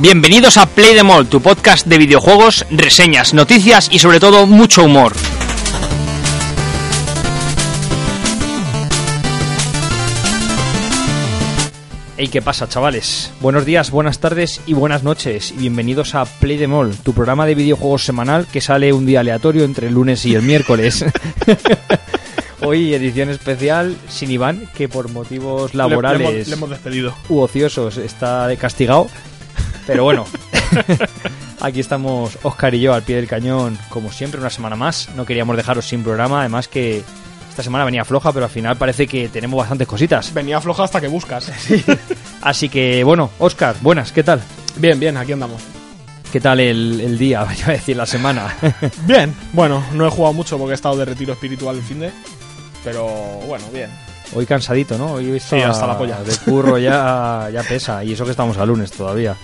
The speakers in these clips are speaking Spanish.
Bienvenidos a Play the Mall, tu podcast de videojuegos, reseñas, noticias y sobre todo mucho humor. Hey, ¿qué pasa, chavales? Buenos días, buenas tardes y buenas noches. Y bienvenidos a Play the Mall, tu programa de videojuegos semanal que sale un día aleatorio entre el lunes y el miércoles. Hoy edición especial sin Iván, que por motivos laborales Le, le hemos, le hemos despedido. u ociosos está castigado. Pero bueno, aquí estamos Oscar y yo al pie del cañón, como siempre, una semana más. No queríamos dejaros sin programa, además que esta semana venía floja, pero al final parece que tenemos bastantes cositas. Venía floja hasta que buscas. Así que bueno, Oscar, buenas, ¿qué tal? Bien, bien, aquí andamos. ¿Qué tal el, el día? Voy a decir la semana. Bien, bueno, no he jugado mucho porque he estado de retiro espiritual el fin de. Pero bueno, bien. Hoy cansadito, ¿no? Hoy he visto Sí, hasta la polla. De curro ya, ya pesa, y eso que estamos a lunes todavía.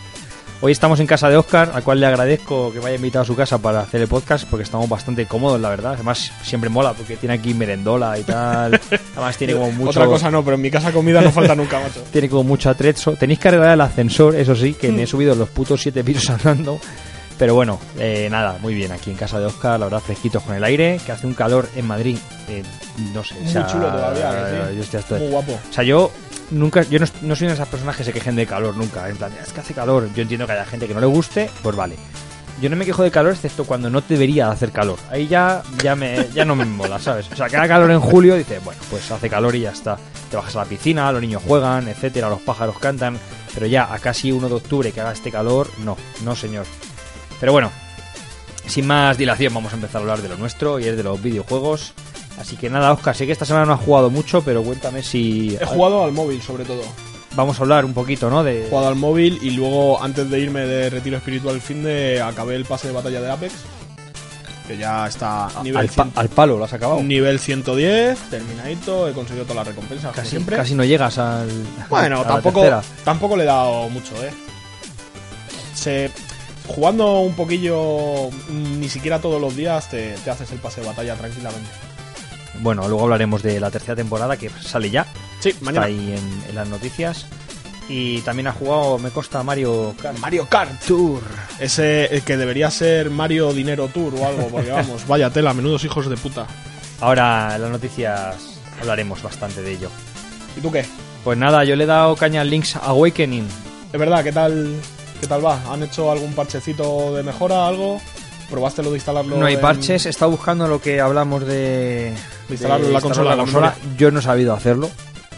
Hoy estamos en casa de Oscar, al cual le agradezco que me haya invitado a su casa para hacer el podcast, porque estamos bastante cómodos, la verdad. Además, siempre mola, porque tiene aquí merendola y tal. Además, tiene como mucho... Otra cosa no, pero en mi casa comida no falta nunca, macho. Tiene como mucho atrezo. Tenéis que arreglar el ascensor, eso sí, que Mm. me he subido los putos siete pisos andando. Pero bueno, eh, nada, muy bien aquí en casa de Oscar, la verdad, fresquitos con el aire, que hace un calor en Madrid, eh, no sé, o Muy sea, chulo todavía, sí. yo estoy- Muy guapo. o sea, yo nunca, yo no, no soy una de esas personas que se quejen de calor nunca. En plan, es que hace calor. Yo entiendo que haya gente que no le guste, pues vale. Yo no me quejo de calor excepto cuando no debería hacer calor. Ahí ya, ya, me, ya no me mola, ¿sabes? O sea, que haga calor en julio, dices, bueno, pues hace calor y ya está. Te bajas a la piscina, los niños juegan, etcétera, los pájaros cantan. Pero ya a casi 1 de octubre que haga este calor, no, no señor. Pero bueno, sin más dilación vamos a empezar a hablar de lo nuestro y es de los videojuegos. Así que nada, Oscar, sé que esta semana no has jugado mucho, pero cuéntame si... He jugado al móvil, sobre todo. Vamos a hablar un poquito, ¿no? De... He jugado al móvil y luego, antes de irme de retiro espiritual fin de, acabé el pase de batalla de Apex. Que ya está nivel, al, pa- 100 al palo, lo has acabado. nivel 110, terminadito, he conseguido todas las recompensas, Casi, siempre. casi no llegas al. Bueno, a tampoco, tampoco le he dado mucho, eh. Se, jugando un poquillo, ni siquiera todos los días te, te haces el pase de batalla tranquilamente. Bueno, luego hablaremos de la tercera temporada que sale ya. Sí, Está mañana. ahí en, en las noticias. Y también ha jugado, me consta, Mario Kart Mario Kart. Tour. Ese el que debería ser Mario Dinero Tour o algo, porque vamos, vaya tela, menudos hijos de puta. Ahora en las noticias hablaremos bastante de ello. ¿Y tú qué? Pues nada, yo le he dado caña al Link's Awakening. Es verdad, ¿qué tal, qué tal va? ¿Han hecho algún parchecito de mejora, algo? ¿Probaste lo de instalarlo? No hay en- parches, he estado buscando lo que hablamos de, De instalarlo en la consola, la. Yo no he sabido hacerlo.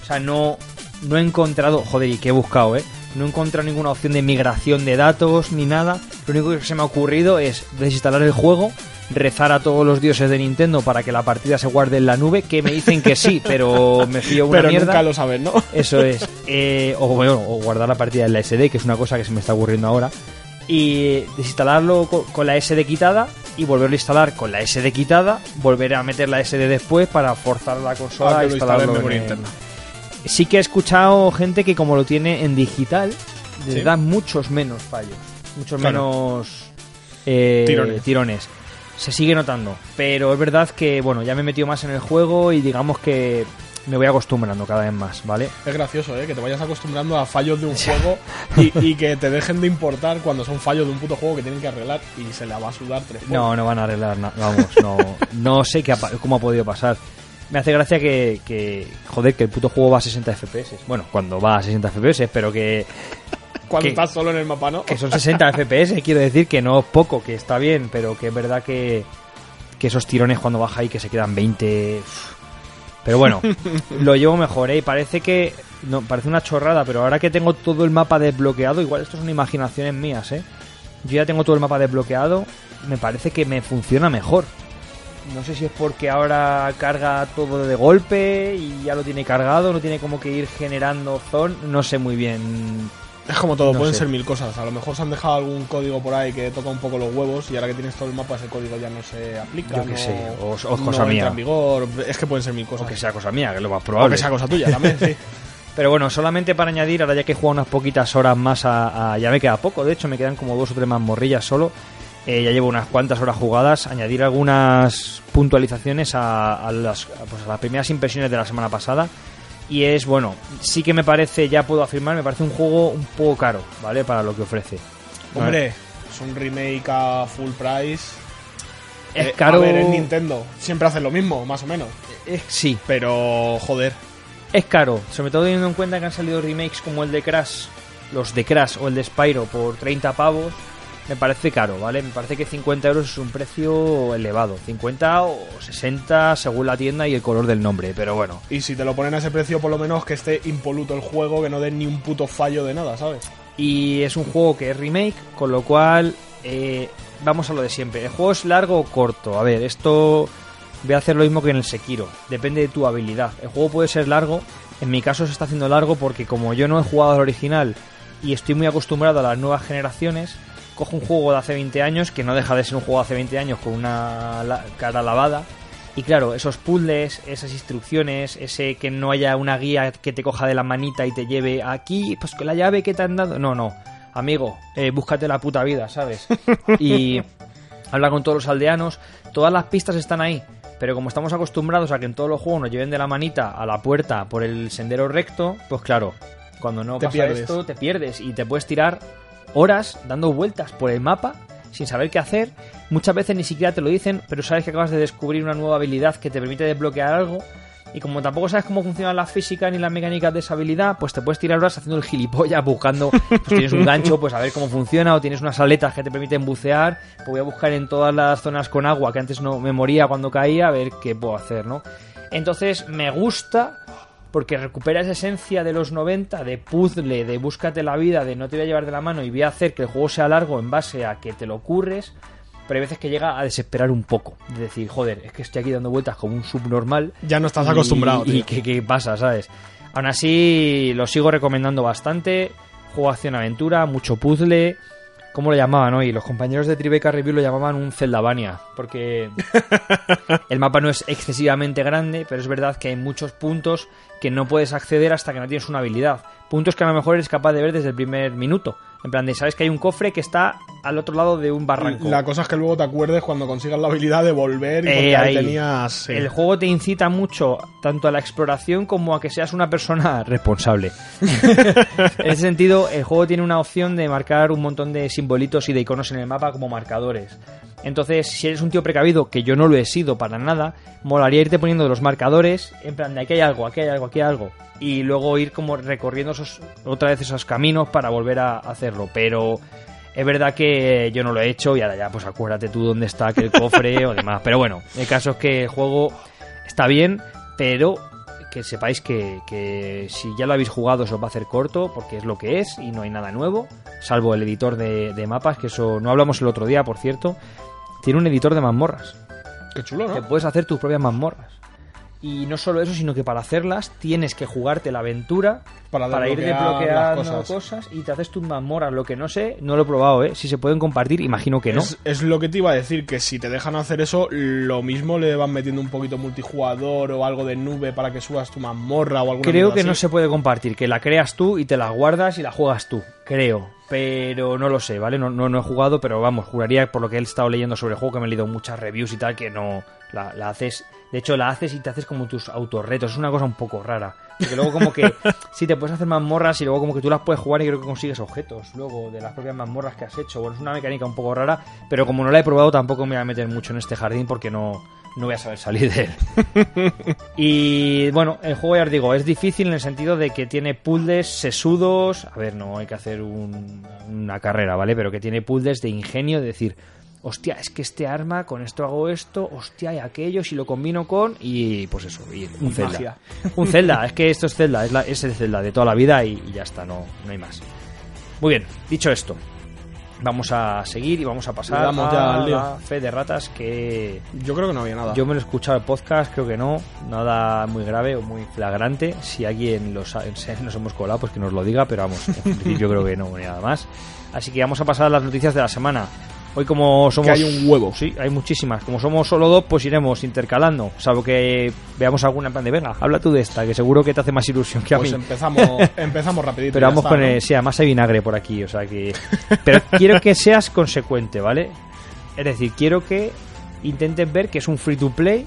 O sea, no, no he encontrado, joder, y que he buscado, ¿eh? No he encontrado ninguna opción de migración de datos ni nada. Lo único que se me ha ocurrido es desinstalar el juego, rezar a todos los dioses de Nintendo para que la partida se guarde en la nube, que me dicen que sí, pero me fío una Pero mierda. nunca lo sabes, ¿no? Eso es. Eh, o, bueno, o guardar la partida en la SD, que es una cosa que se me está ocurriendo ahora. Y desinstalarlo co- con, la SD quitada y volverlo a instalar con la SD quitada. Volver a meter la SD después para forzar la consola Ah, a en instalarlo memoria en el- interna. Sí que he escuchado gente que como lo tiene en digital, le Sí. da muchos menos fallos. Muchos Claro. menos eh, Tirones. tirones. Se sigue notando. Pero es verdad que, bueno, ya me he metido más en el juego y digamos que me voy acostumbrando cada vez más, ¿vale? Es gracioso, ¿eh? Que te vayas acostumbrando a fallos de un juego y, y que te dejen de importar cuando son fallos de un puto juego que tienen que arreglar y se la va a sudar tres No, no van a arreglar nada. Vamos, no, no sé qué ha cómo ha podido pasar. Me hace gracia que, que, joder, que el puto juego va a 60 FPS. Bueno, cuando va a 60 FPS, pero que, Cuando que- estás solo en el mapa, ¿no? que son 60 FPS. Quiero decir que no es poco, que está bien, pero que es verdad que, que esos tirones cuando baja ahí que se quedan 20. uf. Pero bueno, lo llevo mejor, ¿eh? Y parece que. No, parece una chorrada, pero ahora que tengo todo el mapa desbloqueado, igual esto son imaginaciones mías, ¿eh? Yo ya tengo todo el mapa desbloqueado, me parece que me funciona mejor. No sé si es porque ahora carga todo de golpe y ya lo tiene cargado, no tiene como que ir generando zone, no sé muy bien. Es como todo, No pueden sé. ser mil cosas. A lo mejor se han dejado algún código por ahí que toca un poco los huevos y ahora que tienes todo el mapa ese código ya no se aplica. Yo qué no- sé, o- o no cosa entra mía. en vigor. Es que pueden ser mil O cosas. que sea cosa mía, que es lo más O probable. que sea cosa tuya también, sí. Pero bueno, solamente para añadir, ahora ya que he jugado unas poquitas horas más a, a- Ya me queda poco, de hecho, me quedan como dos o tres más morrillas solo. Eh, ya llevo unas cuantas horas jugadas. Añadir algunas puntualizaciones a, a las, pues, a las primeras impresiones de la semana pasada. Y es, bueno, sí que me parece, ya puedo afirmar, me parece un juego un poco caro, ¿vale? Para lo que ofrece. Hombre, es un remake a full price. Es Eh, caro. A ver, es Nintendo. Siempre hacen lo mismo, más o menos. Eh, sí, Pero, joder. es caro. Sobre todo teniendo en cuenta que han salido remakes como el de Crash, los de Crash o el de Spyro por 30 pavos. Me parece caro, ¿vale? Me parece que 50 euros es un precio elevado. 50 o 60 según la tienda y el color del nombre, pero bueno. Y si te lo ponen a ese precio, por lo menos que esté impoluto el juego, que no den ni un puto fallo de nada, ¿sabes? Y es un juego que es remake, con lo cual eh, vamos a lo de siempre. ¿El juego es largo o corto? A ver, esto voy a hacer lo mismo que en el Sekiro. Depende de tu habilidad. El juego puede ser largo. En mi caso se está haciendo largo porque como yo no he jugado al original y estoy muy acostumbrado a las nuevas generaciones, cojo un juego de hace 20 años que no deja de ser un juego de hace 20 años con una la- cara lavada. Y claro, esos puzzles, esas instrucciones, ese que no haya una guía que te coja de la manita y te lleve aquí, pues con la llave que te han dado. No, no. Amigo, eh, búscate la puta vida, ¿sabes? Y habla con todos los aldeanos. Todas las pistas están ahí. Pero como estamos acostumbrados a que en todos los juegos nos lleven de la manita a la puerta por el sendero recto, pues claro, cuando no Te pasa pierdes. esto, te pierdes y te puedes tirar horas dando vueltas por el mapa sin saber qué hacer. Muchas veces ni siquiera te lo dicen, pero sabes que acabas de descubrir una nueva habilidad que te permite desbloquear algo. Y como tampoco sabes cómo funcionan las físicas ni las mecánicas de esa habilidad, pues te puedes tirar horas haciendo el gilipollas, buscando, pues tienes un gancho, pues a ver cómo funciona, o tienes unas aletas que te permiten bucear, pues voy a buscar en todas las zonas con agua, que antes no me moría cuando caía, a ver qué puedo hacer, ¿no? Entonces me gusta porque recupera esa esencia de los 90 de puzzle, de búscate la vida, de no te voy a llevar de la mano y voy a hacer que el juego sea largo en base a que te lo ocurres, pero hay veces que llega a desesperar un poco, de decir, joder, es que estoy aquí dando vueltas como un subnormal. Ya no estás y- acostumbrado, Y, tío. qué, qué pasa, ¿sabes? Aún así, lo sigo recomendando bastante. Juego acción-aventura, mucho puzzle. ¿Cómo lo llamaban hoy? Los compañeros de Tribeca Review lo llamaban un Zeldavania. Porque el mapa no es excesivamente grande, pero es verdad que hay muchos puntos que no puedes acceder hasta que no tienes una habilidad. Puntos que a lo mejor eres capaz de ver desde el primer minuto. En plan de, sabes que hay un cofre que está al otro lado de un barranco. La cosa es que luego te acuerdes cuando consigas la habilidad de volver y Eh, ahí tenías. El juego te incita mucho tanto a la exploración como a que seas una persona responsable. en ese sentido, el juego tiene una opción de marcar un montón de simbolitos y de iconos en el mapa como marcadores. Entonces, si eres un tío precavido, que yo no lo he sido para nada, molaría irte poniendo los marcadores, en plan de aquí hay algo, aquí hay algo, aquí hay algo. Y luego ir como recorriendo esos, otra vez esos caminos para volver a hacerlo. Pero es verdad que yo no lo he hecho y ahora ya, pues acuérdate tú dónde está aquel cofre o demás. Pero bueno, el caso es que el juego está bien, pero que sepáis que, que si ya lo habéis jugado se os va a hacer corto porque es lo que es y no hay nada nuevo, salvo el editor de, de mapas, que eso no hablamos el otro día, por cierto. Tiene un editor de mazmorras. Qué chulo, Que ¿no? puedes hacer tus propias mazmorras. Y no solo eso, sino que para hacerlas tienes que jugarte la aventura Para para ir desbloqueando cosas. cosas. y te haces tus mazmorras. Lo que no sé, no lo he probado, ¿eh? Si se pueden compartir, imagino que no. Es, es lo que te iba a decir, que si te dejan hacer eso, lo mismo le van metiendo un poquito multijugador o algo de nube para que subas tu mazmorra o alguna Creo mierda que no así. se puede compartir, que la creas tú y te la guardas y la juegas tú, creo. Pero no lo sé, ¿vale? No, no, no he jugado, pero vamos, juraría por lo que he estado leyendo sobre el juego, que me he leído muchas reviews y tal, que no la, la haces. De hecho, la haces y te haces como tus autorretos. Es una cosa un poco rara. Porque luego como que sí te puedes hacer mazmorras y luego como que tú las puedes jugar y creo que consigues objetos luego de las propias mazmorras que has hecho. Bueno, es una mecánica un poco rara, pero como no la he probado tampoco me voy a meter mucho en este jardín porque no, no voy a saber salir de él. Y bueno, el juego ya os digo, es difícil en el sentido de que tiene puzzles sesudos. A ver, no hay que hacer un- una carrera, ¿vale? Pero que tiene puzzles de ingenio, de decir, hostia, es que este arma, con esto hago esto, hostia, y aquello, si lo combino con. Y pues eso, y un Zelda. Un Zelda, es que esto es Zelda, es, la- es el Zelda de toda la vida y, y ya está, no, no hay más. Muy bien, dicho esto, vamos a seguir y vamos a pasar damos a la fe de ratas que Yo creo que no había nada. yo me lo he escuchado el podcast, creo que no, nada muy grave o muy flagrante. Si alguien lo sa- se- nos hemos colado, pues que nos lo diga, pero vamos, en principio creo que no, nada más. Así que vamos a pasar a las noticias de la semana. Hoy como somos... Que hay un huevo. Sí, hay muchísimas. Como somos solo dos, pues iremos intercalando. Salvo que veamos alguna en plan de, venga, habla tú de esta, que seguro que te hace más ilusión que a Pues mí. empezamos, empezamos rapidito. Pero vamos está, con ¿no? el, sí, además hay vinagre por aquí, o sea que... Pero quiero que seas consecuente, ¿vale? Es decir, quiero que intentes ver que es un free to play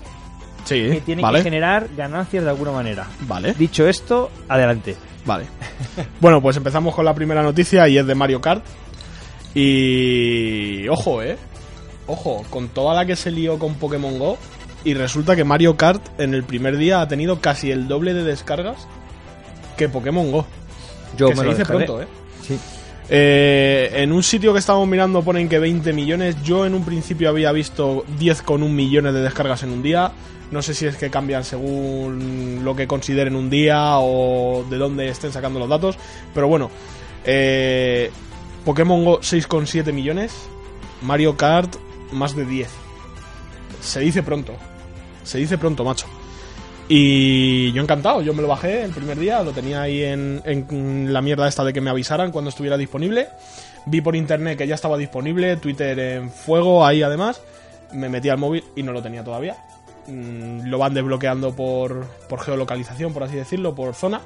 Sí, que tiene vale. que generar ganancias de alguna manera. Vale, Dicho esto, adelante. vale. bueno, pues empezamos con la primera noticia y es de Mario Kart. Y. Ojo, eh. Ojo, con toda la que se lió con Pokémon Go. Y resulta que Mario Kart en el primer día ha tenido casi el doble de descargas que Pokémon Go. Yo que me se lo dice pronto, eh. Sí. Eh, en un sitio que estábamos mirando ponen que 20 millones. Yo en un principio había visto 10,1 millones de descargas en un día. No sé si es que cambian según lo que consideren un día o de dónde estén sacando los datos. Pero bueno, eh, Pokémon Go 6,7 millones. Mario Kart más de 10. Se dice pronto. Se dice pronto, macho. Y yo encantado, yo me lo bajé el primer día, lo tenía ahí en, la mierda esta de que me avisaran cuando estuviera disponible. Vi por internet que ya estaba disponible, Twitter en fuego ahí además. Me metí al móvil y no lo tenía todavía. Mm, Lo van desbloqueando por, por geolocalización, por así decirlo, por zona.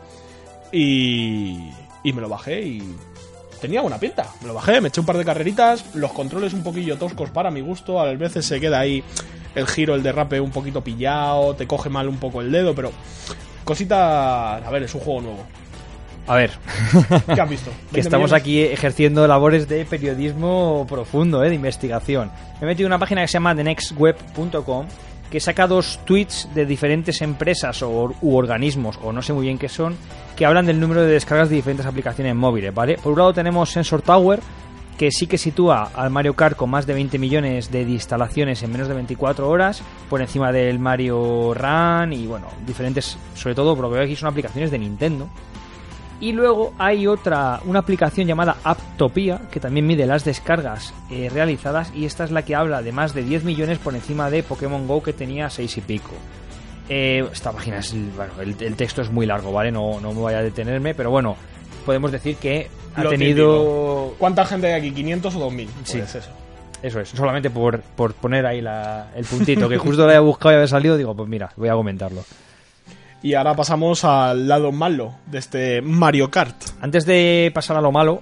Y, y me lo bajé y tenía buena pinta. Me lo bajé, me eché un par de carreritas, los controles un poquillo toscos para mi gusto, a veces se queda ahí el giro, el derrape un poquito pillado, te coge mal un poco el dedo, pero cosita, a ver, es un juego nuevo. A ver, ¿Qué has visto? que 20 estamos millones. aquí ejerciendo labores de periodismo profundo, ¿eh? de investigación. Me he metido en una página que se llama thenextweb.com que saca dos tweets de diferentes empresas o, u organismos, o no sé muy bien qué son, que hablan del número de descargas de diferentes aplicaciones móviles. Por un lado tenemos Sensor Tower, que sí que sitúa al Mario Kart con más de 20 millones de instalaciones en menos de 24 horas, por encima del Mario Run y bueno, diferentes, sobre todo, por lo que veo aquí son aplicaciones de Nintendo. Y luego hay otra, una aplicación llamada Apptopia, que también mide las descargas eh, realizadas, y esta es la que habla de más de 10 millones por encima de Pokémon Go, que tenía 6 y pico. Eh, esta página es, bueno, el, el texto es muy largo, ¿vale? No, no me voy a detenerme, pero bueno, podemos decir que ha Lo tenido... ¿Cuánta gente hay aquí? ¿500 o 2000? Sí. Pues eso. Eso es, solamente por, por poner ahí la- el puntito, que justo lo había buscado y había salido, digo, pues mira, voy a comentarlo. Y ahora pasamos al lado malo de este Mario Kart. Antes de pasar a lo malo,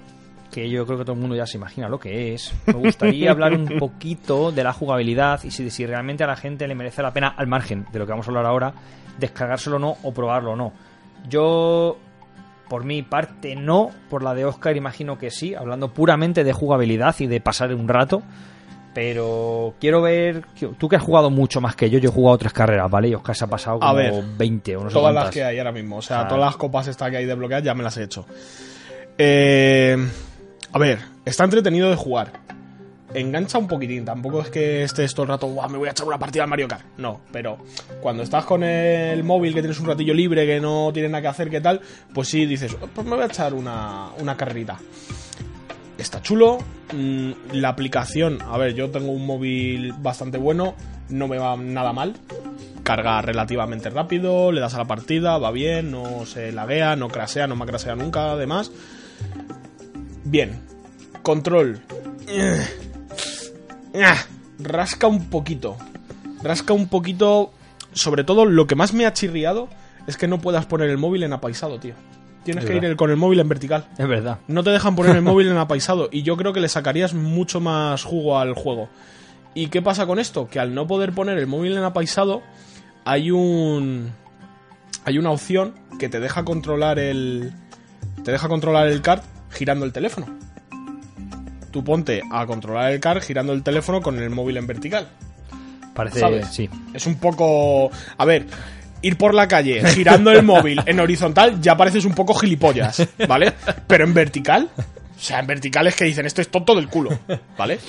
que yo creo que todo el mundo ya se imagina lo que es, me gustaría hablar un poquito de la jugabilidad y si, si realmente a la gente le merece la pena, al margen de lo que vamos a hablar ahora, descargárselo o no o probarlo o no. Yo, por mi parte, no, por la de Oscar imagino que sí, hablando puramente de jugabilidad y de pasar un rato. Pero quiero ver. Tú que has jugado mucho más que yo, yo he jugado tres carreras, ¿vale? Y Oscar se ha pasado A como ver, 20 o no sé todas cuántas. las que hay ahora mismo. O sea, todas las copas estas que hay desbloqueadas ya me las he hecho. Eh, a ver, está entretenido de jugar. Engancha un poquitín. Tampoco es que estés todo el rato, "Buah, me voy a echar una partida al Mario Kart. No, pero cuando estás con el móvil, que tienes un ratillo libre, que no tienes nada que hacer, ¿qué tal? Pues sí, dices, pues me voy a echar una, una carrerita. Está chulo. mm, La aplicación, a ver, yo tengo un móvil bastante bueno. No me va nada mal carga relativamente rápido, le das a la partida, va bien, no se laguea, no crasea, no me crasea nunca, además. Bien. Control. Rasca un poquito. Rasca un poquito. Sobre todo, lo que más me ha chirriado es que no puedas poner el móvil en apaisado, tío. Tienes Es que ir verdad. con el móvil en vertical. Es verdad. No te dejan poner el móvil en apaisado y yo creo que le sacarías mucho más jugo al juego. ¿Y qué pasa con esto? Que al no poder poner el móvil en apaisado hay un hay una opción que te deja controlar el te deja controlar el kart girando el teléfono. Tú ponte a controlar el kart girando el teléfono con el móvil en vertical. Parece, ¿Sabes? sí. Es un poco. A ver, ir por la calle girando el móvil en horizontal ya pareces un poco gilipollas, ¿vale? Pero en vertical, o sea, en vertical es que dicen esto es tonto del culo, ¿vale?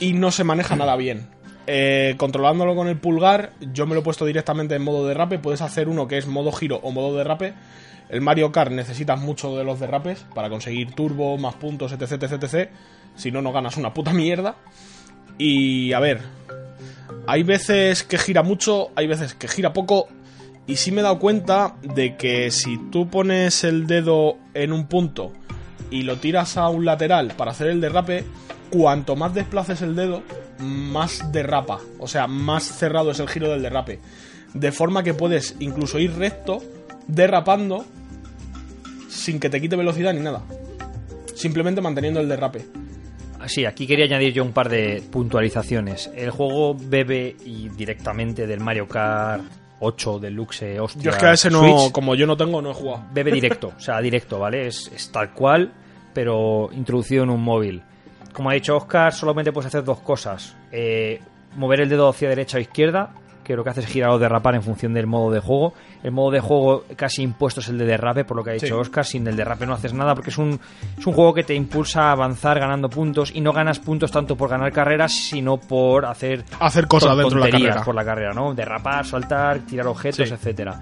Y no se maneja nada bien. Eh, controlándolo con el pulgar, yo me lo he puesto directamente en modo derrape. Puedes hacer uno que es modo giro o modo derrape. El Mario Kart necesitas mucho de los derrapes para conseguir turbo, más puntos, etc, etc, etc. Si no, no ganas una puta mierda. Y a ver, hay veces que gira mucho, hay veces que gira poco. Y sí me he dado cuenta de que si tú pones el dedo en un punto y lo tiras a un lateral para hacer el derrape, cuanto más desplaces el dedo, más derrapa. O sea, más cerrado es el giro del derrape. De forma que puedes incluso ir recto, derrapando, sin que te quite velocidad ni nada. Simplemente manteniendo el derrape. Sí, aquí quería añadir yo un par de puntualizaciones. El juego bebe y directamente del Mario Kart 8 Deluxe hostia, Yo es que a ese no, Switch. como yo no tengo, no he jugado. Bebe directo, o sea, directo, ¿vale? Es, es tal cual, pero introducido en un móvil. como ha dicho Oscar, solamente puedes hacer dos cosas. Eh, mover el dedo hacia derecha o izquierda, que lo que hace es girar o derrapar en función del modo de juego. El modo de juego casi impuesto es el de derrape, por lo que ha dicho Sí. Oscar. Sin el derrape no haces nada porque es un, es un juego que te impulsa a avanzar ganando puntos y no ganas puntos tanto por ganar carreras, sino por hacer Hacer cosas dentro de la carrera. por la carrera, ¿no? Derrapar, saltar, tirar objetos, Sí. etcétera.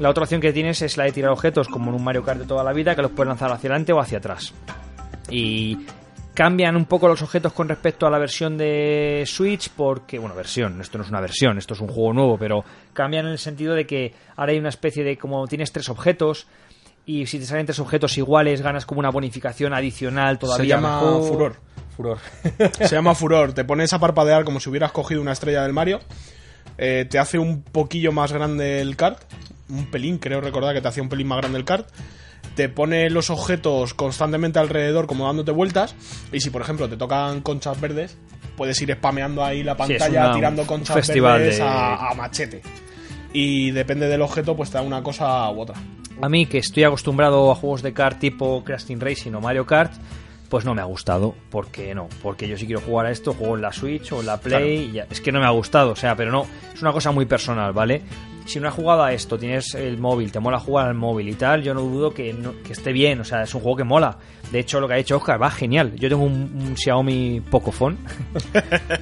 La otra opción que tienes es la de tirar objetos como en un Mario Kart de toda la vida, que los puedes lanzar hacia adelante o hacia atrás. Y cambian un poco los objetos con respecto a la versión de Switch porque, bueno, versión, esto no es una versión, esto es un juego nuevo, pero cambian en el sentido de que ahora hay una especie de como tienes tres objetos y si te salen tres objetos iguales ganas como una bonificación adicional todavía Se llama mejor. Furor. Furor. Se llama Furor. Te pones a parpadear como si hubieras cogido una estrella del Mario. Eh, te hace un poquillo más grande el kart. Un pelín, creo recordar que te hacía un pelín más grande el kart. Te pone los objetos constantemente alrededor, como dándote vueltas. Y si, por ejemplo, te tocan conchas verdes, puedes ir spameando ahí la Sí, pantalla una- tirando conchas verdes de- a, a machete. Y depende del objeto, pues te da una cosa u otra. A mí, que estoy acostumbrado a juegos de kart tipo Crash Team Racing o Mario Kart, pues no me ha gustado. ¿Por qué no? Porque yo sí quiero jugar a esto, juego en la Switch o en la Play. y ya. Es que no me ha gustado, o sea, pero no. Es una cosa muy personal, ¿vale? Si no has jugado a esto, tienes el móvil, te mola jugar al móvil y tal, yo no dudo que, no- que esté bien, o sea, es un juego que mola. De hecho, lo que ha dicho Oscar va genial. Yo tengo un, un Xiaomi Pocophone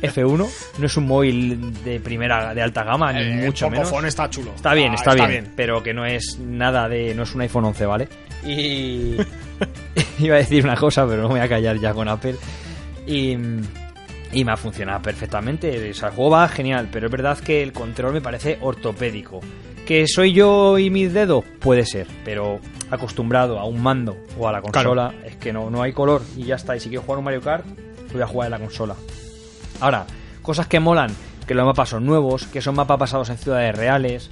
F1, no es un móvil de primera, de alta gama, ni Eh, mucho el menos. Pocophone está chulo. Está bien, Ah, está, bien, pero que no es nada de. No es un iPhone 11, ¿vale? Y. Iba a decir una cosa, pero no me voy a callar ya con Apple. Y. Y me ha funcionado perfectamente. O sea, el juego va genial, pero es verdad que el control me parece ortopédico. ¿Que soy yo y mis dedos? Puede ser, pero acostumbrado a un mando o a la consola, es que no, no hay color y ya está. Y si quiero jugar un Mario Kart, voy a jugar en la consola. Ahora, cosas que molan, que los mapas son nuevos, que son mapas basados en ciudades reales.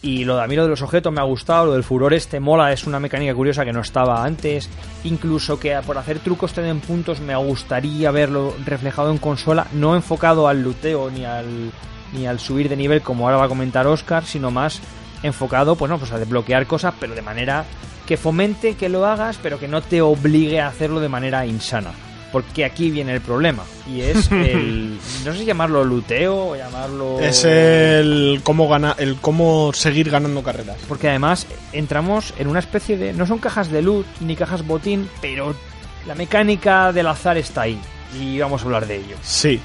Y lo de a de los objetos me ha gustado, lo del furor este mola, es una mecánica curiosa que no estaba antes. Incluso que por hacer trucos te den puntos me gustaría verlo reflejado en consola, no enfocado al luteo ni al ni al subir de nivel como ahora va a comentar Oscar, sino más enfocado pues no, pues a desbloquear cosas, pero de manera que fomente que lo hagas, pero que no te obligue a hacerlo de manera insana. Porque aquí viene el problema. Y es el. No sé si llamarlo luteo o llamarlo. Es el cómo, gana, el cómo seguir ganando carreras. Porque además entramos en una especie de. No son cajas de loot ni cajas botín, pero la mecánica del azar está ahí. Y vamos a hablar de ello. Sí.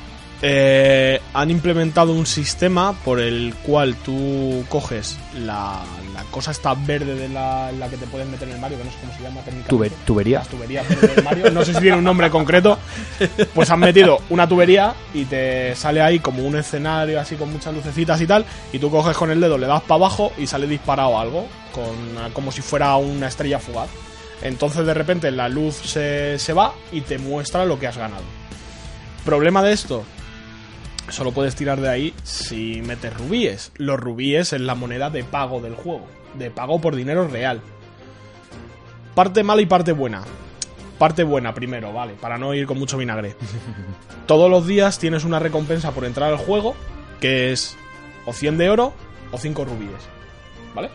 Eh, han implementado un sistema por el cual tú coges la, la cosa esta verde de la, la que te puedes meter en el Mario, que no sé cómo se llama técnicamente. Tuber- tubería. Las tuberías verdes del Mario. No sé si tiene un nombre concreto. Pues han metido una tubería y te sale ahí como un escenario así con muchas lucecitas y tal. Y tú coges con el dedo, le das para abajo y sale disparado algo. Con, como si fuera una estrella fugaz. Entonces de repente la luz se, se va y te muestra lo que has ganado. Problema de esto, solo puedes tirar de ahí si metes rubíes. Los rubíes es la moneda de pago del juego, de pago por dinero real. Parte mala y parte buena. Parte buena primero, vale, para no ir con mucho vinagre. Todos los días tienes una recompensa por entrar al juego, que es o 100 de oro o 5 rubíes. ¿Vale?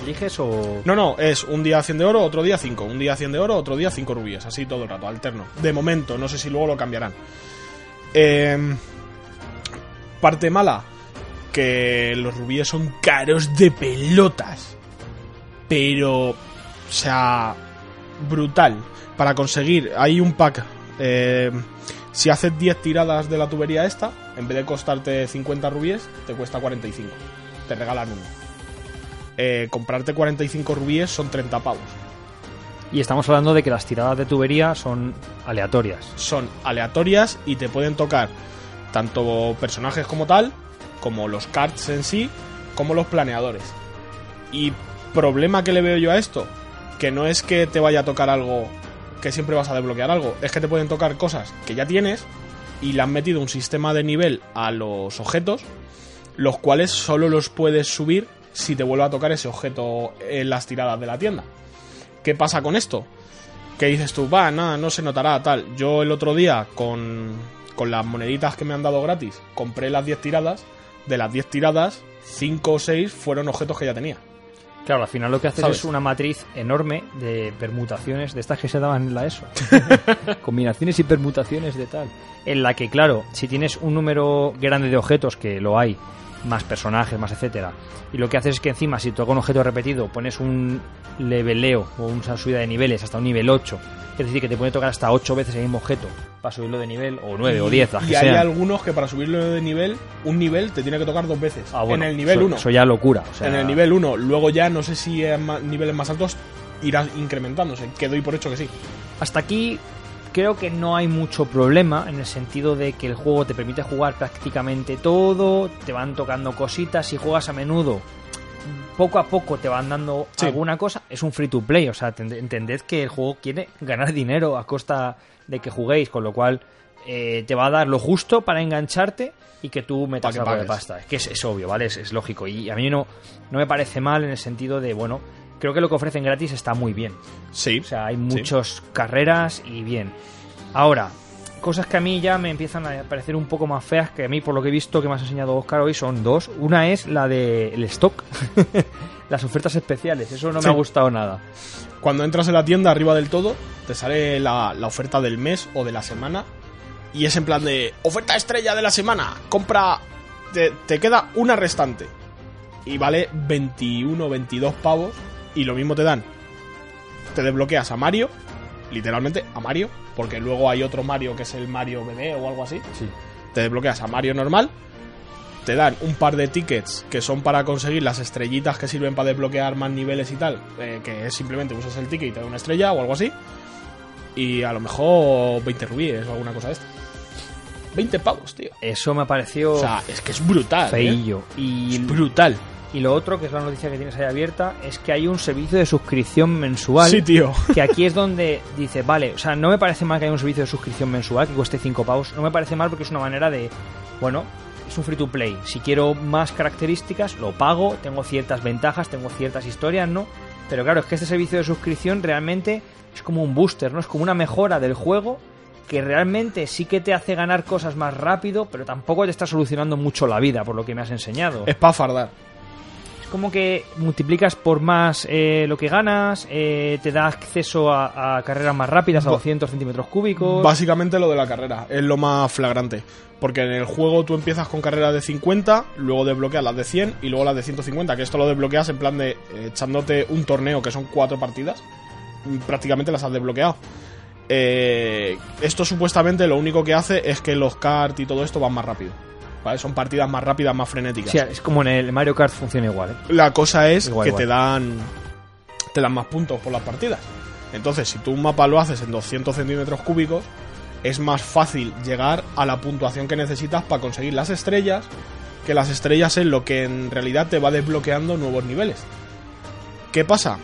¿Eliges o.? No, no, es un día 100 de oro, otro día 5. Un día 100 de oro, otro día 5 rubíes. Así todo el rato, alterno. De momento, no sé si luego lo cambiarán. Em, parte mala, que los rubíes son caros de pelotas. Pero, o sea, brutal. Para conseguir, hay un pack. em, si haces 10 tiradas de la tubería esta, en vez de costarte 50 rubíes, te cuesta 45. Te regalan uno. Eh, comprarte 45 rubíes son 30 pavos. Y estamos hablando de que las tiradas de tubería son aleatorias. Son aleatorias y te pueden tocar tanto personajes como tal, como los cards en sí, como los planeadores. Y problema que le veo yo a esto, que no es que te vaya a tocar algo que siempre vas a desbloquear algo, es que te pueden tocar cosas que ya tienes y le han metido un sistema de nivel a los objetos, los cuales solo los puedes subir si te vuelve a tocar ese objeto en las tiradas de la tienda. ¿Qué pasa con esto? Que dices tú, va, nada, no se notará, tal. Yo el otro día, con, con las moneditas que me han dado gratis, compré las 10 tiradas. De las 10 tiradas, 5 o 6 fueron objetos que ya tenía. Claro, al final lo que haces ¿Sabes? es una matriz enorme de permutaciones, de estas que se daban en la ESO. Combinaciones y permutaciones de tal. En la que, claro, si tienes un número grande de objetos, que lo hay, más personajes, más etcétera, y lo que haces es que encima, si toca un objeto repetido, pones un leveleo o una subida de niveles hasta un nivel 8, es decir, que te puede tocar hasta 8 veces el mismo objeto para subirlo de nivel, o 9 o 10, las Y que hay sean. algunos que para subirlo de nivel, un nivel te tiene que tocar dos veces. Ah, bueno, en el nivel eso- 1. Eso ya locura. o sea, En el nivel 1. Luego ya no sé si en niveles más altos irá incrementándose. Que doy por hecho que sí. Hasta aquí creo que no hay mucho problema en el sentido de que el juego te permite jugar prácticamente todo, te van tocando cositas, si juegas a menudo, poco a poco te van dando Sí. alguna cosa, es un free to play, o sea, tend- entended que el juego quiere ganar dinero a costa de que juguéis, con lo cual eh, te va a dar lo justo para engancharte y que tú metas algo de pasta. Es que es, es obvio, ¿vale? Es, es lógico. Y a mí no, no me parece mal en el sentido de, bueno, creo que lo que ofrecen gratis está muy bien. Sí. O sea, hay muchas carreras y bien. Ahora, cosas que a mí ya me empiezan a parecer un poco más feas, que a mí por lo que he visto que me has enseñado Oscar hoy son dos. Una es la del stock, las ofertas especiales. Eso no Sí. me ha gustado nada. Cuando entras en la tienda, arriba del todo, te sale la, la oferta del mes o de la semana. Y es en plan de oferta estrella de la semana. Compra. Te, te queda una restante. Y vale 21, 22 pavos. Y lo mismo te dan. Te desbloqueas a Mario. Literalmente a Mario. Porque luego hay otro Mario que es el Mario bebé o algo así. Sí. te desbloqueas a Mario normal, te dan un par de tickets que son para conseguir las estrellitas que sirven para desbloquear más niveles y tal, eh, que es simplemente usas el ticket y te da una estrella o algo así, y a lo mejor 20 rubíes o alguna cosa de esta. 20 pavos, tío. Eso me pareció O sea, es que es brutal. ¿eh? feillo. Y, Es brutal. y lo otro, que es la noticia que tienes ahí abierta, es que hay un servicio de suscripción mensual. Sí, tío. que aquí es donde dice, vale, o sea, no me parece mal que haya un servicio de suscripción mensual que cueste 5 pavos, no me parece mal porque es una manera de, bueno, es un free to play, si quiero más características, lo pago, tengo ciertas ventajas, tengo ciertas historias, ¿no? Pero claro, es que este servicio de suscripción realmente es como un booster, ¿no? Es como una mejora del juego que realmente sí que te hace ganar cosas más rápido, pero tampoco te está solucionando mucho la vida, por lo que me has enseñado. Es para fardar. Como que multiplicas por más eh, lo que ganas, eh, te da acceso a, a carreras más rápidas, a Ba- 200 centímetros cúbicos. Básicamente lo de la carrera es lo más flagrante. Porque en el juego tú empiezas con carreras de 50, luego desbloqueas las de 100 y luego las de 150. Que esto lo desbloqueas en plan de eh, echándote un torneo que son cuatro partidas. Prácticamente las has desbloqueado. Eh, esto supuestamente lo único que hace es que los kart y todo esto van más rápido. ¿Vale? Son partidas más rápidas, más frenéticas. Es como en el Mario Kart funciona igual. ¿eh? La cosa es Igual, que igual. te dan te dan más puntos por las partidas. Entonces, si tú un mapa lo haces en 200 centímetros cúbicos, es más fácil llegar a la puntuación que necesitas para conseguir las estrellas, que las estrellas es lo que en realidad te va desbloqueando nuevos niveles. ¿Qué pasa?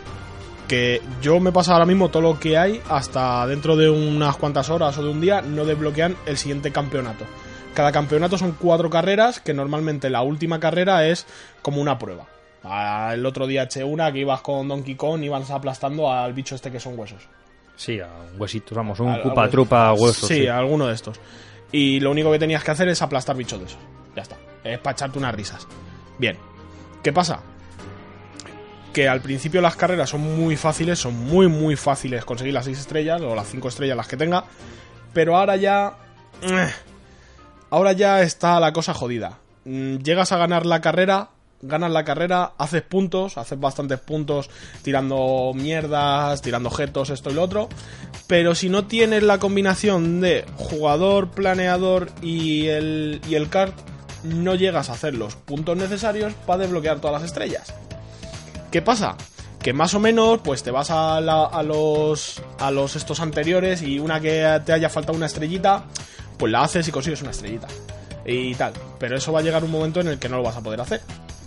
Que yo me pasa ahora mismo todo lo que hay hasta dentro de unas cuantas horas o de un día no desbloquean el siguiente campeonato. Cada campeonato son cuatro carreras, que normalmente la última carrera es como una prueba. El otro día eché una que ibas con Donkey Kong y ibas aplastando al bicho este que son huesos. Sí, a un huesito, vamos, un cupa trupa hueso. Sí, alguno de estos. Y lo único que tenías que hacer es aplastar bichos de esos. Ya está. Es para echarte unas risas. Bien. ¿Qué pasa? Que al principio las carreras son muy fáciles, son muy, muy fáciles conseguir las 6 estrellas o las 5 estrellas las que tenga. Pero ahora ya. Ahora ya está la cosa jodida. Mm, Llegas a ganar la carrera, ganas la carrera, haces puntos, haces bastantes puntos tirando mierdas, tirando objetos, esto y lo otro. Pero si no tienes la combinación de jugador, planeador y el, y el kart, no llegas a hacer los puntos necesarios para desbloquear todas las estrellas. ¿Qué pasa? Que más o menos, pues te vas a, a los a los estos anteriores y una que te haya faltado una estrellita, pues la haces y consigues una estrellita. Y tal. Pero eso va a llegar un momento en el que no lo vas a poder hacer.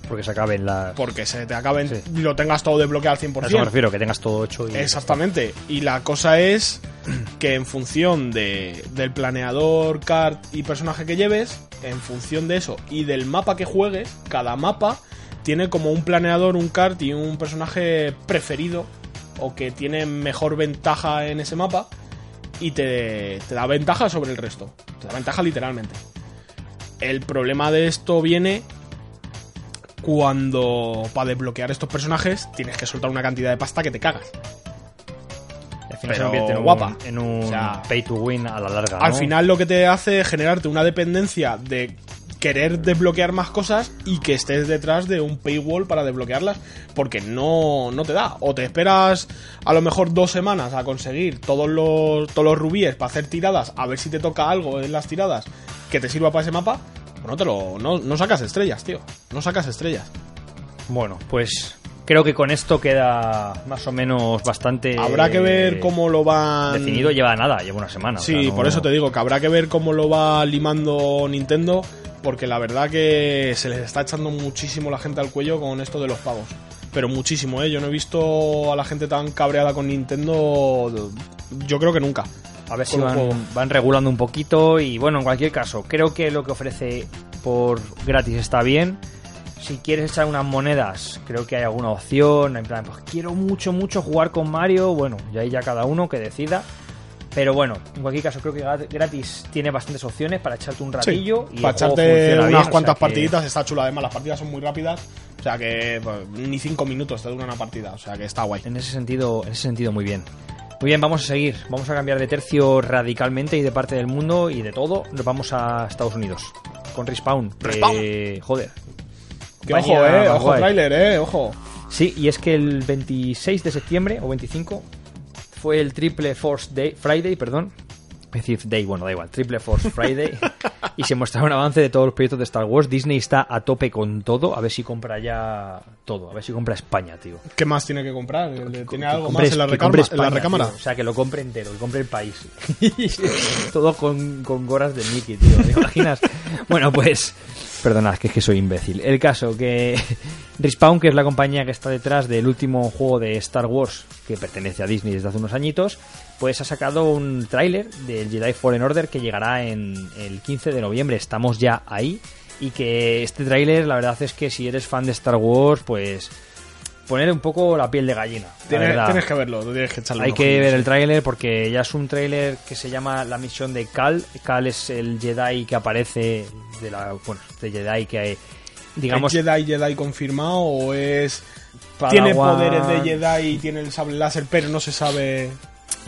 Porque se acaben las... Porque se te acaben Sí. lo tengas todo desbloqueado al A eso me 100%. refiero, que tengas todo hecho y... Exactamente. Y la cosa es que en función de, del planeador, kart y personaje que lleves, en función de eso y del mapa que juegues, cada mapa tiene como un planeador, un kart y un personaje preferido o que tiene mejor ventaja en ese mapa y te, te da ventaja sobre el resto. Te da ventaja literalmente. El problema de esto viene cuando para desbloquear estos personajes tienes que soltar una cantidad de pasta que te cagas. Al final se Pero convierte en un, guapa. en un O sea, pay to win a la larga. Al ¿no? final lo que te hace es generarte una dependencia de querer desbloquear más cosas y que estés detrás de un paywall para desbloquearlas porque no, no te da. O te esperas a lo mejor dos semanas a conseguir todos los, todos los rubíes para hacer tiradas, a ver si te toca algo en las tiradas que te sirva para ese mapa. o no te lo. No, no sacas estrellas, tío. No sacas estrellas. Bueno, pues creo que con esto queda más o menos bastante. Habrá que ver cómo lo van. Definido lleva nada, lleva una semana. o Sí, sea, no- por eso te digo que habrá que ver cómo lo va limando Nintendo, porque la verdad que se les está echando muchísimo la gente al cuello con esto de los pagos. Pero muchísimo, ¿eh? Yo no he visto a la gente tan cabreada con Nintendo, yo creo que nunca. A ver si van, regulando un poquito y bueno, en cualquier caso, creo que lo que ofrece por gratis está bien. Si quieres echar unas monedas, creo que hay alguna opción. En plan, pues quiero mucho, mucho jugar con Mario. Bueno, y ahí ya cada uno que decida. Pero bueno, en cualquier caso, creo que gra- gratis tiene bastantes opciones para echarte un ratillo. y para echarte unas bien, o sea cuantas que- partiditas está chula. Además, las partidas son muy rápidas, o sea que pues, ni cinco minutos te dura una partida, o sea que está guay. En ese sentido, en ese sentido muy bien. Muy bien, vamos a seguir. Vamos a cambiar de tercio radicalmente y de parte del mundo y de todo. Nos vamos a Estados Unidos. Con Respawn. Respawn. joder. Que ojo, eh, ojo guay. trailer, eh, ojo. Sí, y es que el 26 de septiembre, o 25, fue el Triple Force Day, Friday, perdón. Es decir, Day, bueno, da igual, Triple Force Friday. y se mostraba un avance de todos los proyectos de Star Wars. Disney está a tope con todo. A ver si compra ya todo. A ver si compra España, tío. ¿Qué más tiene que comprar? ¿Tiene Que algo compre- más en la, recama- en recámara? tío. O sea, que lo compre entero, que compre el país. Todo con, con gorras de Mickey, tío. ¿Te imaginas? bueno, pues... Perdonad, que es que soy imbécil. El caso que Respawn, que es la compañía que está detrás del último juego de Star Wars, que pertenece a Disney desde hace unos añitos, pues ha sacado un tráiler del Jedi Fallen Order que llegará en el 15 de noviembre. Estamos ya ahí. Y que este tráiler, la verdad es que si eres fan de Star Wars, pues poner un poco la piel de gallina. Tienes, que verlo, tú tienes que echarle Hay que ver el tráiler porque ya es un tráiler que se llama la misión de Cal. Cal es el Jedi que aparece de la bueno, de Jedi que digamos ¿Es Jedi Jedi confirmado o es Padawan. tiene poderes de Jedi y tiene el sable láser pero no se sabe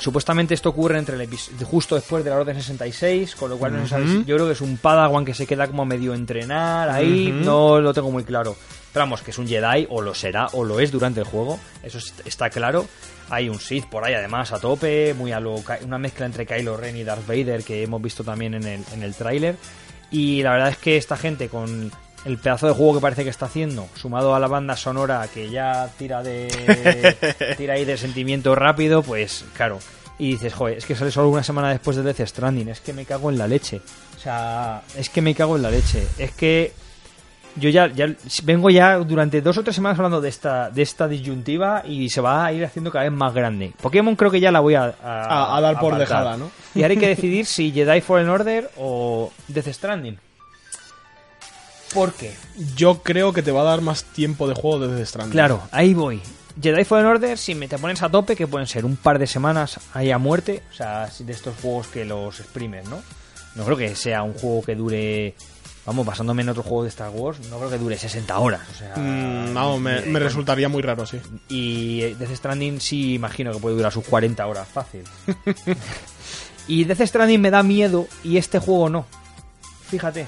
Supuestamente esto ocurre entre el justo después de la Orden 66, con lo cual no yo creo que es un Padawan que se queda como medio entrenar ahí, no lo tengo muy claro. Pero vamos, que es un Jedi o lo será o lo es durante el juego, eso es- está claro. Hay un Sith por ahí además a tope, muy a lo una mezcla entre Kylo Ren y Darth Vader que hemos visto también en el en el tráiler y la verdad es que esta gente con el pedazo de juego que parece que está haciendo, sumado a la banda sonora que ya tira de tira ahí de sentimiento rápido, pues claro. Y dices, joder, es que sale solo una semana después de Death Stranding, es que me cago en la leche. O sea, es que me cago en la leche. Es que yo ya, ya vengo ya durante dos o tres semanas hablando de esta, de esta disyuntiva y se va a ir haciendo cada vez más grande. Pokémon creo que ya la voy a, a, a dar por dejada, ¿no? Y ahora hay que decidir si Jedi Fallen Order o Death Stranding. ¿Por qué? Yo creo que te va a dar más tiempo de juego desde Stranding. Claro, ahí voy. Jedi Fallen Order, si me te pones a tope, que pueden ser un par de semanas ahí a muerte, o sea, de estos juegos que los exprimen, ¿no? No creo que sea un juego que dure, vamos, basándome en otro juego de Star Wars, no creo que dure 60 horas, o sea... Mm, no, me, me resultaría muy raro, sí. Y Death Stranding sí imagino que puede durar sus 40 horas, fácil. y Death Stranding me da miedo y este juego no. Fíjate.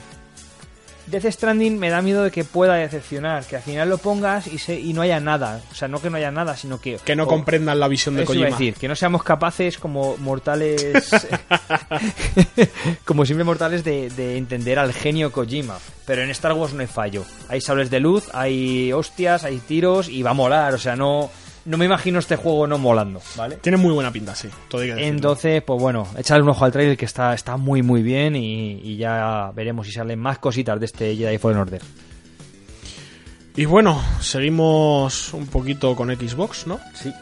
Death Stranding me da miedo de que pueda decepcionar, que al final lo pongas y, se, y no haya nada. O sea, no que no haya nada, sino que... Que no o- comprendan la visión de Kojima. decir, que no seamos capaces como mortales, como simples mortales de, de entender al genio Kojima. Pero en Star Wars no hay fallo. Hay sables de luz, hay hostias, hay tiros y va a molar. O sea, no, no me imagino este juego no molando, ¿vale? Tiene muy buena pinta, sí. Todo hay que decirlo. Entonces, pues bueno, echadle un ojo al trailer que está, está muy muy bien y, y ya veremos si salen más cositas de este Jedi Fallen Order. Y bueno, seguimos un poquito con Xbox, ¿no? Sí.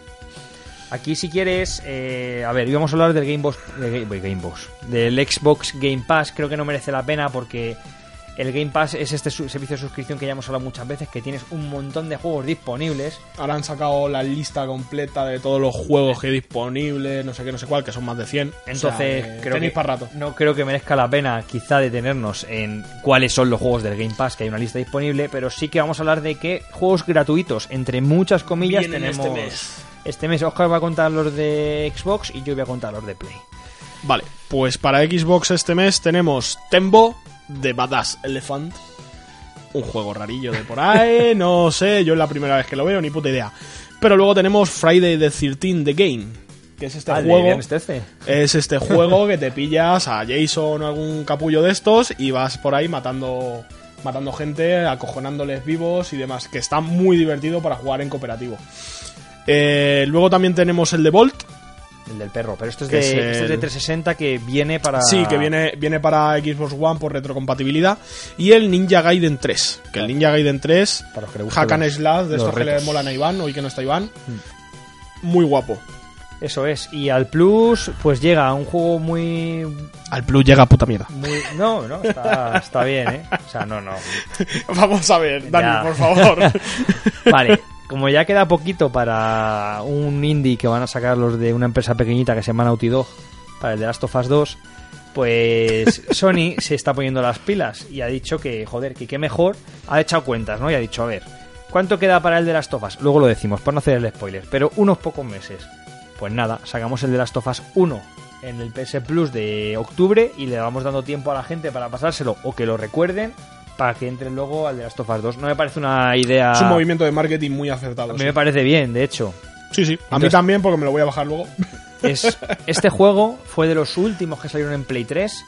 Aquí si quieres, eh, a ver, íbamos a hablar del Gamebox, de Ga- Game Box, del Xbox Game Pass, creo que no merece la pena porque El Game Pass es este servicio de suscripción que ya hemos hablado muchas veces, que tienes un montón de juegos disponibles. Ahora han sacado la lista completa de todos los juegos que hay disponibles, no sé qué, no sé cuál, que son más de 100. Entonces, O sea, que creo tenéis que para rato. no creo que merezca la pena quizá detenernos en cuáles son los juegos del Game Pass, que hay una lista disponible, pero sí que vamos a hablar de que juegos gratuitos, entre muchas comillas, Vienen tenemos... este mes. Este mes Oscar va a contar los de Xbox y yo voy a contar los de Play. Vale, pues para Xbox este mes tenemos Tembo de Badass Elephant. Un juego rarillo de por ahí, no sé, yo es la primera vez que lo veo, ni puta idea. Pero luego tenemos Friday the 13 The Game, que es este Ah, juego. Viernes 13. Es este juego que te pillas a Jason o algún capullo de estos y vas por ahí matando matando gente, acojonándoles vivos y demás, que está muy divertido para jugar en cooperativo. Eh, luego también tenemos el de Bolt, El del perro, pero esto es, de, es esto es de el- 360 que viene para... Sí, que viene, viene para Xbox One por retrocompatibilidad. Y el Ninja Gaiden 3. Que el Ninja Gaiden 3, Para los que Hack and los- Slash, de estos que le molan a Iván, hoy que no está Iván. Muy guapo. Eso es. Y al Plus, pues llega un juego muy... Al Plus llega puta mierda. muy... No, no, está, está bien, ¿eh? O sea, no, no. Vamos a ver, Dani, Ya. por favor. Vale, como ya queda poquito para un indie que van a sacar los de una empresa pequeñita que se llama Naughty Dog para el de Last of Us 2, pues Sony se está poniendo las pilas y ha dicho que, joder, que qué mejor, ha echado cuentas, ¿no? Y ha dicho, a ver, ¿cuánto queda para el de Last of Us? Luego lo decimos, para no hacer el spoiler, pero unos pocos meses. Pues nada, sacamos el de Last of Us 1 en el PS Plus de octubre y le vamos dando tiempo a la gente para pasárselo o que lo recuerden para que entren luego al de Last of Us 2. No me parece una idea... Es un movimiento de marketing muy acertado. A mí sí. me parece bien, de hecho. Sí, sí. A mí también, porque me lo voy a bajar luego. Es, este juego fue de los últimos que salieron en Play 3.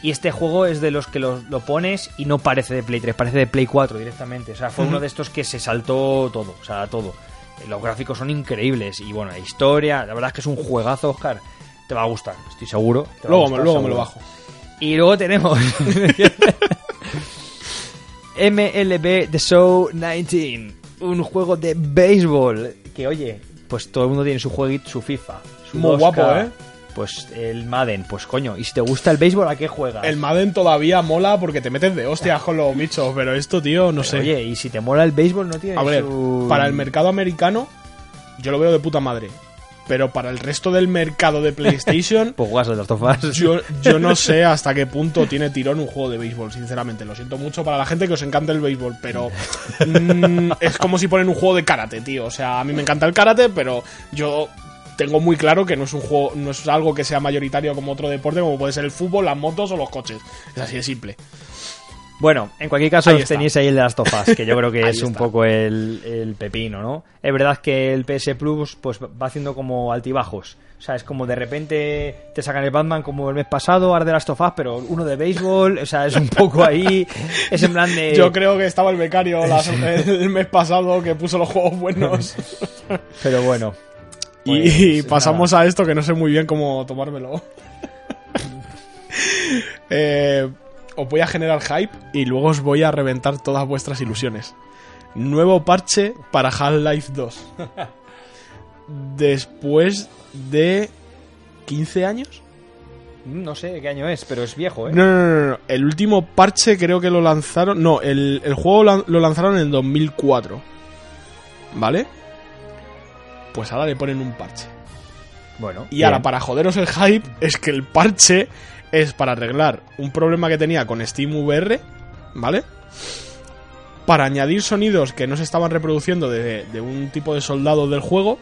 Y este juego es de los que lo, lo pones y no parece de Play 3, parece de Play 4 directamente. O sea, fue uno de estos que se saltó todo. O sea, todo. Los gráficos son increíbles. Y bueno, la historia, la verdad es que es un juegazo, Oscar. Te va a gustar, estoy seguro. Luego, gustar, luego me lo bajo. Y luego tenemos MLB The Show 19, un juego de béisbol que oye, pues todo el mundo tiene su jueguito, su FIFA, su Muy 2K, guapo, ¿eh? Pues el Madden, pues coño, y si te gusta el béisbol, ¿a qué juegas? El Madden todavía mola porque te metes de hostias con los bichos, pero esto, tío, no sé. Oye, y si te mola el béisbol, no tiene A ver, su... para el mercado americano, yo lo veo de puta madre. Pero para el resto del mercado de PlayStation, Pues juegas al Last of Us. yo, yo no sé hasta qué punto tiene tirón un juego de béisbol, sinceramente. Lo siento mucho para la gente que os encanta el béisbol, pero mm, es como si ponen un juego de karate, tío. O sea, a mí me encanta el karate, pero yo tengo muy claro que no es un juego, no es algo que sea mayoritario como otro deporte, como puede ser el fútbol, las motos o los coches. Es así de simple. Bueno, en cualquier caso Ahí tenéis ahí el de las tofas, que yo creo que es un poco el, el pepino, ¿no? Es verdad que el PS Plus pues va haciendo como altibajos. O sea, es como de repente te sacan el Batman como el mes pasado, ahora de las tofas, pero uno de béisbol, o sea, es un poco ahí, es en plan de... Yo creo que estaba el becario las- el mes pasado que puso los juegos buenos. Pero bueno. y Pues, pasamos a esto que no sé muy bien cómo tomármelo. Eh, os voy a generar hype y luego os voy a reventar todas vuestras ilusiones. Nuevo parche para Half-Life 2. Después de 15 años. No sé qué año es, pero es viejo, ¿eh? No, no, no, no. El último parche creo que lo lanzaron. No, el, el juego lo lanzaron en 2004. ¿Vale? Pues ahora le ponen un parche. Bueno. Y ahora, para joderos el hype, es que el parche es para arreglar un problema que tenía con Steam VR, ¿vale? Para añadir sonidos que no se estaban reproduciendo de, de un tipo de soldado del juego.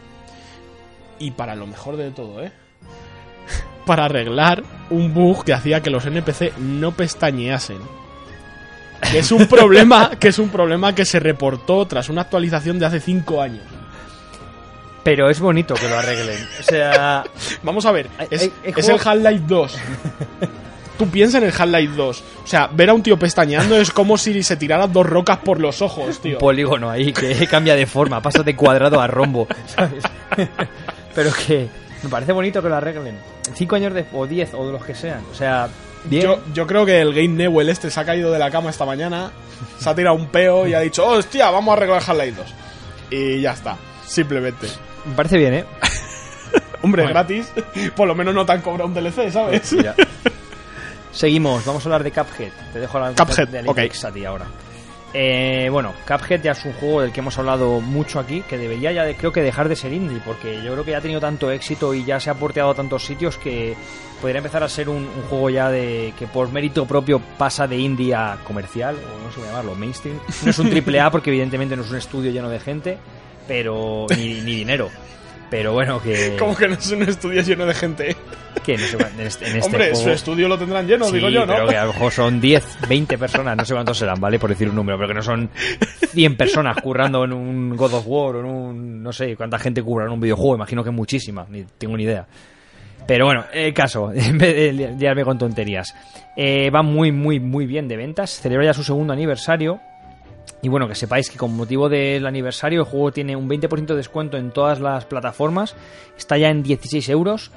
Y para lo mejor de todo, ¿eh? para arreglar un bug que hacía que los NPC no pestañeasen. Que es un problema, que es un problema que se reportó tras una actualización de hace 5 años. Pero es bonito que lo arreglen. O sea, Vamos a ver, es, hay- hay es el Half-Life 2. Tú piensas en el Half-Life 2. O sea, ver a un tío pestañeando es como si se tirara dos rocas por los ojos, tío. un polígono ahí que cambia de forma, pasa de cuadrado a rombo, ¿sabes? Pero que me parece bonito que lo arreglen. Cinco años de, o diez, o de los que sean. O sea, bien. Yo, yo creo que el Game Newell este se ha caído de la cama esta mañana, se ha tirado un peo y ha dicho, hostia, vamos a arreglar Half-Life 2. Y ya está, simplemente. Me parece bien, ¿eh? Hombre, Bueno. gratis, por lo menos no te han cobrado un DLC, ¿sabes? Seguimos, vamos a hablar de Cuphead. Te dejo hablar Cuphead, de ok. Alyx a ti ahora. Eh, bueno, Cuphead ya es un juego del que hemos hablado mucho aquí, que debería ya de- creo que dejar de ser indie, porque yo creo que ya ha tenido tanto éxito y ya se ha porteado a tantos sitios que podría empezar a ser un, un juego ya de que por mérito propio pasa de indie a comercial, o no sé cómo llamarlo, mainstream. No es un triple A porque evidentemente no es un estudio lleno de gente, pero ni, ni dinero. Pero bueno, que... Como que no es un estudio lleno de gente. que no sé en este, en este Hombre, su juego- estudio lo tendrán lleno, Sí, digo yo, ¿no? pero que a lo mejor son 10, 20 personas, no sé cuántos serán, ¿vale? Por decir un número, pero que no son 100 personas currando en un God of War o en un... no sé cuánta gente curra en un videojuego, imagino que muchísima, ni tengo ni idea. Pero bueno, el caso, en vez de liarme con tonterías. Eh, va muy, muy, muy bien de ventas, celebra ya su segundo aniversario. Y bueno, que sepáis que con motivo del aniversario el juego tiene un 20% de descuento en todas las plataformas. Está ya en 16 euros.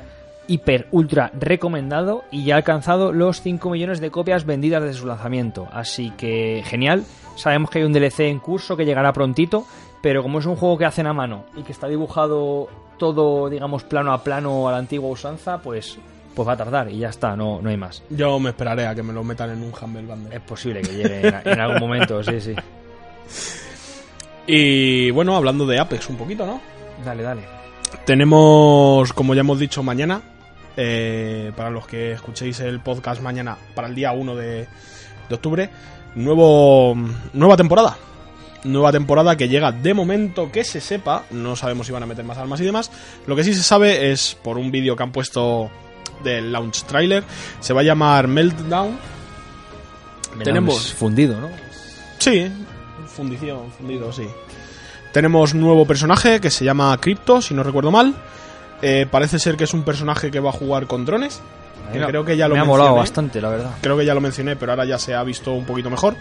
Hiper, ultra recomendado y ya ha alcanzado los 5 millones de copias vendidas desde su lanzamiento. Así que genial. Sabemos que hay un DLC en curso que llegará prontito. Pero como es un juego que hacen a mano y que está dibujado todo, digamos, plano a plano a la antigua usanza, pues, pues va a tardar y ya está, no, no hay más. Yo me esperaré a que me lo metan en un Humble Bundle. Es posible que llegue en, en algún momento, sí, sí. Y bueno, hablando de Apex un poquito, ¿no? Dale, dale. Tenemos, como ya hemos dicho, mañana, eh, para los que escuchéis el podcast mañana, para el día 1 de, de octubre, nuevo, nueva temporada. Nueva temporada que llega de momento que se sepa, no sabemos si van a meter más armas y demás. Lo que sí se sabe es por un vídeo que han puesto del launch trailer, se va a llamar Meltdown. Tenemos- fundido, ¿no? Sí, fundición, fundido, sí. Tenemos nuevo personaje que se llama Crypto, si no recuerdo mal. Eh, parece ser que es un personaje que va a jugar con drones. Que creo que ya lo me ha molado mencioné. bastante, la verdad. Creo que ya lo mencioné, pero ahora ya se ha visto un poquito mejor.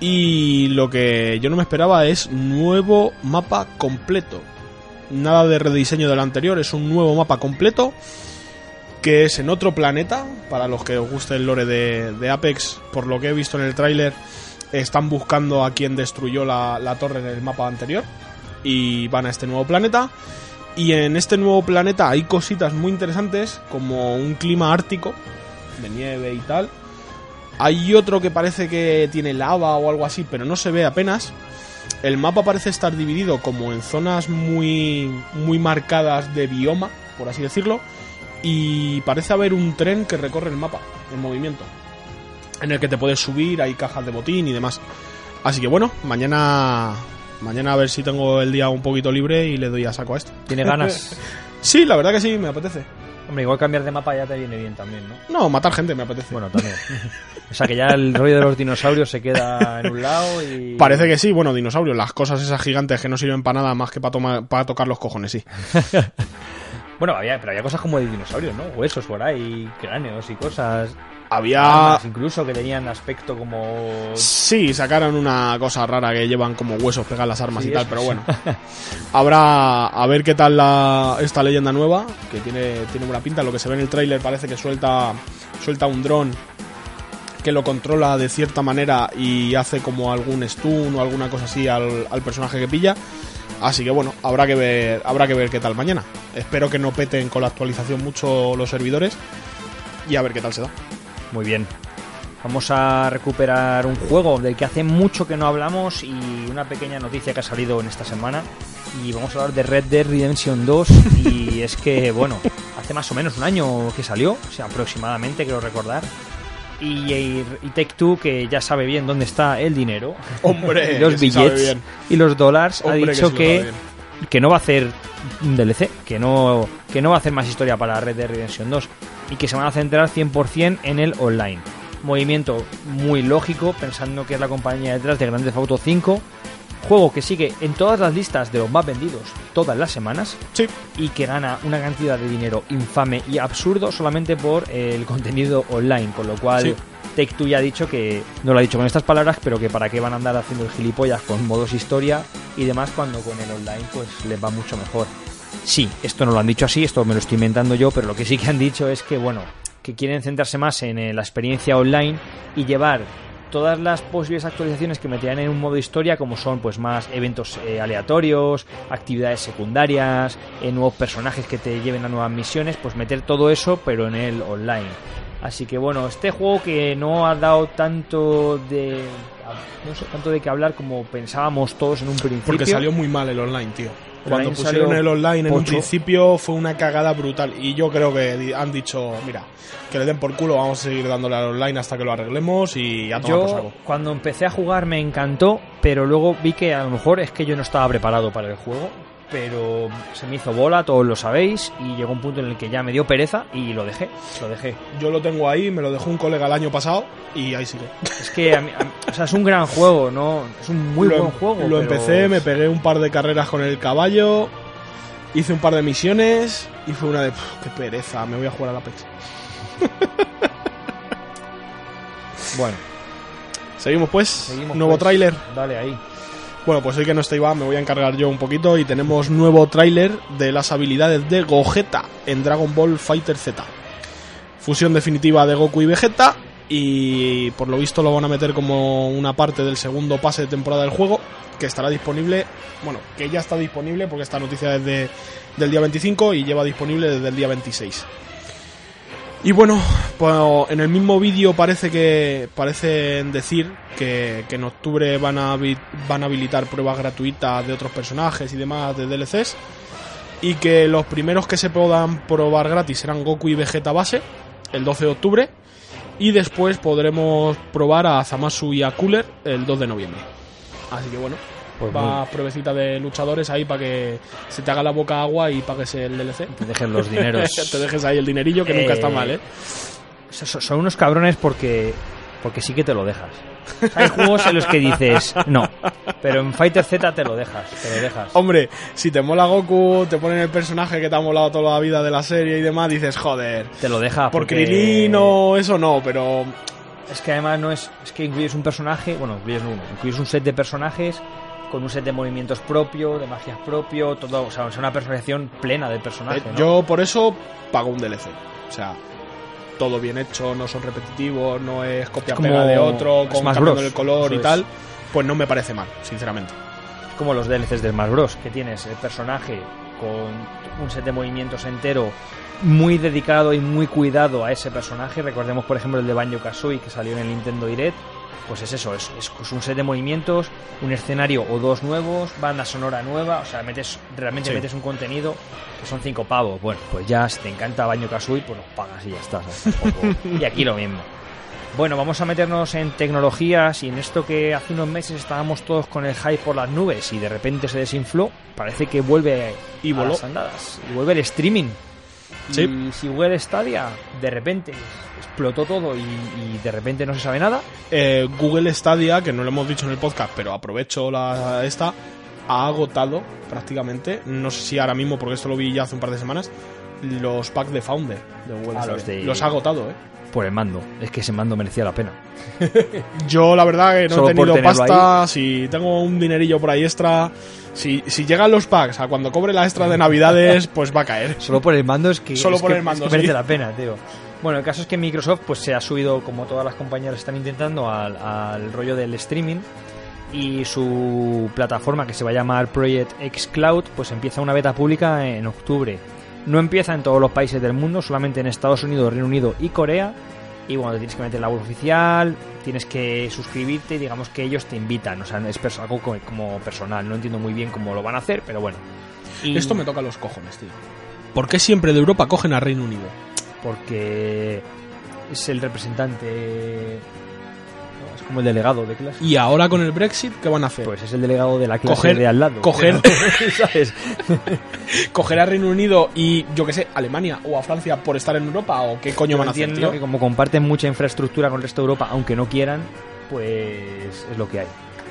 Y lo que yo no me esperaba es nuevo mapa completo. Nada de rediseño del anterior, es un nuevo mapa completo que es en otro planeta. Para los que os guste el lore de, de Apex, por lo que he visto en el tráiler, están buscando a quien destruyó la, la torre en el mapa anterior y van a este nuevo planeta. Y en este nuevo planeta hay cositas muy interesantes como un clima ártico de nieve y tal. Hay otro que parece que tiene lava o algo así, pero no se ve apenas. El mapa parece estar dividido como en zonas muy muy marcadas de bioma, por así decirlo, y parece haber un tren que recorre el mapa en movimiento, en el que te puedes subir, hay cajas de botín y demás. Así que bueno, mañana mañana a ver si tengo el día un poquito libre y le doy a saco a esto. Tiene ganas. Sí, la verdad que sí, me apetece. Hombre, igual cambiar de mapa ya te viene bien también, ¿no? No, matar gente me apetece. Bueno, también. o sea que ya el rollo de los dinosaurios se queda en un lado y... Parece que sí, bueno, dinosaurios, las cosas esas gigantes que no sirven para nada más que para tocar los cojones, sí. Bueno, había, pero había cosas como de dinosaurios, ¿no? Huesos por ahí, cráneos y cosas. Había... armas incluso que tenían aspecto como... Sí, sacaron una cosa rara que llevan como huesos pegar las armas Sí, y tal, eso pero bueno. Habrá a ver qué tal la, esta leyenda nueva, que tiene, tiene buena pinta. Lo que se ve en el tráiler parece que suelta, suelta un dron que lo controla de cierta manera y hace como algún stun o alguna cosa así al, al personaje que pilla. Así que bueno, habrá que ver, habrá que ver qué tal mañana. Espero que no peten con la actualización mucho los servidores y a ver qué tal se da. Muy bien. Vamos a recuperar un juego del que hace mucho que no hablamos y una pequeña noticia que ha salido en esta semana. Y vamos a hablar de Red Dead Redemption 2. Y es que, bueno, hace más o menos un año que salió, o sea, aproximadamente, quiero recordar. Y, y, y Take Two, que ya sabe bien dónde está el dinero, Hombre, y los bien. y los dólares, ha Hombre, dicho que. Que no va a hacer un DLC, que no, que no va a hacer más historia para Red Dead Redemption 2 y que se van a centrar 100% en el online. Movimiento muy lógico, pensando que es la compañía detrás de Grand Theft Auto 5, juego que sigue en todas las listas de los más vendidos todas las semanas Sí, y que gana una cantidad de dinero infame y absurdo solamente por el contenido online, con lo cual Sí. Take ya ha dicho que, no lo ha dicho con estas palabras, pero que para qué van a andar haciendo el gilipollas con modos historia y demás cuando con el online pues les va mucho mejor. Sí, esto no lo han dicho así, esto me lo estoy inventando yo, pero lo que sí que han dicho es que, bueno, que quieren centrarse más en eh, la experiencia online y llevar todas las posibles actualizaciones que metían en un modo historia, como son pues más eventos eh, aleatorios, actividades secundarias, eh, nuevos personajes que te lleven a nuevas misiones, pues meter todo eso, pero en el online. Así que bueno, este juego que no ha dado tanto de no sé, tanto de qué hablar como pensábamos todos en un principio. Porque salió muy mal el online, tío. Cuando online pusieron el online en un principio fue una cagada brutal. Y yo creo que han dicho, mira, que le den por culo, vamos a seguir dándole al online hasta que lo arreglemos y a tomar por Yo saco. cuando empecé a jugar me encantó, pero luego vi que a lo mejor es que yo no estaba preparado para el juego, pero se me hizo bola, todos lo sabéis, y llegó un punto en el que ya me dio pereza y lo dejé, lo dejé. Yo lo tengo ahí, me lo dejó un colega el año pasado y ahí sigue. Es que a mí- a mí- o sea, es un gran juego, no, es un muy lo, buen juego. Lo pero- empecé, me pegué un par de carreras con el caballo, hice un par de misiones y fue una de, "Puf, qué pereza, me voy a jugar a la Apex. Bueno, Seguimos pues, seguimos. nuevo pues. tráiler. Dale ahí. Bueno, pues hoy que no está Iván, me voy a encargar yo un poquito y tenemos nuevo tráiler de las habilidades de Gogeta en Dragon Ball Fighter Z. Fusión definitiva de Goku y Vegeta y por lo visto lo van a meter como una parte del segundo pase de temporada del juego que estará disponible, bueno, que ya está disponible porque esta noticia es de- del día 25 y lleva disponible desde el día 26. Y bueno, pues en el mismo vídeo parece que parecen decir que, que en octubre van a, van a habilitar pruebas gratuitas de otros personajes y demás de DLCs. Y que los primeros que se puedan probar gratis serán Goku y Vegeta base, el 12 de octubre. Y después podremos probar a Zamasu y a Cooler el 2 de noviembre. Así que bueno, Pues va pruebecita de luchadores ahí para que se te haga la boca agua y pagues el DLC. Te dejen los dineros. te dejes ahí el dinerillo que nunca Eh, está mal, ¿eh? So- so- Son unos cabrones porque porque sí que te lo dejas. Hay juegos en los que dices no, pero en Fighter Z te lo dejas, te lo dejas. Hombre, si te mola Goku, te ponen el personaje que te ha molado toda la vida de la serie y demás, dices, joder, Te lo deja por porque Krilin o eso no, pero Es que además no es es que incluyes un personaje, bueno, incluyes uno, incluyes un set de personajes con un set de movimientos propio, de magias propio, todo, o sea, es una personalización plena del personaje, eh, ¿no? yo por eso pago un DLC. O sea, todo bien hecho, no son repetitivos, no es copia como pega de otro, con Smash cambiando Bros. el color Eso y es. tal, pues no me parece mal, sinceramente. Es como los DLCs del Smash Bros. que tienes el personaje con un set de movimientos entero muy dedicado y muy cuidado a ese personaje. Recordemos, por ejemplo, el de Banjo Kazooie que salió en el Nintendo Direct. Pues es eso, es, es- es un set de movimientos, un escenario o dos nuevos, banda sonora nueva, o sea, metes realmente Sí. metes un contenido que son cinco pavos. Bueno, pues ya si te encanta Banjo Kazooie, pues los pagas y ya está. ¿sabes? Tampoco- y aquí lo mismo. Bueno, vamos a meternos en tecnologías y en esto que hace unos meses estábamos todos con el hype por las nubes y de repente se desinfló, parece que vuelve Y a voló. las andadas y vuelve el streaming. Sí. Y si Google Stadia de repente explotó todo y, y de repente no se sabe nada, Eh, Google Stadia, que no lo hemos dicho en el podcast, pero aprovecho la esta, ha agotado prácticamente, no sé si ahora mismo, porque esto lo vi ya hace un par de semanas, los packs de Founder de Google Ah, Stadia. los de- Los ha agotado, ¿eh? Por el mando. Es que ese mando merecía la pena. Yo la verdad que no Solo he tenido pasta, si tengo un dinerillo por ahí extra, si, si llegan los packs a cuando cobre la extra de navidades, pues va a caer. Solo por el mando es que, Solo es por que- el mando, es que merece sí. la pena, tío. Bueno, el caso es que Microsoft pues se ha subido, como todas las compañías están intentando, al, al rollo del streaming y su plataforma que se va a llamar Project X Cloud pues empieza una beta pública en octubre. No empieza en todos los países del mundo, solamente en Estados Unidos, Reino Unido y Corea. Y bueno, te tienes que meter la web oficial, tienes que suscribirte y digamos que ellos te invitan. O sea, es algo como, personal. No entiendo muy bien cómo lo van a hacer, pero bueno. Y- Esto me toca los cojones, tío. ¿Por qué siempre de Europa cogen a Reino Unido? porque es el representante es como el delegado de clase Y ahora con el Brexit, ¿qué van a hacer? pues es el delegado de la clase Coger- de al lado coger- ¿sabes? ¿Coger a Reino Unido y, yo qué sé, Alemania o a Francia por estar en Europa? ¿O qué coño Yo van a hacer, tío? que como comparten mucha infraestructura con el resto de Europa aunque no quieran pues es lo que hay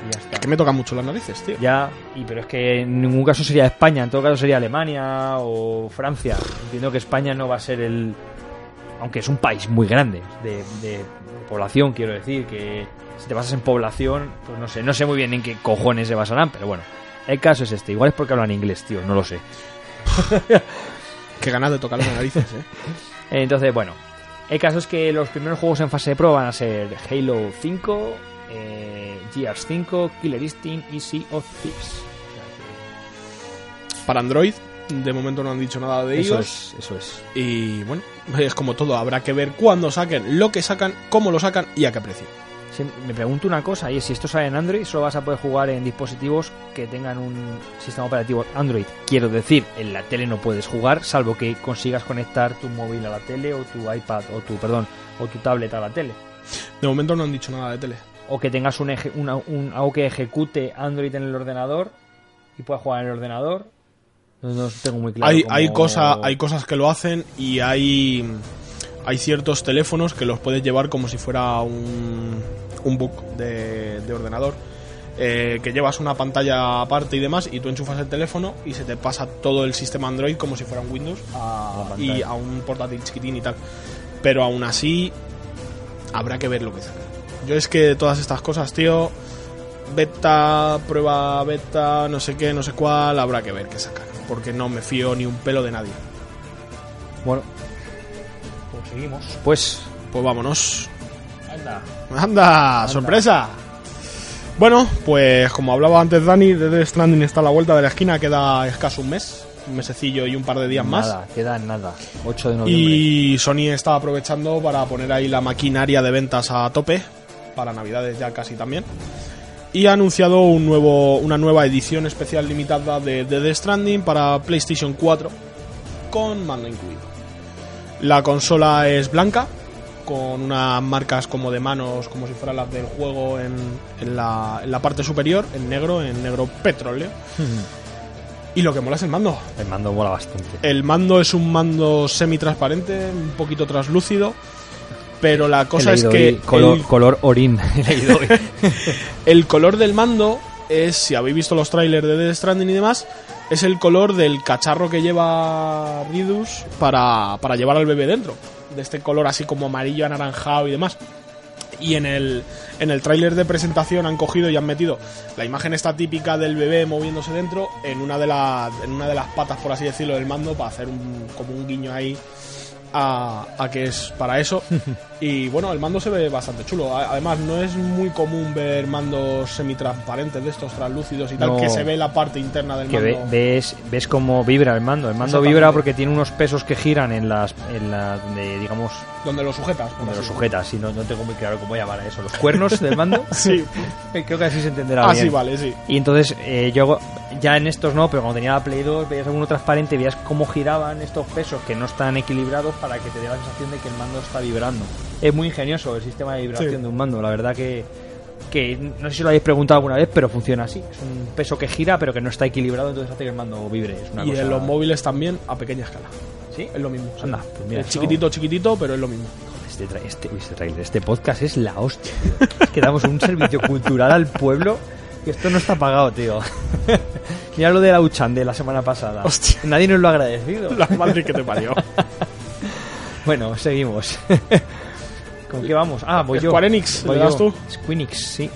y ya está Que me tocan mucho las narices, tío. ya y pero es que en ningún caso sería España en todo caso sería Alemania o Francia entiendo que España no va a ser el aunque es un país muy grande de, de población quiero decir que si te basas en población pues no sé no sé muy bien en qué cojones se basarán pero bueno el caso es este. Igual es porque hablan inglés tío no lo sé. Qué ganas de tocar las narices, ¿eh? entonces bueno el caso es que los primeros juegos en fase de prueba van a ser Halo 5 eh, Gears 5 Killer Instinct y Sea of Thieves. Para Android De momento no han dicho nada de Eso ellos. es, eso es. Y bueno, es como todo, habrá que ver cuándo saquen, lo que sacan, cómo lo sacan y a qué precio. Sí, me pregunto una cosa, y es si esto sale en Android, solo vas a poder jugar en dispositivos que tengan un sistema operativo Android. Quiero decir, en la tele no puedes jugar, salvo que consigas conectar tu móvil a la tele o tu iPad o tu, perdón, o tu tablet a la tele. De momento no han dicho nada de tele. O que tengas un, eje- una- un algo que ejecute Android en el ordenador y puedas jugar en el ordenador. No, no tengo muy claro. hay, cómo- hay, cosa, hay cosas que lo hacen y hay, hay ciertos teléfonos que los puedes llevar como si fuera un, un book de, de ordenador. eh, que llevas una pantalla aparte y demás y tú enchufas el teléfono y se te pasa todo el sistema Android como si fuera un Windows a- y a un portátil chiquitín y tal. Pero aún así habrá que ver lo que sacan. Yo es que todas estas cosas, tío, beta, prueba beta, no sé qué, no sé cuál, habrá que ver qué sacan. Porque no me fío ni un pelo de nadie. Bueno, pues seguimos. Pues, Pues vámonos. anda. ¡Anda! ¡Sorpresa! Bueno, pues como hablaba antes Dani, Dead Stranding está a la vuelta de la esquina, queda escaso un mes, un mesecillo y un par de días más. Nada, queda nada. 8 de noviembre. Y Sony está aprovechando para poner ahí la maquinaria de ventas a tope, para Navidades ya casi también. Y ha anunciado un nuevo, una nueva edición especial limitada de The Death Stranding para PlayStation 4, con mando incluido. La consola es blanca, con unas marcas como de manos, como si fueran las del juego en, en la, en la parte superior, en negro, en negro petróleo. Y lo que mola es el mando. El mando mola bastante. El mando es un mando semi-transparente, un poquito translúcido. Pero la cosa es que color, el, color orín. El color del mando es, si habéis visto los trailers de Death Stranding y demás, es el color del cacharro que lleva Ridus para, para llevar al bebé dentro. De este color así como amarillo, anaranjado y demás. Y en el, en el tráiler de presentación han cogido y han metido la imagen esta típica del bebé moviéndose dentro en una de, las en una de las patas, por así decirlo, del mando para hacer un, como un guiño ahí a, a que es para eso. y bueno, el mando se ve bastante chulo. Además, no es muy común ver mandos semitransparentes de estos translúcidos y tal, No. que se ve la parte interna del que mando. ves, ves cómo vibra el mando. El mando vibra porque tiene unos pesos que giran en las, en la, donde, digamos, donde lo sujetas. donde lo sujetas. Y no, no tengo muy claro cómo llamar a eso. Los cuernos del mando. Sí, Creo que así se entenderá así bien. vale, sí. Y entonces eh, yo ya en estos no, pero cuando tenía la Play 2 veías alguno transparente, veías cómo giraban estos pesos que no están equilibrados para que te dé la sensación de que el mando está vibrando. Es muy ingenioso el sistema de vibración Sí. de un mando, la verdad que, que no sé si lo habéis preguntado alguna vez, pero funciona así. Es un peso que gira pero que no está equilibrado, entonces hace que el mando vibre. Es una Y cosa... en los móviles también a pequeña escala. ¿Sí? Es lo mismo. Anda, pues mira, es eso- chiquitito, chiquitito, pero es lo mismo. Este, tra- este, este trailer, este podcast es la hostia, tío. Es que damos un servicio cultural al pueblo que esto no está pagado, tío. Mira lo de la Uchan de la semana pasada. Hostia. Nadie nos lo ha agradecido. La madre que te parió. Bueno, seguimos. ¿Con qué vamos? Ah, voy yo. Square Enix, Voy ¿le das yo. tú? Square Enix, sí.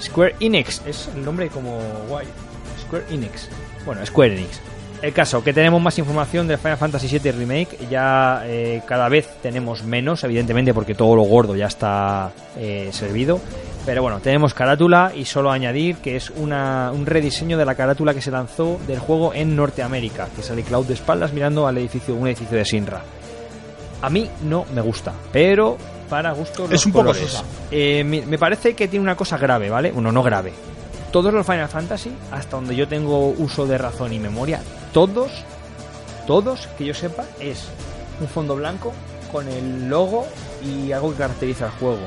Square Enix, es el nombre como guay. Square Enix. Bueno, Square Enix. El caso, que tenemos más información del Final Fantasy VII Remake. Ya eh, cada vez tenemos menos, evidentemente, porque todo lo gordo ya está eh, servido. Pero bueno, tenemos carátula y solo añadir que es una, un rediseño de la carátula que se lanzó del juego en Norteamérica, que sale Cloud de espaldas mirando al edificio, un edificio de Sinra. A mí no me gusta, pero para gusto Es un poco sosa. Eh, me, me parece que tiene una cosa grave, ¿vale? Bueno, no grave. Todos los Final Fantasy, hasta donde yo tengo uso de razón y memoria, todos, todos, que yo sepa, es un fondo blanco con el logo y algo que caracteriza el juego.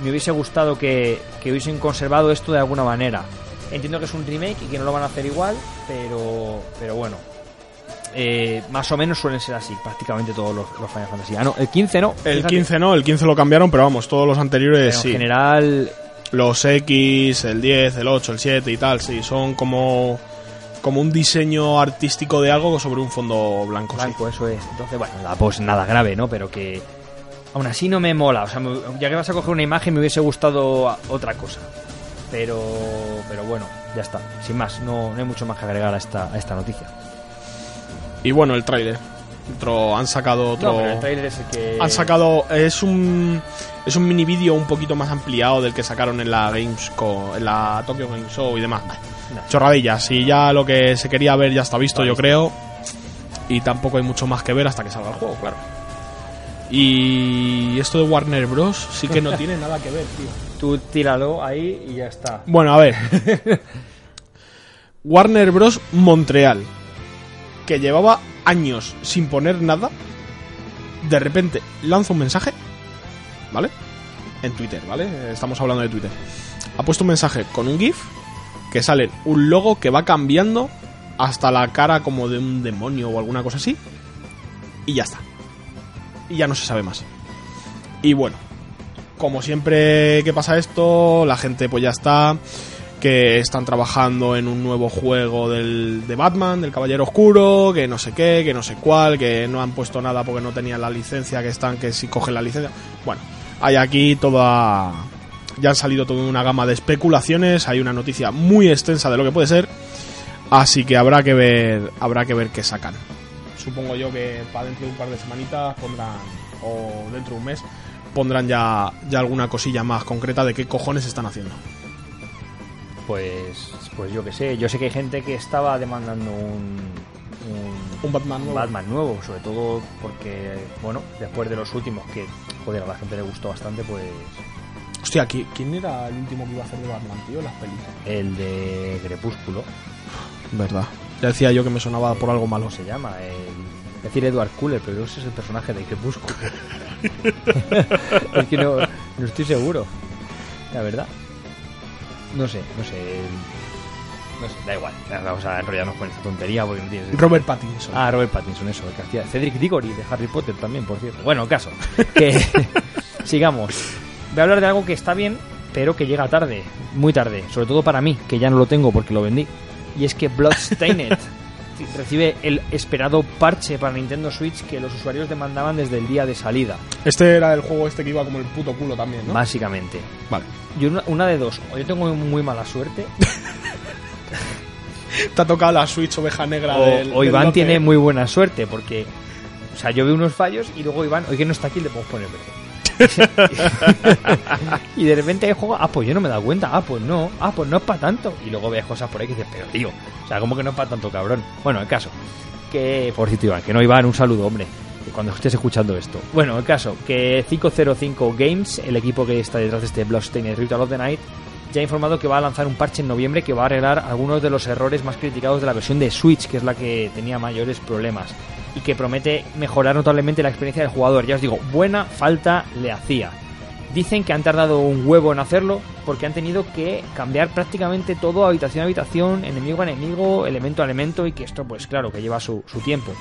Me hubiese gustado que, que hubiesen conservado esto de alguna manera. Entiendo que es un remake y que no lo van a hacer igual, pero, pero bueno. Eh, más o menos suelen ser así, prácticamente todos los, los Final Fantasy. Ah, no, el 15 no. El fíjate. 15 no, el 15 lo cambiaron, pero vamos, todos los anteriores Pero sí. En general, Los X, el 10, el 8, el 7 y tal, sí, son como como un diseño artístico de algo sobre un fondo blanco. sí. blanco, eso es. Entonces, bueno, nada, pues nada grave, ¿no? Pero que aún así no me mola. O sea, ya que vas a coger una imagen, me hubiese gustado otra cosa. Pero, pero bueno, ya está. Sin más, no, no hay mucho más que agregar a esta, a esta noticia. Y bueno, el tráiler. Otro, han sacado otro. No, pero el trailer es el que. Han sacado. Es un. Es un mini vídeo un poquito más ampliado del que sacaron en la Gamesco, en la Tokyo Game Show y demás. No. Chorradillas. Y ya lo que se quería ver ya está visto, Está yo visto. creo. Y tampoco hay mucho más que ver hasta que salga el juego, claro. Y esto de Warner Bros. sí que no tiene nada que ver, tío. Tú tíralo ahí y ya está. Bueno, a ver. Warner Bros. Montreal, que llevaba años sin poner nada, de repente lanza un mensaje, ¿vale? En Twitter, ¿vale? Estamos hablando de Twitter. Ha puesto un mensaje con un GIF que sale un logo que va cambiando hasta la cara como de un demonio o alguna cosa así. Y ya está. Y ya no se sabe más. Y bueno, como siempre que pasa esto, la gente pues ya está que están trabajando en un nuevo juego del, de Batman, del Caballero Oscuro, que no sé qué, que no sé cuál, que no han puesto nada porque no tenían la licencia, que están, que si cogen la licencia. Bueno, hay aquí toda... Ya han salido toda una gama de especulaciones, hay una noticia muy extensa de lo que puede ser, así que habrá que ver, habrá que ver qué sacan. Supongo yo que para dentro de un par de semanitas pondrán, o dentro de un mes, pondrán ya, ya alguna cosilla más concreta de qué cojones están haciendo. Pues, pues yo que sé, yo sé que hay gente que estaba demandando un, un, Un Batman nuevo. Batman nuevo, sobre todo porque, bueno, después de los últimos que, joder, a la gente le gustó bastante, pues Hostia, ¿qui- ¿quién era el último que iba a hacer de Batman, tío? Las pelis. el de Crepúsculo, Verdad. Ya decía yo que me sonaba por algo malo. ¿cómo se llama? El, decir Edward Cullen, pero ese es el personaje de Crepúsculo. es que no, no estoy seguro, la verdad. No sé, no sé. No sé, da igual. Vamos a enrollarnos con esta tontería porque no tiene sentido. Robert Pattinson. Ah, Robert Pattinson, eso, el que hacía. Cedric Diggory de Harry Potter también, por cierto. Bueno, caso. Que sigamos. Voy a hablar de algo que está bien, pero que llega tarde, muy tarde. Sobre todo para mí, que ya no lo tengo porque lo vendí. Y es que Bloodstained recibe el esperado parche para Nintendo Switch que los usuarios demandaban desde el día de salida, Este era el juego este que iba como el puto culo también, ¿no? básicamente. Vale. Yo una, una de dos, o yo tengo muy mala suerte, Te ha tocado la Switch oveja negra o, del, o Iván tiene muy buena suerte, porque, o sea, yo veo unos fallos y luego Iván, hoy que no está aquí, le podemos poner verde. y de repente juega, ah, pues yo no me he dado cuenta, ah, pues no, ah, pues no es para tanto. Y luego ves cosas por ahí que dices, pero tío, o sea, como que no es para tanto, cabrón. Bueno, el caso, que, por cierto, Iván, que no Iván, un saludo, hombre, cuando estés escuchando esto. Bueno, el caso, que 505 Games, el equipo que está detrás de este Bloodstained Ritual of the Night, ya ha informado que va a lanzar un parche en noviembre que va a arreglar algunos de los errores más criticados de la versión de Switch, que es la que tenía mayores problemas, y que promete mejorar notablemente la experiencia del jugador. Ya os digo, buena falta le hacía. Dicen que han tardado un huevo en hacerlo porque han tenido que cambiar prácticamente todo habitación a habitación, enemigo a enemigo, elemento a elemento y que esto pues claro que lleva su, su tiempo.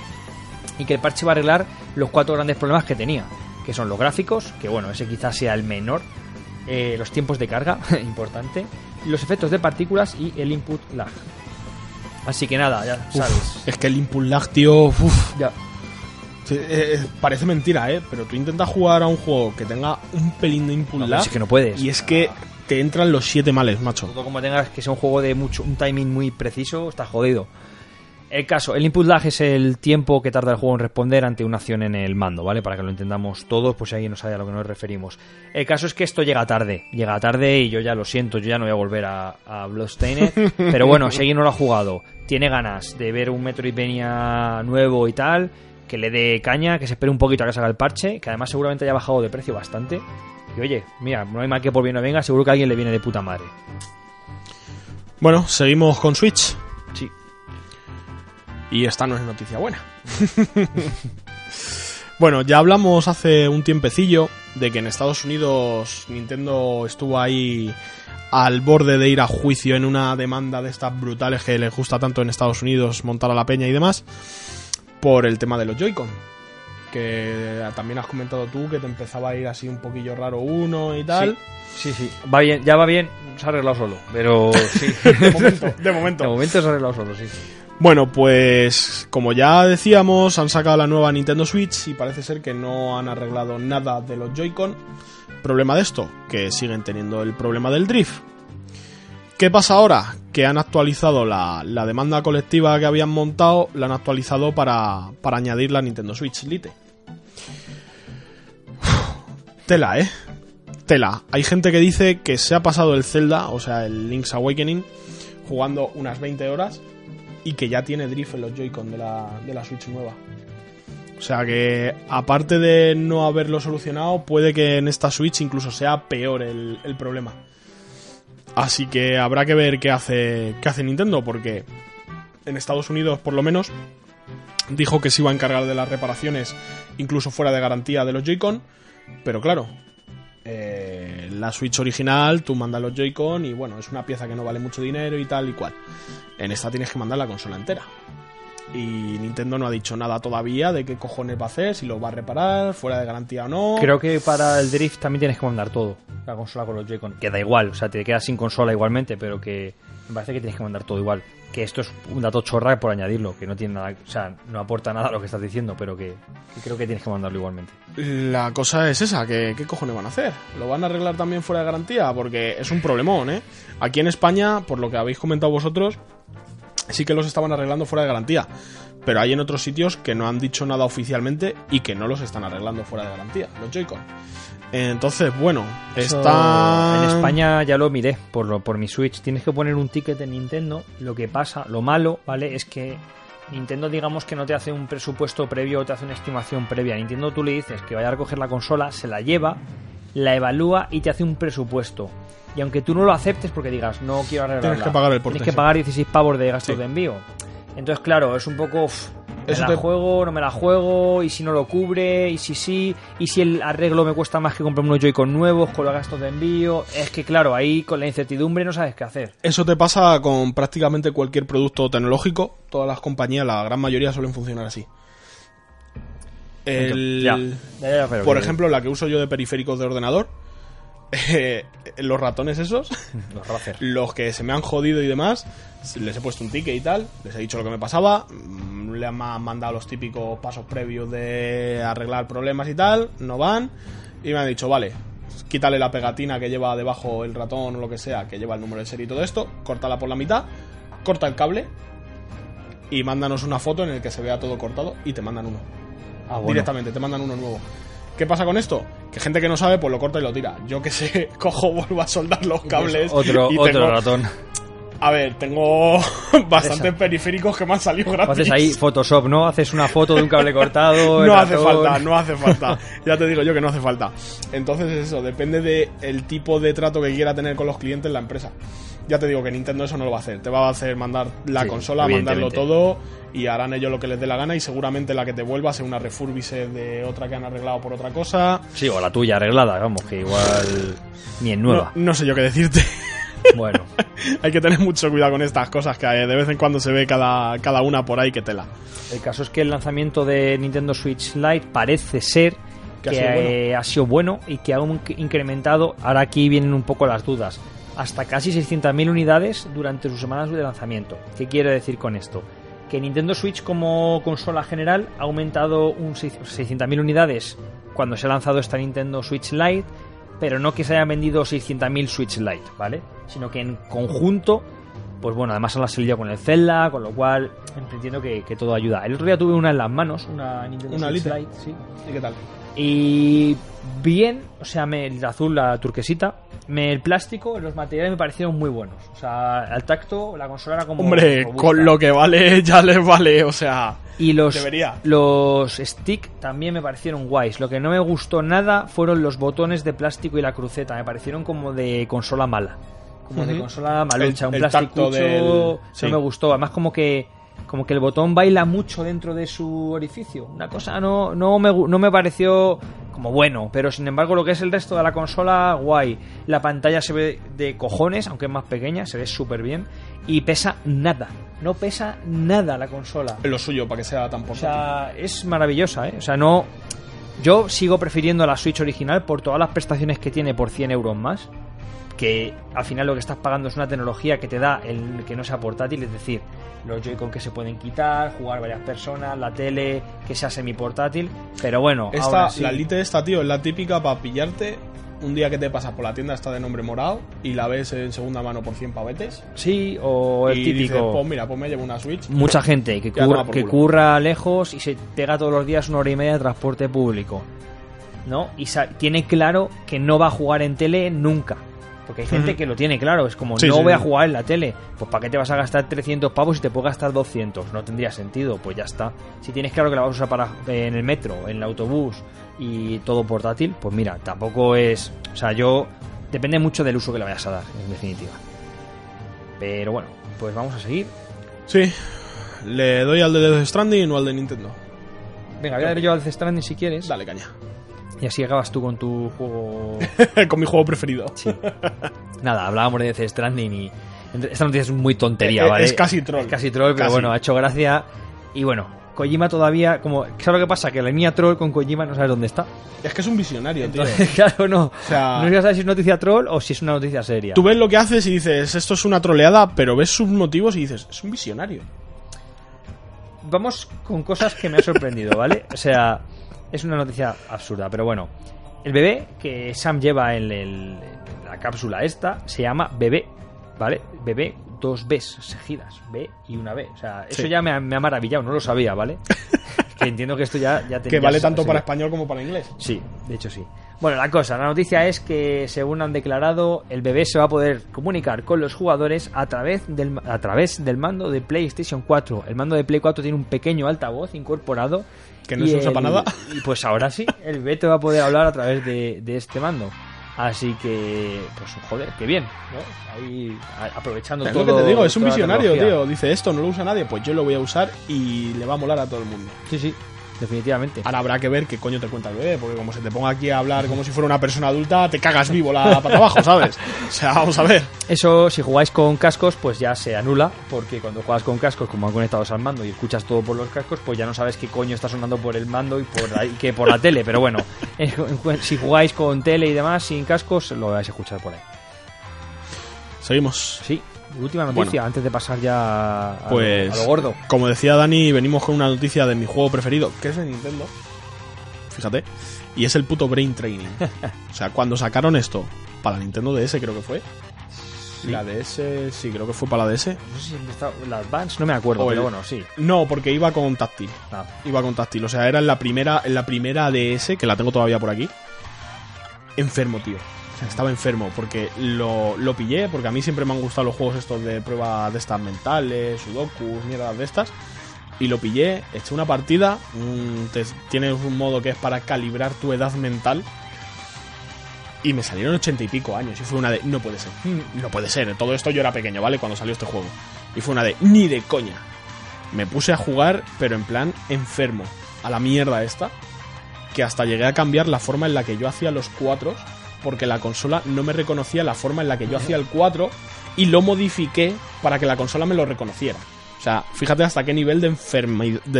Y que el parche va a arreglar los cuatro grandes problemas que tenía, que son los gráficos, que bueno, ese quizás sea el menor, eh, los tiempos de carga, importante, los efectos de partículas y el input lag. Así que nada, ya Uf, sabes. Es que el input lag, tío. uf. Ya. Sí, eh, eh, parece mentira, ¿eh? Pero tú intentas jugar a un juego que tenga un pelín de input No, lag. es que no puedes. Y es que te entran los siete males, macho. Todo como tengas que sea un juego de mucho, un timing muy preciso, está jodido. El caso, el input lag es el tiempo que tarda el juego en responder ante una acción en el mando, ¿vale? Para que lo entendamos todos, pues si alguien no sabe a lo que nos referimos. El caso es que esto llega tarde, llega tarde y yo ya lo siento, yo ya no voy a volver a, a Bloodstained. pero bueno, si alguien no lo ha jugado, tiene ganas de ver un Metroidvania nuevo y tal, que le dé caña, que se espere un poquito a que salga el parche, que además seguramente haya bajado de precio bastante. Y oye, mira, no hay mal que por bien no venga, seguro que a alguien le viene de puta madre. Bueno, seguimos con Switch. Y esta no es noticia buena. bueno, ya hablamos hace un tiempecillo de que en Estados Unidos Nintendo estuvo ahí al borde de ir a juicio en una demanda de estas brutales que les gusta tanto en Estados Unidos montar a la peña y demás por el tema de los Joy-Con. Que también has comentado tú que te empezaba a ir así un poquillo raro uno y tal. Sí, sí. Va bien, ya va bien, se ha arreglado solo. Pero sí. De momento, de momento. De momento se ha arreglado solo, sí. Bueno, pues como ya decíamos, han sacado la nueva Nintendo Switch y parece ser que no han arreglado nada de los Joy-Con. Problema de esto, que siguen teniendo el problema del drift. ¿Qué pasa ahora? Que han actualizado la, la demanda colectiva que habían montado, la han actualizado para, para añadir la Nintendo Switch Lite. Tela, ¿eh? Tela. Hay gente que dice que se ha pasado el Zelda, o sea, el Link's Awakening, jugando unas 20 horas y que ya tiene drift en los Joy-Con de la, de la Switch nueva. O sea que, aparte de no haberlo solucionado, puede que en esta Switch incluso sea peor el, el problema. Así que habrá que ver qué hace, qué hace Nintendo, porque en Estados Unidos, por lo menos, dijo que se iba a encargar de las reparaciones, incluso fuera de garantía de los Joy-Con. Pero claro, eh, la Switch original, tú mandas los Joy-Con y bueno, es una pieza que no vale mucho dinero y tal y cual. En esta tienes que mandar la consola entera. Y Nintendo no ha dicho nada todavía de qué cojones va a hacer, si lo va a reparar, fuera de garantía o no. Creo que para el Drift también tienes que mandar todo. La consola con los Joy-Con. Que da igual, o sea, te quedas sin consola igualmente, pero que me parece que tienes que mandar todo igual. Que esto es un dato chorra por añadirlo, que no tiene nada, o sea, no aporta nada a lo que estás diciendo, pero que, creo que tienes que mandarlo igualmente. La cosa es esa, que ¿qué cojones van a hacer? ¿Lo van a arreglar también fuera de garantía? Porque es un problemón, ¿eh? Aquí en España, por lo que habéis comentado vosotros, sí que los estaban arreglando fuera de garantía. Pero hay en otros sitios que no han dicho nada oficialmente y que no los están arreglando fuera de garantía, los Joy-Con. Entonces, bueno, Eso está... En España ya lo miré por, lo- por mi Switch. Tienes que poner un ticket en Nintendo. Lo que pasa, lo malo, ¿vale? Es que Nintendo, digamos que no te hace un presupuesto previo o te hace una estimación previa. Nintendo tú le dices que vaya a recoger la consola, se la lleva, la evalúa y te hace un presupuesto. Y aunque tú no lo aceptes porque digas, no quiero arreglarla, Tienes que pagar el porte, Tienes que pagar 16 pavos de gastos Sí. de envío. Entonces, claro, es un poco... ¿Me Eso la te- juego, no me la juego? ¿Y si no lo cubre? ¿Y si sí? ¿Y si el arreglo me cuesta más que comprarme unos Joy-Con nuevos con los gastos de envío? Es que, claro, ahí con la incertidumbre no sabes qué hacer. Eso te pasa con prácticamente cualquier producto tecnológico. Todas las compañías, la gran mayoría, suelen funcionar así. El- Ya, ya, por ejemplo, la que uso yo de periféricos de ordenador, eh, los ratones esos, los que se me han jodido y demás, les he puesto un ticket y tal, les he dicho lo que me pasaba, mm, le han ma- mandado los típicos pasos previos de arreglar problemas y tal, no van, y me han dicho, vale, quítale la pegatina que lleva debajo el ratón o lo que sea, que lleva el número de serie y todo esto, córtala por la mitad, corta el cable y mándanos una foto en el que se vea todo cortado y te mandan uno Ah, bueno. directamente, te mandan uno nuevo. ¿Qué pasa con esto? Que gente que no sabe, pues lo corta y lo tira. Yo que sé, cojo, vuelvo a soldar los cables. Otro, y otro tengo- ratón. A ver, tengo bastantes periféricos que me han salido gratis. Haces ahí Photoshop, ¿no? Haces una foto de un cable cortado. no hace ratón. falta, no hace falta. Ya te digo yo que no hace falta. Entonces es eso, depende del el tipo de trato que quiera tener con los clientes la empresa. Ya te digo que Nintendo eso no lo va a hacer. Te va a hacer mandar la Sí, consola, mandarlo todo y harán ellos lo que les dé la gana y seguramente la que te vuelva sea una refurbished de otra que han arreglado por otra cosa. Sí, o la tuya arreglada, vamos, que igual ni en nueva. No, no sé yo qué decirte. Bueno, Hay que tener mucho cuidado con estas cosas que eh, de vez en cuando se ve cada, cada una por ahí que tela. el caso es que el lanzamiento de Nintendo Switch Lite parece ser Que que, ha sido bueno. eh, ha sido bueno y que ha incrementado, ahora aquí vienen un poco las dudas, hasta casi 600.000 unidades durante sus semanas de lanzamiento. ¿Qué quiere decir con esto? Que Nintendo Switch como consola general ha aumentado un seis- 600.000 unidades cuando se ha lanzado esta Nintendo Switch Lite, pero no que se hayan vendido 600.000 Switch Lite, ¿vale? Sino que en conjunto, pues bueno, además han salido con el Zelda, con lo cual entiendo que, que todo ayuda. El otro día tuve una en las manos, una Nintendo Una Switch Lite. Lite, sí. ¿Y qué tal? Y bien, o sea, me, el azul, la turquesita, me, el plástico, los materiales me parecieron muy buenos. O sea, al tacto, la consola era como. Hombre, robusta. con lo que vale ya les vale, o sea... Y los, Debería. los stick también me parecieron guays. Lo que no me gustó nada fueron los botones de plástico y la cruceta. Me parecieron como de consola mala. Como de consola malucha. El- un plástico del- sí. no me gustó. Además, como que como que el botón baila mucho dentro de su orificio. Una cosa no, no, me, no me pareció como bueno, pero sin embargo lo que es el resto de la consola, guay. La pantalla se ve de cojones, aunque es más pequeña, se ve súper bien. Y pesa nada, no pesa nada la consola. Lo suyo para que sea tan O portátil. sea, es maravillosa, ¿eh? O sea, no... Yo sigo prefiriendo la Switch original por todas las prestaciones que tiene por 100 euros más. Que al final lo que estás pagando es una tecnología que te da el que no sea portátil, es decir, los Joy-Con que se pueden quitar, jugar varias personas, la tele que sea semi-portátil. Pero bueno, Esta, ahora sí. La Lite esta, tío, es la típica para pillarte un día que te pasas por la tienda esta de nombre morado y la ves en segunda mano por 100 pavetes. Sí, o el y típico... dices, pues mira, pues me llevo una Switch. mucha gente que, curra, que curra lejos y se pega todos los días una hora y media de transporte público. ¿No? Y tiene claro que no va a jugar en tele nunca. Porque hay gente que lo tiene claro, es como Sí, no sí, voy a jugar en la tele, pues ¿para qué te vas a gastar 300 pavos si te puedo gastar 200? No tendría sentido, pues ya está. Si tienes claro que la vas a usar para eh, en el metro, en el autobús y todo portátil, pues mira, tampoco es, o sea, yo depende mucho del uso que le vayas a dar, en definitiva. Pero bueno, pues vamos a seguir. Sí. ¿Le doy al de Death Stranding o al de Nintendo? Venga, voy a dar yo al Death Stranding si quieres. Dale caña. Y así acabas tú con tu juego. Con mi juego preferido. Sí. Nada, hablábamos de Death Stranding y. Esta noticia es muy tontería, Eh, ¿vale? es casi troll. Es casi troll, pero Casi. bueno, ha hecho gracia. Y bueno, Kojima todavía. como ¿Sabes lo que pasa? Que la línea troll con Kojima no sabes dónde está. Es que es un visionario, tío. Claro, no. sea- no sabes si es noticia troll o si es una noticia seria. Tú ves lo que haces y dices, esto es una troleada, pero ves sus motivos y dices, es un visionario. Vamos con cosas que me ha sorprendido, ¿vale? O sea, es una noticia absurda, pero bueno. El bebé que Sam lleva en, el- en la cápsula esta se llama bebé, ¿vale? Bebé dos Bs seguidas, B y una B. O sea, eso Sí. ya me ha, me ha maravillado, no lo sabía, ¿vale? que entiendo que esto ya, ya Que vale tanto para español como para inglés. Sí, de hecho sí. Bueno, la cosa, la noticia es que según han declarado, el bebé se va a poder comunicar con los jugadores a través del, a través del mando de PlayStation 4. El mando de Play 4 tiene un pequeño altavoz incorporado. Que no se usa el- para nada. Y pues ahora sí, el bebé te va a poder hablar a través de, de este mando. Así que, pues joder, qué bien, ¿no? Ahí a- aprovechando Es lo todo. que te digo, es un visionario, tío. Dice esto, no lo usa nadie, pues yo lo voy a usar y le va a molar a todo el mundo. Sí, sí, definitivamente. Ahora habrá que ver qué coño te cuenta el bebé, porque como se te ponga aquí a hablar como si fuera una persona adulta, te cagas vivo la pata abajo, ¿sabes? O sea, vamos a ver. Eso, si jugáis con cascos, pues ya se anula, porque cuando juegas con cascos, como han conectados al mando y escuchas todo por los cascos, pues ya no sabes qué coño está sonando por el mando y por ahí, que por la tele. Pero bueno, si jugáis con tele y demás sin cascos, lo vais a escuchar por ahí. Seguimos. Sí, última noticia, antes de pasar ya a, lo- Pues, a lo gordo. como decía Dani, venimos con una noticia de mi juego preferido, que es de Nintendo. Fíjate. Y es el puto Brain Training. o sea, cuando sacaron esto para la Nintendo DS, creo que fue. La DS, sí, creo que fue para la DS. No sé si está- la Advance, no me acuerdo, O pero el- bueno, sí. No, porque iba con táctil. Ah, Iba con táctil. O sea, era en la primera, en la primera DS, que la tengo todavía por aquí. Enfermo, tío. Estaba enfermo porque lo, lo pillé, porque a mí siempre me han gustado los juegos estos de pruebas de estas mentales, sudokus, mierdas de estas. Y lo pillé, eché una partida, te- tienes un modo que es para calibrar tu edad mental. Y me salieron ochenta y pico años. Y fue una de, no puede ser, mm, no puede ser. Todo esto yo era pequeño, ¿vale? Cuando salió este juego. Y fue una de, ni de coña. Me puse a jugar, pero en plan enfermo. A la mierda esta. Que hasta llegué a cambiar la forma en la que yo hacía los cuatros. Porque la consola no me reconocía la forma en la que yo hacía el 4. Y lo modifiqué para que la consola me lo reconociera. O sea, fíjate hasta qué nivel de,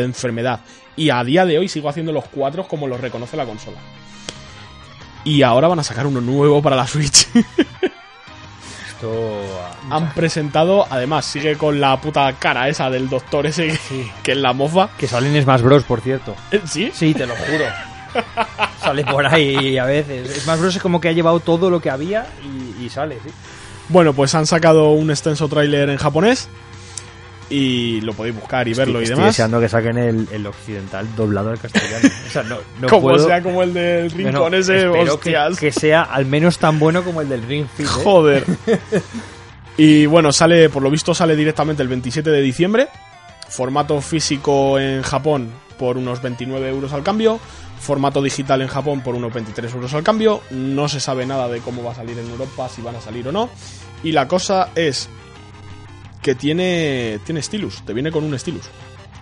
enfermedad. Y a día de hoy sigo haciendo los cuatros como los reconoce la consola. Y ahora van a sacar uno nuevo para la Switch. esto. ah, Han presentado, además, sigue con la puta cara esa del doctor ese que, que es la mofa. Que salen Smash Bros, por cierto. ¿Sí? Sí, te lo juro. sale por ahí a veces. Smash Bros es como que ha llevado todo lo que había y, y sale, sí. Bueno, pues han sacado un extenso tráiler en japonés. Y lo podéis buscar y verlo y Estoy demás. deseando que saquen el, el occidental doblado al castellano. O sea, no, no como puedo... sea como el del rincón Bueno, ese, espero que, hostias. que sea al menos tan bueno como el del Ring Fit. ¿eh? Joder. y bueno, sale, por lo visto sale directamente el 27 de diciembre. Formato físico en Japón por unos 29 euros al cambio. Formato digital en Japón por unos 23 euros al cambio. No se sabe nada de cómo va a salir en Europa, si van a salir o no. Y la cosa es que tiene, tiene stylus, te viene con un stylus.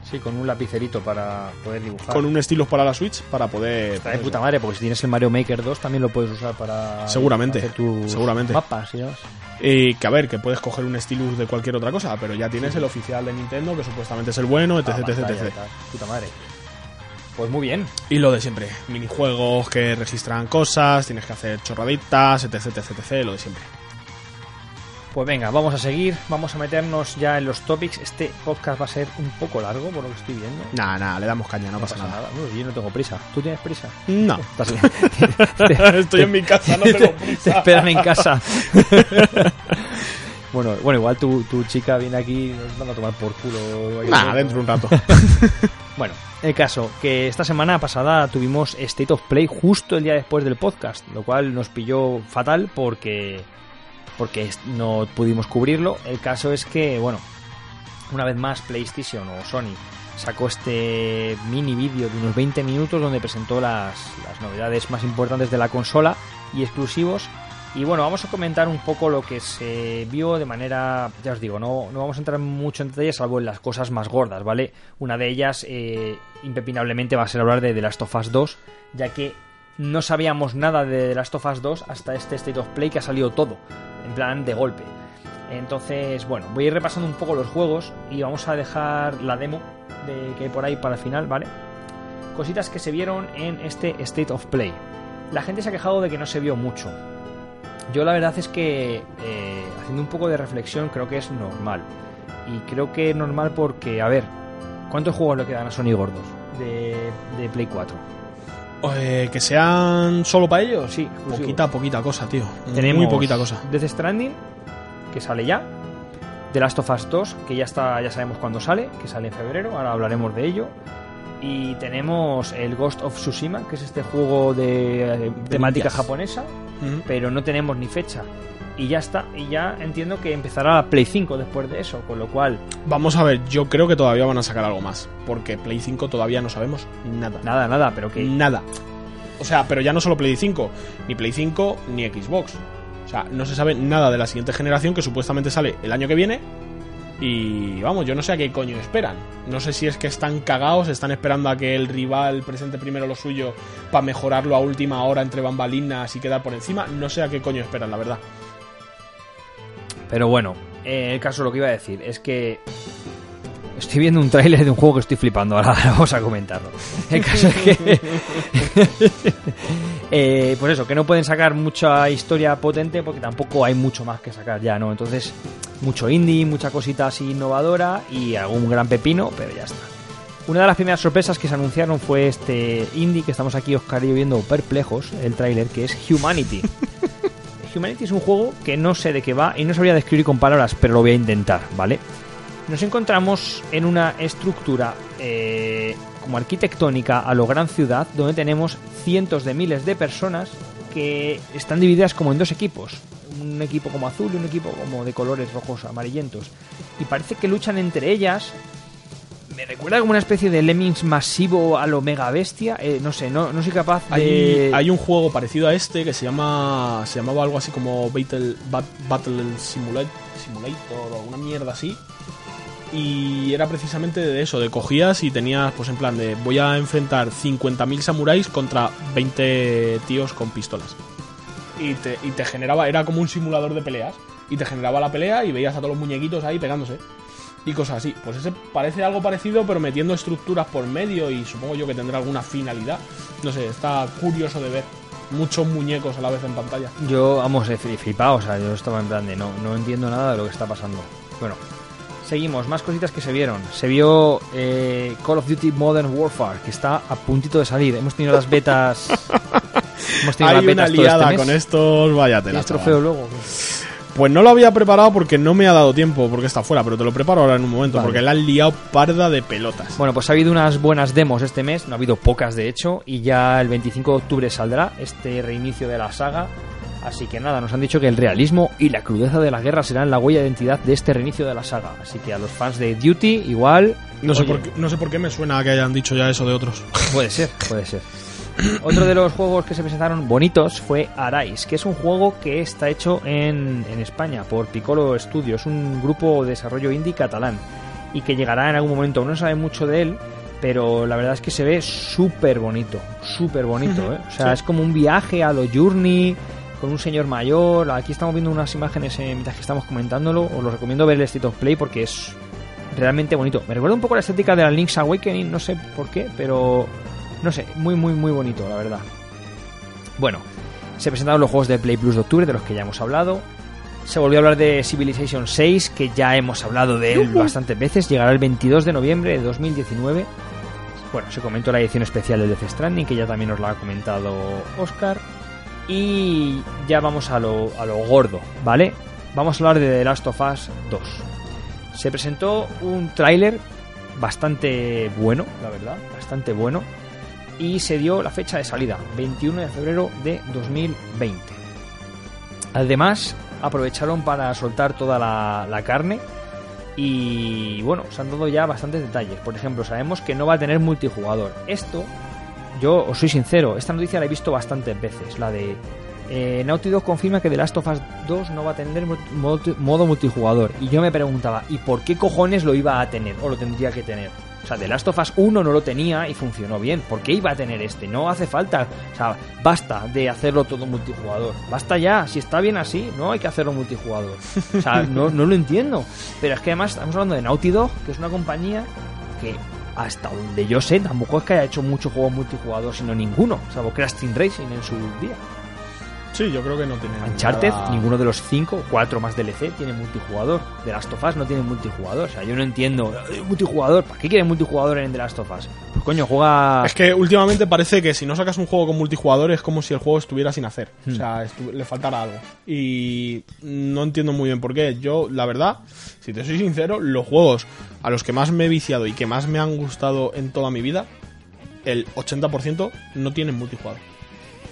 Sí, con un lapicerito para poder dibujar. Con un stylus para la Switch para poder... Está de puta madre, porque si tienes el Mario Maker 2 también lo puedes usar para Seguramente, hacer tus seguramente. mapas y demás. Eh, que a ver, que puedes coger un stylus de cualquier otra cosa, pero ya tienes el oficial de Nintendo, que supuestamente es el bueno, etc, Ah, etc, etc. y. Puta madre. Pues muy bien. Y lo de siempre, minijuegos que registran cosas, tienes que hacer chorraditas, etc, etc, etc, lo de siempre. Pues venga, vamos a seguir, vamos a meternos ya en los topics. Este podcast va a ser un poco largo, por lo que estoy viendo. Nada, nada, le damos caña, no, pasa, nada. No, yo no tengo prisa. ¿Tú tienes prisa? No. Estoy en mi casa, no te, tengo te prisa. esperan en casa. bueno, bueno, igual tu, tu chica viene aquí y nos van a tomar por culo. Nah, dentro de un rato. Bueno, el caso, que esta semana pasada tuvimos State of Play justo el día después del podcast, lo cual nos pilló fatal porque porque no pudimos cubrirlo. El caso es que, bueno, una vez más PlayStation o Sony sacó este mini vídeo de unos 20 minutos donde presentó las, las novedades más importantes de la consola y exclusivos. Y bueno, vamos a comentar un poco lo que se vio de manera, ya os digo, no, no vamos a entrar mucho en detalle salvo en las cosas más gordas, ¿vale? Una de ellas, eh, impepinablemente, va a ser hablar de The Last of Us 2, ya que no sabíamos nada de The Last of Us 2 hasta este State of Play que ha salido todo, en plan de golpe. Entonces, bueno, voy a ir repasando un poco los juegos y vamos a dejar la demo de, que hay por ahí para el final, ¿vale? Cositas que se vieron en este State of Play. La gente se ha quejado de que no se vio mucho. Yo la verdad es que, eh, haciendo un poco de reflexión, creo que es normal. Y creo que es normal porque, a ver, ¿cuántos juegos le quedan a Sony gordos de, de Play 4? Eh, que sean solo para ellos. Sí, exclusivos. Poquita, poquita cosa, tío. Tenemos Muy poquita cosa. Death Stranding, que sale ya. The Last of Us 2, que ya está, ya sabemos cuándo sale, que sale en febrero, ahora hablaremos de ello. Y tenemos el Ghost of Tsushima, que es este juego de eh, temática ninjas. japonesa, Pero no tenemos ni fecha. Y ya está, y ya entiendo que empezará la Play 5 después de eso, con lo cual, Vamos a ver, yo creo que todavía van a sacar algo más. Porque Play 5 todavía no sabemos nada. nada, nada, pero que Nada. O sea, pero ya no solo Play 5, ni Play 5 ni Xbox. O sea, no se sabe nada de la siguiente generación que supuestamente sale el año que viene. Y vamos, yo no sé a qué coño esperan. No sé si es que están cagados, están esperando a que el rival presente primero lo suyo para mejorarlo a última hora entre bambalinas y quedar por encima. No sé a qué coño esperan, la verdad. Pero bueno, eh, el caso lo que iba a decir es que estoy viendo un tráiler de un juego que estoy flipando, ahora vamos a comentarlo. El caso es que... eh, pues eso, que no pueden sacar mucha historia potente porque tampoco hay mucho más que sacar ya, ¿no? Entonces, mucho indie, mucha cosita así innovadora y algún gran pepino, pero ya está. Una de las primeras sorpresas que se anunciaron fue este indie que estamos aquí Oscar y yo viendo perplejos, el tráiler, que es Humanity. Humanity es un juego que no sé de qué va y no sabría describir con palabras, pero lo voy a intentar, ¿vale? Nos encontramos en una estructura eh, como arquitectónica a lo gran ciudad, donde tenemos cientos de miles de personas que están divididas como en dos equipos. Un equipo como azul y un equipo como de colores rojos amarillentos. Y parece que luchan entre ellas. Me recuerda como una especie de lemmings masivo a lo mega bestia. Eh, no sé, no, no soy capaz Hay, de. hay un juego parecido a este que se llama se llamaba algo así como Battle, Bat- Battle Simulator, Simulator o una mierda así. Y era precisamente de eso, de cogías y tenías, pues en plan de voy a enfrentar 50.000 samuráis contra 20 tíos con pistolas. Y te, generaba, era como un simulador de peleas. Y te generaba la pelea y veías a todos los muñequitos ahí pegándose. Y cosas así. Pues ese parece algo parecido, pero metiendo estructuras por medio y supongo yo que tendrá alguna finalidad. No sé, está curioso de ver. Muchos muñecos a la vez en pantalla. Yo, vamos, he fli- flipado, o sea, yo estaba en plan de no, no entiendo nada de lo que está pasando. Bueno, seguimos, más cositas que se vieron. Se vio eh, Call of Duty Modern Warfare, que está a puntito de salir. Hemos tenido las betas. hemos tenido Hay las una todo liada este mes. con estos, vaya tela. ¿Tienes chaval. trofeo luego? Pues no lo había preparado porque no me ha dado tiempo, porque está fuera, pero te lo preparo ahora en un momento, Vale. porque la han liado parda de pelotas. Bueno, pues ha habido unas buenas demos este mes, no ha habido pocas de hecho, y ya el 25 de octubre saldrá este reinicio de la saga. Así que nada, nos han dicho que el realismo y la crudeza de la guerra serán la huella de identidad de este reinicio de la saga. Así que a los fans de Duty, igual. No sé, por qué, no sé por qué me suena a que hayan dicho ya eso de otros. Puede ser, puede ser. Otro de los juegos que se presentaron bonitos fue Arais, que es un juego que está hecho en, en España por Piccolo Studios, un grupo de desarrollo indie catalán y que llegará en algún momento. No se sabe mucho de él, pero la verdad es que se ve súper bonito, súper bonito. ¿eh? O sea, Sí. es como un viaje a lo Journey con un señor mayor. Aquí estamos viendo unas imágenes eh, mientras que estamos comentándolo. Os lo recomiendo ver el State of Play porque es realmente bonito. Me recuerda un poco la estética de la Link's Awakening, no sé por qué, pero no sé, muy, muy, muy bonito, la verdad. Bueno, se presentaron los juegos de Play Plus de octubre, de los que ya hemos hablado. Se volvió a hablar de Civilization 6, que ya hemos hablado de él bastantes veces. Llegará el 22 de noviembre de 2019. Bueno, se comentó la edición especial del Death Stranding, que ya también nos la ha comentado Oscar. Y ya vamos a lo, a lo gordo, ¿vale? Vamos a hablar de The Last of Us 2. Se presentó un tráiler bastante bueno, la verdad, bastante bueno. Y se dio la fecha de salida, 21 de febrero de 2020. Además, aprovecharon para soltar toda la, la carne y bueno, se han dado ya bastantes detalles. Por ejemplo, sabemos que no va a tener multijugador. Esto, yo os soy sincero, esta noticia la he visto bastantes veces, la de eh, Naughty Dog confirma que The Last of Us 2 no va a tener modo multijugador. Y yo me preguntaba, ¿y por qué cojones lo iba a tener o lo tendría que tener? O sea, The Last of Us 1 no lo tenía y funcionó bien. ¿Por qué iba a tener este? No hace falta. O sea, basta de hacerlo todo multijugador. Basta ya. Si está bien así, no hay que hacerlo multijugador. O sea, no, no lo entiendo. Pero es que además estamos hablando de Naughty Dog, que es una compañía que hasta donde yo sé, tampoco es que haya hecho mucho juego multijugador, sino ninguno. Salvo Crash Team Racing en su día. Sí, yo creo que no tiene Uncharted, nada- ninguno de los cinco, cuatro más DLC, tiene multijugador. The Last of Us no tiene multijugador. O sea, yo no entiendo. "Eh, Multijugador, ¿para qué quiere multijugador en The Last of Us? Pues coño, juega. Es que últimamente parece que si no sacas un juego con multijugador es como si el juego estuviera sin hacer. Hmm. O sea, estu- le faltara algo. Y no entiendo muy bien por qué. Yo, la verdad, si te soy sincero, los juegos a los que más me he viciado y que más me han gustado en toda mi vida, el 80% no tienen multijugador.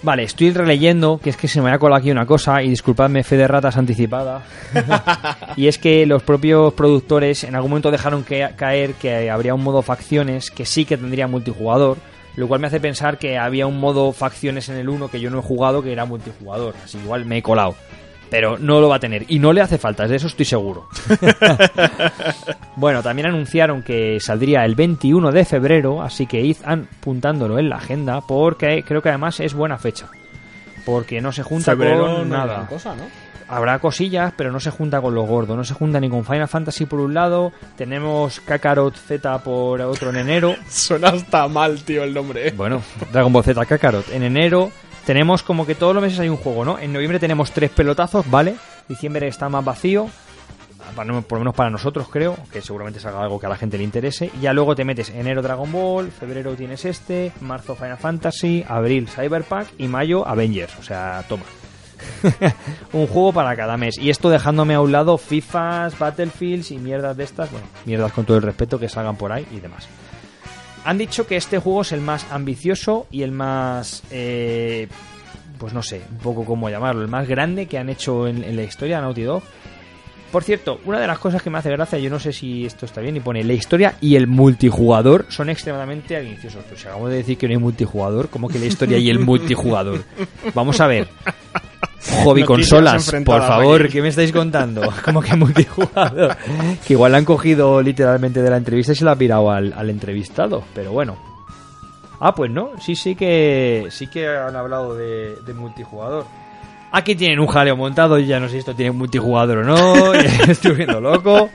Vale, estoy releyendo, que es que se me ha colado aquí una cosa, y disculpadme, fe de ratas anticipada. y es que los propios productores en algún momento dejaron que- caer que habría un modo facciones que sí que tendría multijugador, lo cual me hace pensar que había un modo facciones en el 1 que yo no he jugado que era multijugador. Así igual me he colado. Pero no lo va a tener. Y no le hace falta, de eso estoy seguro. Bueno, también anunciaron que saldría el 21 de febrero, así que id apuntándolo en la agenda, porque creo que además es buena fecha. Porque no se junta Febrero con no nada. gran cosa, ¿no? Habrá cosillas, pero no se junta con lo gordo. No se junta ni con Final Fantasy por un lado, tenemos Kakarot Z por otro en enero. Suena hasta mal, tío, el nombre. ¿eh? Bueno, Dragon Ball Z Kakarot. En enero tenemos como que todos los meses hay un juego, ¿no? En noviembre tenemos tres pelotazos, ¿vale? Diciembre está más vacío. por lo menos para nosotros creo, que seguramente salga algo que a la gente le interese. Y ya luego te metes enero Dragon Ball, febrero tienes este, marzo Final Fantasy, abril Cyberpunk y mayo Avengers. O sea, toma. un juego para cada mes. Y esto dejándome a un lado FIFAs, Battlefields y mierdas de estas. Bueno, mierdas con todo el respeto que salgan por ahí y demás. Han dicho que este juego es el más ambicioso y el más... eh, pues no sé, un poco cómo llamarlo, el más grande que han hecho en, en la historia de Naughty Dog. Por cierto, una de las cosas que me hace gracia, yo no sé si esto está bien, y pone la historia y el multijugador son extremadamente ambiciosos. Pues si acabamos de decir que no hay multijugador, ¿cómo que la historia y el multijugador? Vamos a ver. Hobby consolas, por favor. ¿qué me estáis contando? ¿Cómo que multijugador? Que igual la han cogido literalmente de la entrevista y se la ha pirado al, al entrevistado, pero bueno. Ah, pues no, sí, sí que sí que han hablado de, de multijugador. Aquí tienen un jaleo montado, y ya no sé si esto tiene multijugador o no, estoy viendo loco.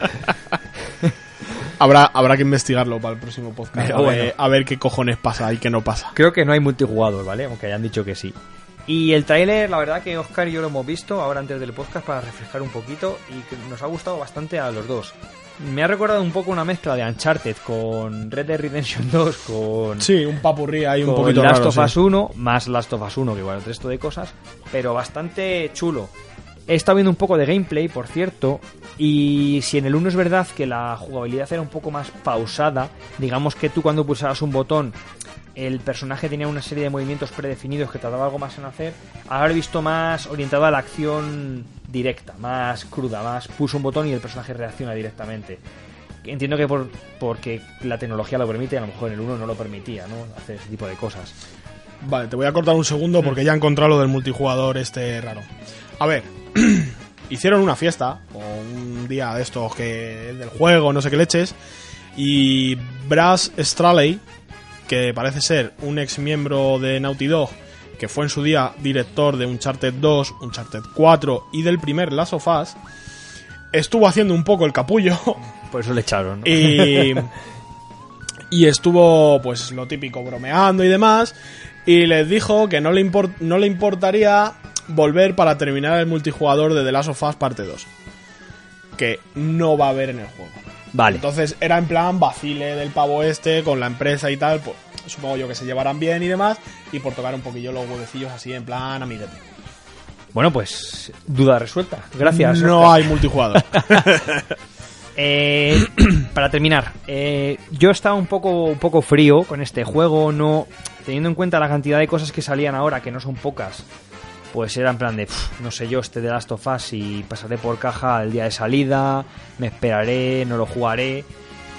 Habrá, habrá que investigarlo para el próximo podcast. Ver, a ver qué cojones pasa y qué no pasa. Creo que no hay multijugador, ¿vale? Aunque hayan dicho que sí. Y el tráiler, la verdad que Oscar y yo lo hemos visto ahora antes del podcast para refrescar un poquito y que nos ha gustado bastante a los dos. Me ha recordado un poco una mezcla de Uncharted con Red Dead Redemption 2 con Sí, un papurrí ahí un poquito Last raro. of sí. Us 1 más Last of Us 1 que igual el resto de cosas pero bastante chulo he estado viendo un poco de gameplay por cierto y si en el 1 es verdad que la jugabilidad era un poco más pausada digamos que tú cuando pulsabas un botón el personaje tenía una serie de movimientos predefinidos que tardaba algo más en hacer ahora lo he visto más orientado a la acción directa más cruda más pulso un botón y el personaje reacciona directamente entiendo que por, porque la tecnología lo permite, a lo mejor en el 1 no lo permitía, ¿no? Hacer ese tipo de cosas. Vale, te voy a cortar un segundo porque ya he encontrado lo del multijugador este raro. A ver, hicieron una fiesta, o un día de estos que del juego, no sé qué leches, y Brass Straley, que parece ser un ex miembro de Naughty Dog, que fue en su día director de Uncharted 2, Uncharted 4 y del primer Last of Us, estuvo haciendo un poco el capullo Por eso le echaron, ¿no? y, y estuvo, pues lo típico, bromeando y demás. Y les dijo que no le, import- no le importaría volver para terminar el multijugador de The Last of Us parte 2. Que no va a haber en el juego. Vale. Entonces era en plan vacile del pavo este con la empresa y tal. Pues, supongo yo que se llevarán bien y demás. Y por tocar un poquillo los huevecillos así en plan amiguete. Bueno, pues duda resuelta. Gracias. No Oscar. hay multijugador. Eh, para terminar, eh, yo estaba un poco, un poco frío con este juego, no teniendo en cuenta la cantidad de cosas que salían ahora, que no son pocas, pues era en plan de, "Pff, no sé yo, este de Last of Us y pasaré por caja el día de salida, me esperaré, no lo jugaré.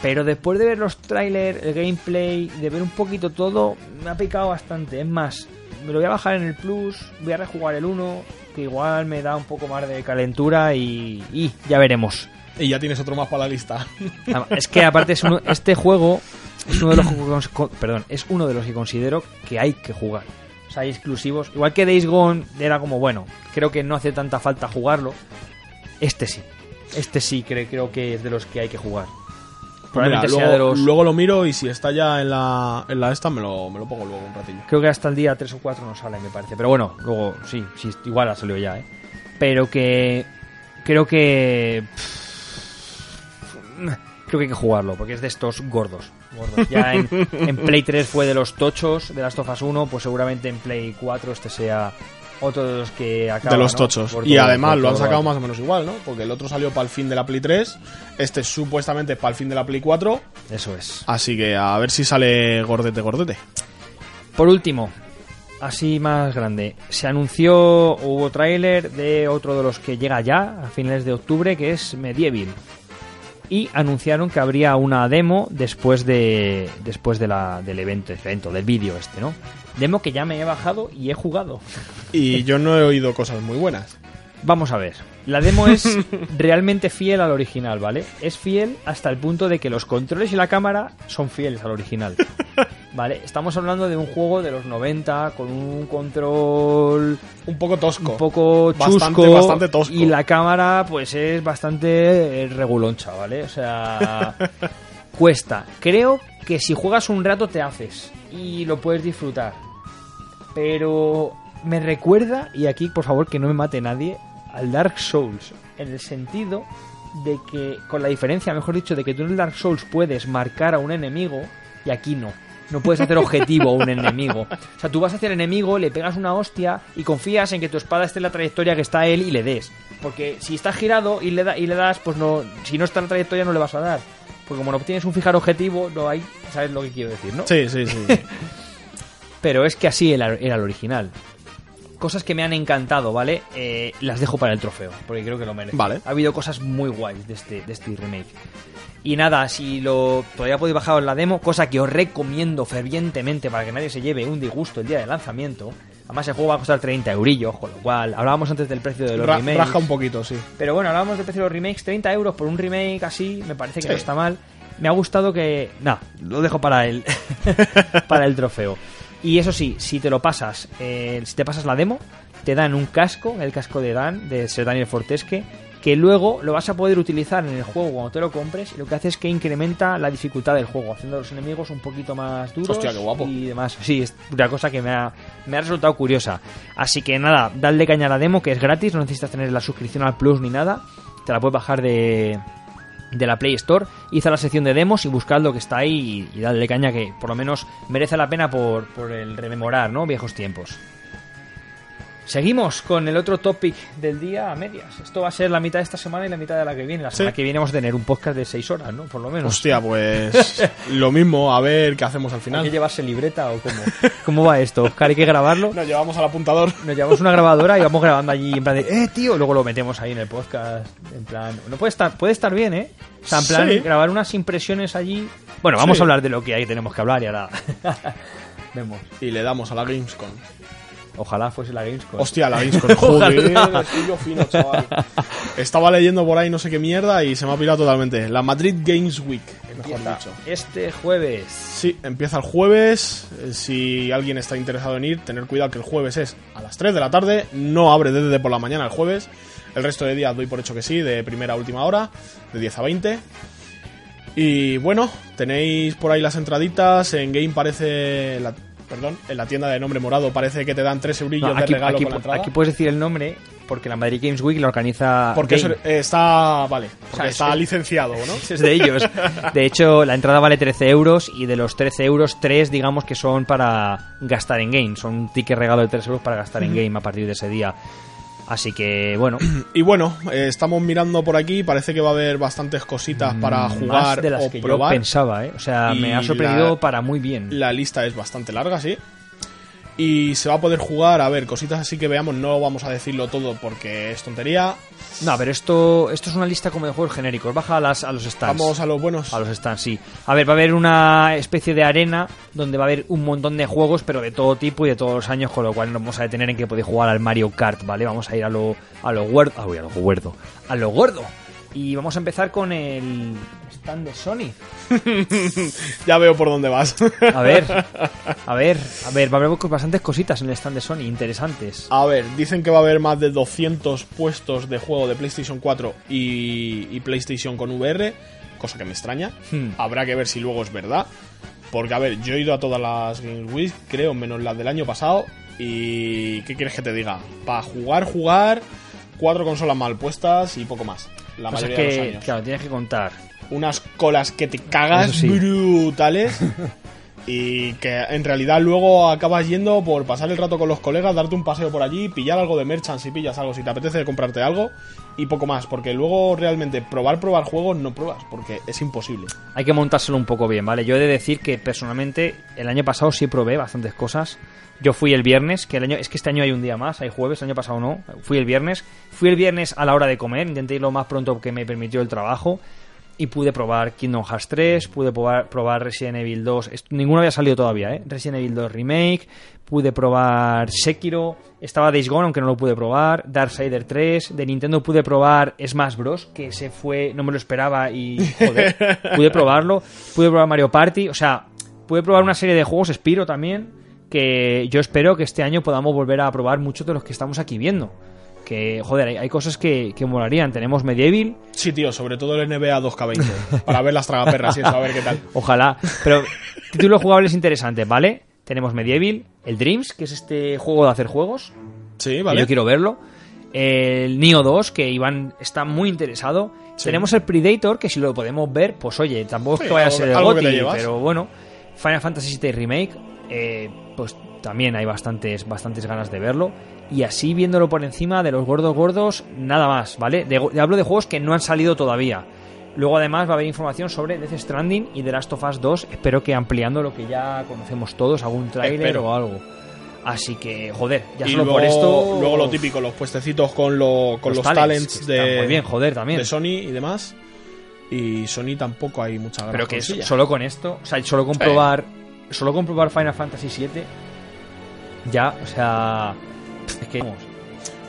Pero después de ver los trailers, el gameplay, de ver un poquito todo, me ha picado bastante. Es más, me lo voy a bajar en el Plus, voy a rejugar el 1, que igual me da un poco más de calentura y, y ya veremos. Y ya tienes otro más para la lista. Es que aparte es uno- este juego es uno de los perdón, es uno de los que considero que hay que jugar. Hay exclusivos. Igual que Days Gone era como bueno, creo que no hace tanta falta jugarlo. Este sí. Este sí creo, creo que es de los que hay que jugar. Mira, Probablemente sea luego, de los luego lo miro y si está ya en la, en la esta me lo, me lo pongo luego un ratillo. Creo que hasta el día 3 o 4 no sale, me parece. Pero bueno, luego sí, sí igual ha salido ya, ¿eh? Pero que creo que creo que hay que jugarlo porque es de estos gordos, gordos. Ya en, en Play 3 fue de los tochos de las Tofas 1, pues seguramente en Play 4 este sea otro de los que acaba de los ¿no? tochos. Y además lo han sacado más o menos igual, ¿no? Porque el otro salió para el fin de la Play 3, este supuestamente para el fin de la Play 4, Eso es. así que a ver si sale gordete, gordete. Por último, así más grande, se anunció, hubo tráiler de otro de los que llega ya a finales de octubre, que es Medieval. Y anunciaron que habría una demo después de después de la, del evento, del evento, del vídeo este, ¿no? Demo que ya me he bajado y he jugado. Y yo no he oído cosas muy buenas. Vamos a ver. La demo es realmente fiel al original, ¿vale? Es fiel hasta el punto de que los controles y la cámara son fieles al original. ¿Vale? Estamos hablando de un juego de los 90 con un control Un poco tosco. un poco Bastante, chusco bastante tosco. y la cámara pues es bastante eh, reguloncha, ¿vale? O sea, cuesta. Creo que si juegas un rato te haces y lo puedes disfrutar. Pero me recuerda, y aquí por favor que no me mate nadie, al Dark Souls, en el sentido de que, con la diferencia, mejor dicho, de que tú en el Dark Souls puedes marcar a un enemigo y aquí no. No puedes hacer objetivo a un enemigo. O sea, tú vas hacia el enemigo, le pegas una hostia y confías en que tu espada esté en la trayectoria que está él y le des. Porque si está girado y le, da, y le das, pues no. Si no está en la trayectoria, no le vas a dar. Porque como no tienes un fijar objetivo, no hay. ¿Sabes lo que quiero decir, no? Sí, sí, sí. Pero es que así era, era el original. Cosas que me han encantado, ¿vale? Eh, las dejo para el trofeo, porque creo que lo merece. Vale. Ha habido cosas muy guays de este, de este remake. Y nada, si lo todavía podéis bajar la demo, cosa que os recomiendo fervientemente para que nadie se lleve un disgusto el día de lanzamiento. Además, el juego va a costar 30 eurillos, con lo cual hablábamos antes del precio de los Ra- remakes. Rasca un poquito, sí. Pero bueno, hablábamos del precio de los remakes, 30 euros por un remake así, me parece que Sí. no está mal. Me ha gustado que... No, lo dejo para el, para el trofeo. Y eso sí, si te lo pasas, eh, si te pasas la demo, te dan un casco, el casco de Dan, de Sir Daniel Fortesque, que luego lo vas a poder utilizar en el juego cuando te lo compres y lo que hace es que incrementa la dificultad del juego, haciendo a los enemigos un poquito más duros Hostia, qué guapo. y demás. Sí, es una cosa que me ha, me ha resultado curiosa. Así que nada, dadle caña a la demo, que es gratis, no necesitas tener la suscripción al Plus ni nada. Te la puedes bajar de, de la Play Store. Hice la sección de demos y buscad lo que está ahí y, y dadle caña que por lo menos merece la pena por, por el rememorar, ¿no? Viejos tiempos. Seguimos con el otro topic del día a medias. Esto va a ser la mitad de esta semana y la mitad de la que viene. La semana Sí. que viene vamos a tener un podcast de 6 horas, ¿no? Por lo menos. Hostia, pues lo mismo, a ver qué hacemos al ¿Hay que final. llevarse libreta o cómo? ¿Cómo va esto, Oscar? ¿Hay que grabarlo? Nos llevamos al apuntador. Nos llevamos una grabadora y vamos grabando allí en plan de, eh, tío, luego lo metemos ahí en el podcast. En plan, no puede estar, puede estar bien, ¿eh? O sea, en plan, Sí. grabar unas impresiones allí. Bueno, vamos Sí. a hablar de lo que hay, tenemos que hablar y ahora vemos. Y le damos a la Gamescom. Ojalá fuese la Gamescom. Hostia, la Gamescom. Joder, fino, chaval. Estaba leyendo por ahí no sé qué mierda y se me ha pirado totalmente. La Madrid Games Week, mejor dicho. este jueves. Sí, empieza el jueves. Eh, Si alguien está interesado en ir, tener cuidado que el jueves es a las 3 de la tarde. No abre desde por la mañana el jueves. El resto de días doy por hecho que sí, de primera a última hora, de 10 a 20. Y bueno, tenéis por ahí las entraditas. En Game parece. la- perdón, en la tienda de nombre morado parece que te dan 3 eurillos No, aquí, de regalo aquí- con la entrada. aquí puedes decir el nombre porque la Madrid Games Week la organiza. porque Game. eso, eh, está. Vale, porque sea, está es- licenciado, ¿no? es de ellos. De hecho, la entrada vale 13 euros y de los 13 euros, 3 digamos que son para gastar en game. Son un ticket regalo de 3 euros para gastar en game a partir de ese día. Así que, bueno, Y bueno, eh, estamos mirando por aquí. Parece que va a haber bastantes cositas para jugar Mm, más de las o que probar. yo pensaba, ¿eh? O sea, Y me ha sorprendido la- para muy bien. La lista es bastante larga, sí. Y se va a poder jugar, a ver, cositas así que veamos, no vamos a decirlo todo porque es tontería. No, pero esto, esto es una lista como de juegos genéricos. Baja a, las, a los stands. Vamos a los buenos. A los stands, sí. A ver, va a haber una especie de arena donde va a haber un montón de juegos, pero de todo tipo y de todos los años, con lo cual nos vamos a detener en que podéis jugar al Mario Kart, ¿vale? Vamos a ir a lo, a lo a lo gordo. A lo gordo. Y vamos a empezar con el stand de Sony. ya veo por dónde vas. a ver, a ver, a ver, va a haber bastantes cositas en el stand de Sony, interesantes. A ver, dicen que va a haber más de 200 puestos de juego de PlayStation 4 y, y PlayStation con VR, cosa que me extraña. Hmm. Habrá que ver si luego es verdad. Porque, a ver, yo he ido a todas las Games Week, creo, menos las del año pasado. Y. ¿Qué quieres que te diga? Para jugar, jugar, cuatro consolas mal puestas y poco más. La Pasa mayoría que, de los años. claro, tienes que contar. Unas colas que te cagas sí. brutales. y que en realidad luego acabas yendo por pasar el rato con los colegas, darte un paseo por allí, pillar algo de merchant si pillas algo, si te apetece comprarte algo y poco más. Porque luego realmente probar, probar juegos no pruebas, porque es imposible. Hay que montárselo un poco bien, ¿vale? Yo he de decir que personalmente el año pasado sí probé bastantes cosas. Yo fui el viernes, que el año es que este año hay un día más, hay jueves, el año pasado no. Fui el viernes. Fui el viernes a la hora de comer, intenté ir lo más pronto que me permitió el trabajo. Y pude probar Kingdom Hearts 3, pude probar, probar Resident Evil 2. Esto- ninguno había salido todavía, ¿eh? Resident Evil 2 Remake, pude probar Sekiro, estaba Days Gone, aunque no lo pude probar, Darksider 3, de Nintendo pude probar Smash Bros, que se fue, no me lo esperaba y, joder, pude probarlo. Pude probar Mario Party, o sea, pude probar una serie de juegos, Spiro también, que yo espero que este año podamos volver a probar muchos de los que estamos aquí viendo. Que, joder, hay, hay cosas que, que molarían. Tenemos Medieval, Sí, tío, sobre todo el NBA 2K20, para ver las tragaperras y eso, a ver qué tal. Ojalá. Pero títulos jugables interesantes, ¿vale? Tenemos Medieval, el Dreams, que es este juego de hacer juegos. Sí, vale. Yo quiero verlo. El Nio 2, que Iván está muy interesado. Sí. Tenemos el Predator, que si lo podemos ver, pues oye, tampoco es Sí, que vaya a ser el GOTY, pero bueno. Final Fantasy VII Remake, eh, pues también hay bastantes, bastantes ganas de verlo. Y así viéndolo por encima de los gordos gordos, nada más, ¿vale? De, de- hablo de juegos que no han salido todavía. Luego además va a haber información sobre Death Stranding y The Last of Us 2. Espero que ampliando lo que ya conocemos todos, algún tráiler o algo. Así que, joder, ya y solo luego, por esto... luego lo típico, los puestecitos con, lo- con los, talents, de, Muy bien, joder, también. de Sony y demás. Y Sony tampoco hay mucha Pero que solo con esto, o sea, solo comprobar, solo comprobar Final Fantasy VII, ya, o sea, es que, vamos,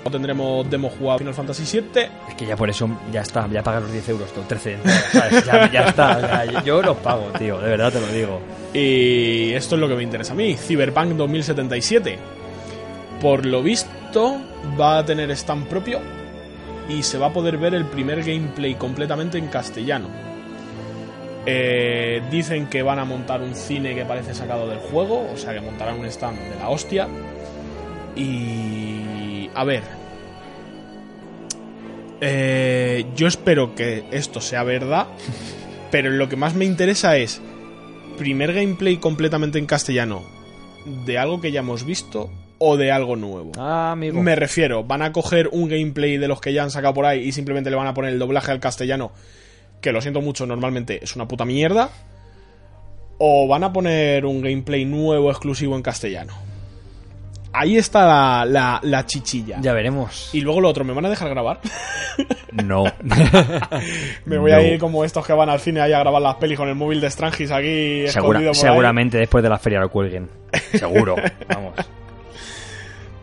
No tendremos demo jugado Final Fantasy VII. es que ya por eso ya está, ya pagas los 10 euros, todo, 13, ¿sabes? Ya, ya está, o sea, yo- yo los pago, tío, de verdad te lo digo. Y esto es lo que me interesa a mí, Cyberpunk 2077. Por lo visto, va a tener stand propio y se va a poder ver el primer gameplay completamente en castellano. Eh, dicen que van a montar un cine que parece sacado del juego, o sea que montarán un stand de la hostia. Y... A ver. Eh, yo espero que esto sea verdad, pero lo que más me interesa es primer gameplay completamente en castellano de algo que ya hemos visto o de algo nuevo. Ah, amigo. Me refiero, van a coger un gameplay de los que ya han sacado por ahí y simplemente le van a poner el doblaje al castellano, que lo siento mucho, normalmente es una puta mierda. O van a poner un gameplay nuevo exclusivo en castellano. Ahí está la, la- la chichilla. Ya veremos. Y luego lo otro, ¿me van a dejar grabar? No. Me voy a ir como estos que van al cine ahí a grabar las pelis con el móvil de Strangis aquí Segura- escondido por ahí. seguramente después de la feria lo cuelguen. Seguro, vamos.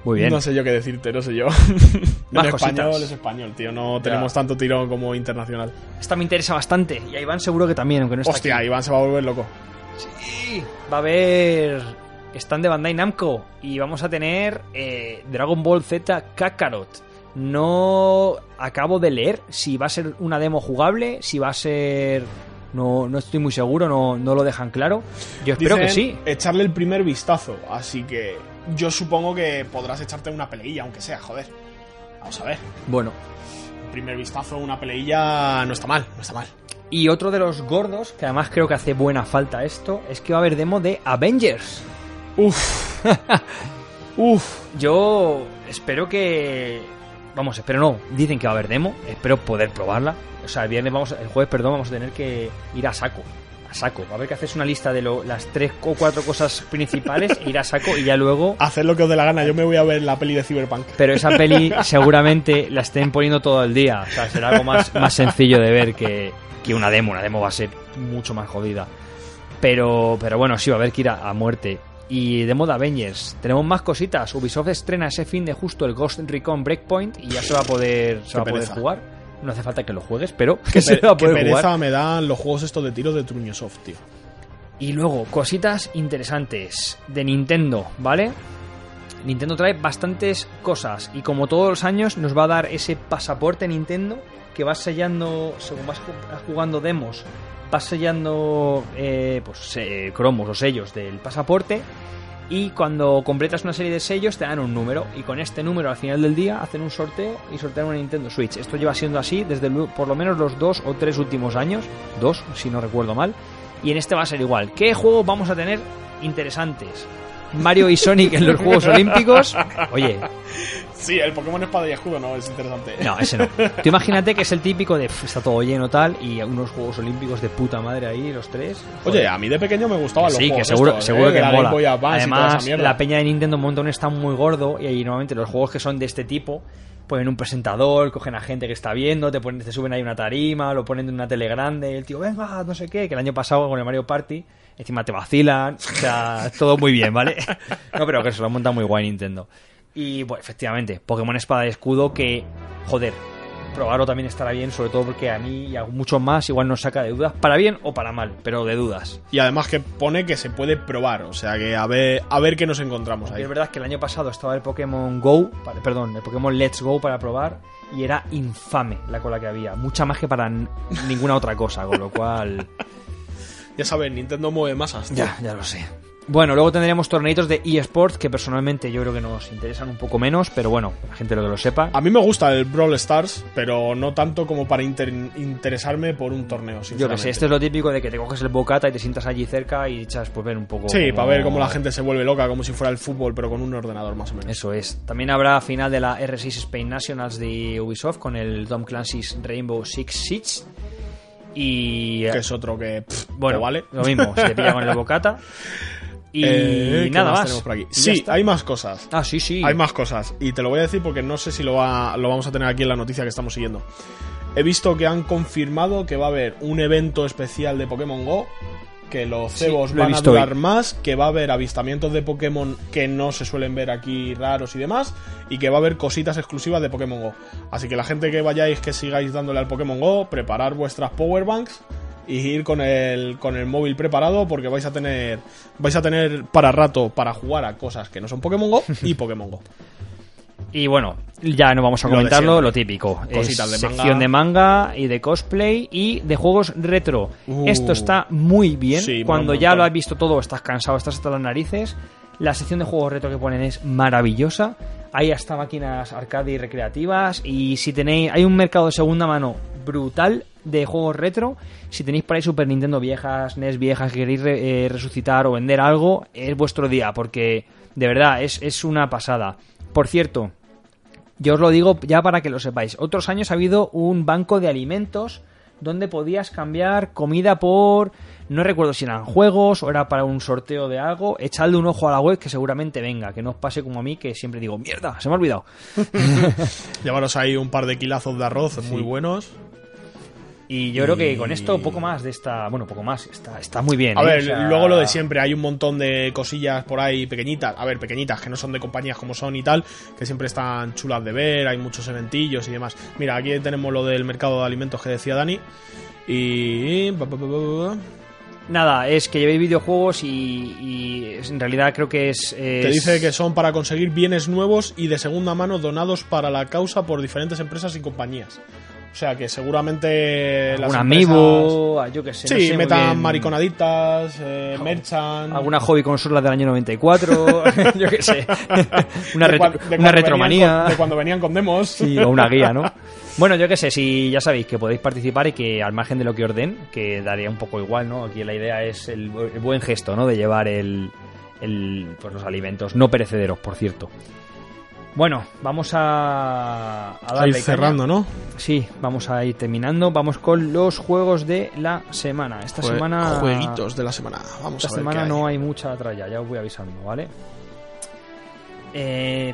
Muy bien. No sé yo qué decirte, no sé yo. Más en cositas. español es español, tío. No tenemos tanto tirón como internacional. Esta me interesa bastante. Y a Iván seguro que también, aunque no está Hostia, aquí. Iván se va a volver loco. Sí, va a haber stand de Bandai Namco y vamos a tener eh, Dragon Ball Z Kakarot. No acabo de leer si va a ser una demo jugable, si va a ser... No, no estoy muy seguro, no, no lo dejan claro. Yo espero que sí. Echarle el primer vistazo. Así que yo supongo que podrás echarte una peleilla, aunque sea, joder. Vamos a ver. Bueno, primer vistazo, una peleilla no está mal, no está mal. y otro de los gordos, que además creo que hace buena falta esto, es que va a haber demo de Avengers. Uf. Uf. Yo espero que. Vamos, espero no. Dicen que va a haber demo. Espero poder probarla. O sea, el viernes vamos. El jueves, perdón, vamos a tener que ir a saco. Saco. A ver que haces una lista de lo- las tres o cuatro cosas principales, ir a saco y ya luego. Haced lo que os dé la gana, yo me voy a ver la peli de Cyberpunk. Pero esa peli seguramente la estén poniendo todo el día. O sea, será algo más, más sencillo de ver que, que una demo. Una demo va a ser mucho más jodida. Pero, pero bueno, sí, va a haber que ir a, a muerte. Y de moda Avengers, tenemos más cositas. Ubisoft estrena ese fin de justo el Ghost Recon Breakpoint y ya se va a poder, se va a poder jugar. No hace falta que lo juegues, pero que se va a poder pereza jugar. me dan los juegos estos de tiro de Truñosoft, tío. Y luego, cositas interesantes de Nintendo, ¿vale? Nintendo trae bastantes cosas y como todos los años nos va a dar ese pasaporte Nintendo que vas sellando, según vas ju- jugando demos, vas sellando eh, pues, eh, cromos o sellos del pasaporte y cuando completas una serie de sellos te dan un número y con este número al final del día hacen un sorteo y sortean una Nintendo Switch. Esto lleva siendo así desde por lo menos los dos o tres últimos años, dos si no recuerdo mal, y en este va a ser igual. ¿Qué juegos vamos a tener interesantes? Mario y Sonic en los Juegos Olímpicos. Oye, Sí, el Pokémon Espada y Escudo no es interesante. no, ese no. Tú imagínate que es el típico de "Pf, está todo lleno tal y unos Juegos Olímpicos de puta madre ahí, los tres. Oye, a mí de pequeño me gustaban los sí, que juegos seguro, estos, seguro ¿eh? que la mola. Boy Además, la peña de Nintendo Mountain está muy gordo y ahí normalmente los juegos que son de este tipo ponen un presentador, cogen a gente que está viendo, te ponen, te suben ahí una tarima, lo ponen en una tele grande, el tío, venga, no sé qué, que el año pasado con el Mario Party, encima te vacilan, o sea, todo muy bien, ¿vale? No, pero que se lo monta muy guay Nintendo. Y, bueno, efectivamente, Pokémon Espada y Escudo que, joder, probarlo también estará bien, sobre todo porque a mí y a muchos más igual nos saca de dudas, para bien o para mal, pero de dudas. Y además que pone que se puede probar, o sea que a ver, a ver qué nos encontramos Y ahí. es verdad que el año pasado estaba el Pokémon Go, perdón, el Pokémon Let's Go para probar y era infame la cola que había. Mucha más que para ninguna otra cosa, con lo cual... Ya sabes, Nintendo mueve masas. tío. ya, ya lo sé. Bueno, luego tendremos torneitos de eSports que personalmente yo creo que nos interesan un poco menos, pero bueno, la gente lo que lo sepa. A mí me gusta el Brawl Stars, pero no tanto como para inter- interesarme por un torneo, Yo que sé, esto es lo típico de que te coges el bocata y te sientas allí cerca y echas pues ver un poco... Sí, para ver cómo la gente se vuelve loca, como si fuera el fútbol, pero con un ordenador más o menos. Eso es. También habrá final de la R6 Spain Nationals de Ubisoft con el Tom Clancy's Rainbow Six Siege. Y Que es otro que, pff, Bueno, vale. lo mismo, se te pilla con el bocata. Y Eh, ¿qué nada más. por aquí? Sí, hay más cosas. Ah, sí, sí. Hay más cosas. Y te lo voy a decir porque no sé si lo, va- lo vamos a tener aquí en la noticia que estamos siguiendo. He visto que han confirmado que va a haber un evento especial de Pokémon Go. Que los Sí, cebos lo van a durar hoy. más. Que va a haber avistamientos de Pokémon que no se suelen ver aquí raros y demás. Y que va a haber cositas exclusivas de Pokémon Go. Así que la gente que vayáis, que sigáis dándole al Pokémon Go, preparar vuestras Powerbanks y ir con el, con el móvil preparado porque vais a tener vais a tener para rato para jugar a cosas que no son Pokémon Go y Pokémon Go. Y bueno, ya no vamos a comentarlo, lo típico. Cositas es de manga. sección de manga y de cosplay y de juegos retro. Uh. Esto está muy bien. Sí, Cuando ya lo has visto todo, estás cansado, estás hasta las narices. La sección de juegos retro que ponen es maravillosa. Hay hasta máquinas arcade y recreativas. Y si tenéis, hay un mercado de segunda mano brutal de juegos retro. Si tenéis por ahí Super Nintendo viejas, NES viejas que queréis re- eh, resucitar o vender algo, es vuestro día. Porque de verdad es, es una pasada. Por cierto, yo os lo digo ya para que lo sepáis. Otros años ha habido un banco de alimentos donde podías cambiar comida por... No recuerdo si eran juegos o era para un sorteo de algo. Echadle un ojo a la web que seguramente venga. Que no os pase como a mí que siempre digo, mierda, se me ha olvidado. Llevaros ahí un par de kilazos de arroz muy buenos. Y yo creo que con esto poco más de esta... Bueno, poco más. Está, está muy bien. A ¿eh? ver, O sea, luego lo de siempre, hay un montón de cosillas por ahí pequeñitas, a ver, pequeñitas, que no son de compañías como son y tal, que siempre están chulas de ver, hay muchos eventillos y demás. Mira, aquí tenemos lo del mercado de alimentos que decía Dani. Y... Nada, es que llevéis videojuegos y, y en realidad creo que es... Te es- dice que son para conseguir bienes nuevos y de segunda mano donados para la causa por diferentes empresas y compañías. O sea que seguramente las Un empresas- amigo, yo qué sé. no Sí, sé metan mariconaditas, eh, merchan. alguna hobby consola del año 94, yo qué sé. una, retro- de una retromanía. con- de cuando venían con demos. Sí, o una guía, ¿no? Bueno, yo qué sé, si ya sabéis que podéis participar y que al margen de lo que os den, que daría un poco igual, ¿no? Aquí la idea es el, el buen gesto, ¿no? De llevar el, el, pues los alimentos no perecederos, por cierto. Bueno, vamos a, a A darle ir caña. cerrando, ¿no? Sí, vamos a, a A ir cerrando, caña. ¿no? Sí, vamos a ir terminando. Vamos con los juegos de la semana. Esta Jue- semana. Jueguitos de la semana. Vamos Esta a ver semana qué hay. no hay mucha tralla, ya os voy avisando, ¿vale? Eh,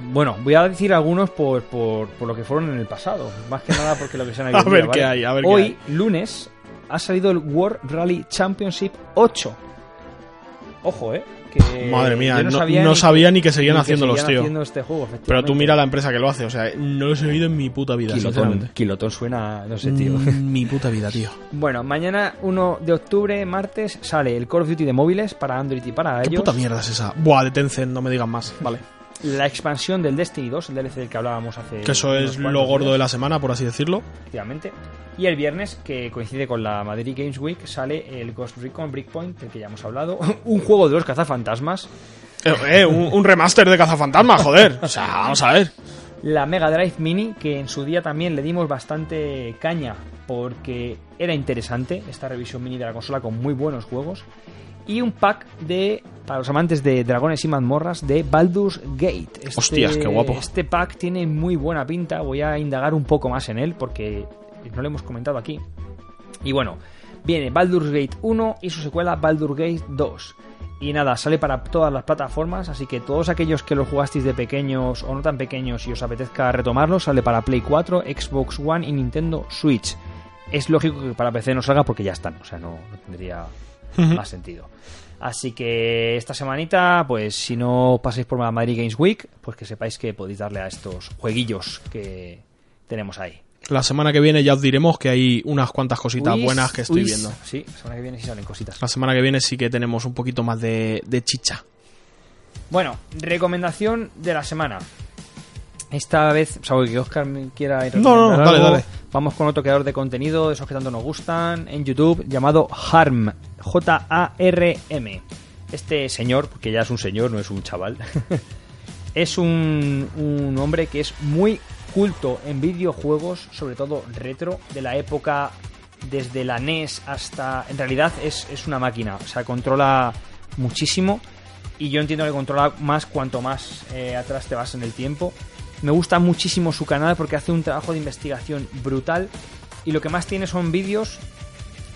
bueno, voy a decir algunos por, por, por lo que fueron en el pasado. Más que nada porque lo que se han A hoy en ver día, qué ¿vale? hay, a ver qué Hoy, hay. lunes, ha salido el World Rally Championship 8. Ojo, ¿eh? Que Madre mía, no, sabía no ni- sabía ni que seguían ni que haciéndolos, seguían tío. haciendo este juego, Pero tú mira la empresa que lo hace, o sea, no lo he seguido en mi puta vida, Kilotón, sinceramente. Kilotón suena, no sé, tío. Mm, Mi puta vida, tío. Bueno, mañana 1 de octubre, martes, sale el Call of Duty de móviles para Android y para ¿Qué ellos. puta mierda es esa? Buah, de Tencent, no me digan más. Vale. La expansión del Destiny 2, el DLC del que hablábamos hace. Que eso es lo gordo días, de la semana, por así decirlo. Efectivamente. Y el viernes, que coincide con la Madrid Games Week, sale el Ghost Recon Breakpoint, del que ya hemos hablado. Un juego de los cazafantasmas. Eh, eh, un, un remaster de Cazafantasma, joder. O sea, vamos a ver. La Mega Drive Mini, que en su día también le dimos bastante caña porque era interesante esta revisión mini de la consola con muy buenos juegos. Y un pack de, para los amantes de dragones y mazmorras, de Baldur's Gate. Este, Hostias, qué guapo. Este pack tiene muy buena pinta. Voy a indagar un poco más en él porque no lo hemos comentado aquí. Y bueno, viene Baldur's Gate 1 y su secuela Baldur's Gate 2. Y nada, sale para todas las plataformas, así que todos aquellos que lo jugasteis de pequeños o no tan pequeños y os apetezca retomarlo, sale para Play 4, Xbox One y Nintendo Switch. Es lógico que para PC no salga porque ya están, o sea, no, no tendría más sentido. Así que esta semanita, pues si no pasáis por la Madrid Games Week, pues que sepáis que podéis darle a estos jueguillos que tenemos ahí. La semana que viene ya os diremos que hay unas cuantas cositas Uis, buenas que estoy uis. viendo. Sí, la semana que viene sí salen cositas. La semana que viene sí que tenemos un poquito más de, de chicha. Bueno, recomendación de la semana. Esta vez, salvo que Oscar quiera ir No, no, dale, dale. Vamos con otro creador de contenido, de esos que tanto nos gustan, en YouTube, llamado Harm. J-A-R-M. Este señor, porque ya es un señor, no es un chaval, es un, un hombre que es muy culto en videojuegos, sobre todo retro, de la época desde la NES hasta... En realidad es, es una máquina, o sea, controla muchísimo y yo entiendo que controla más cuanto más eh, atrás te vas en el tiempo. Me gusta muchísimo su canal porque hace un trabajo de investigación brutal y lo que más tiene son vídeos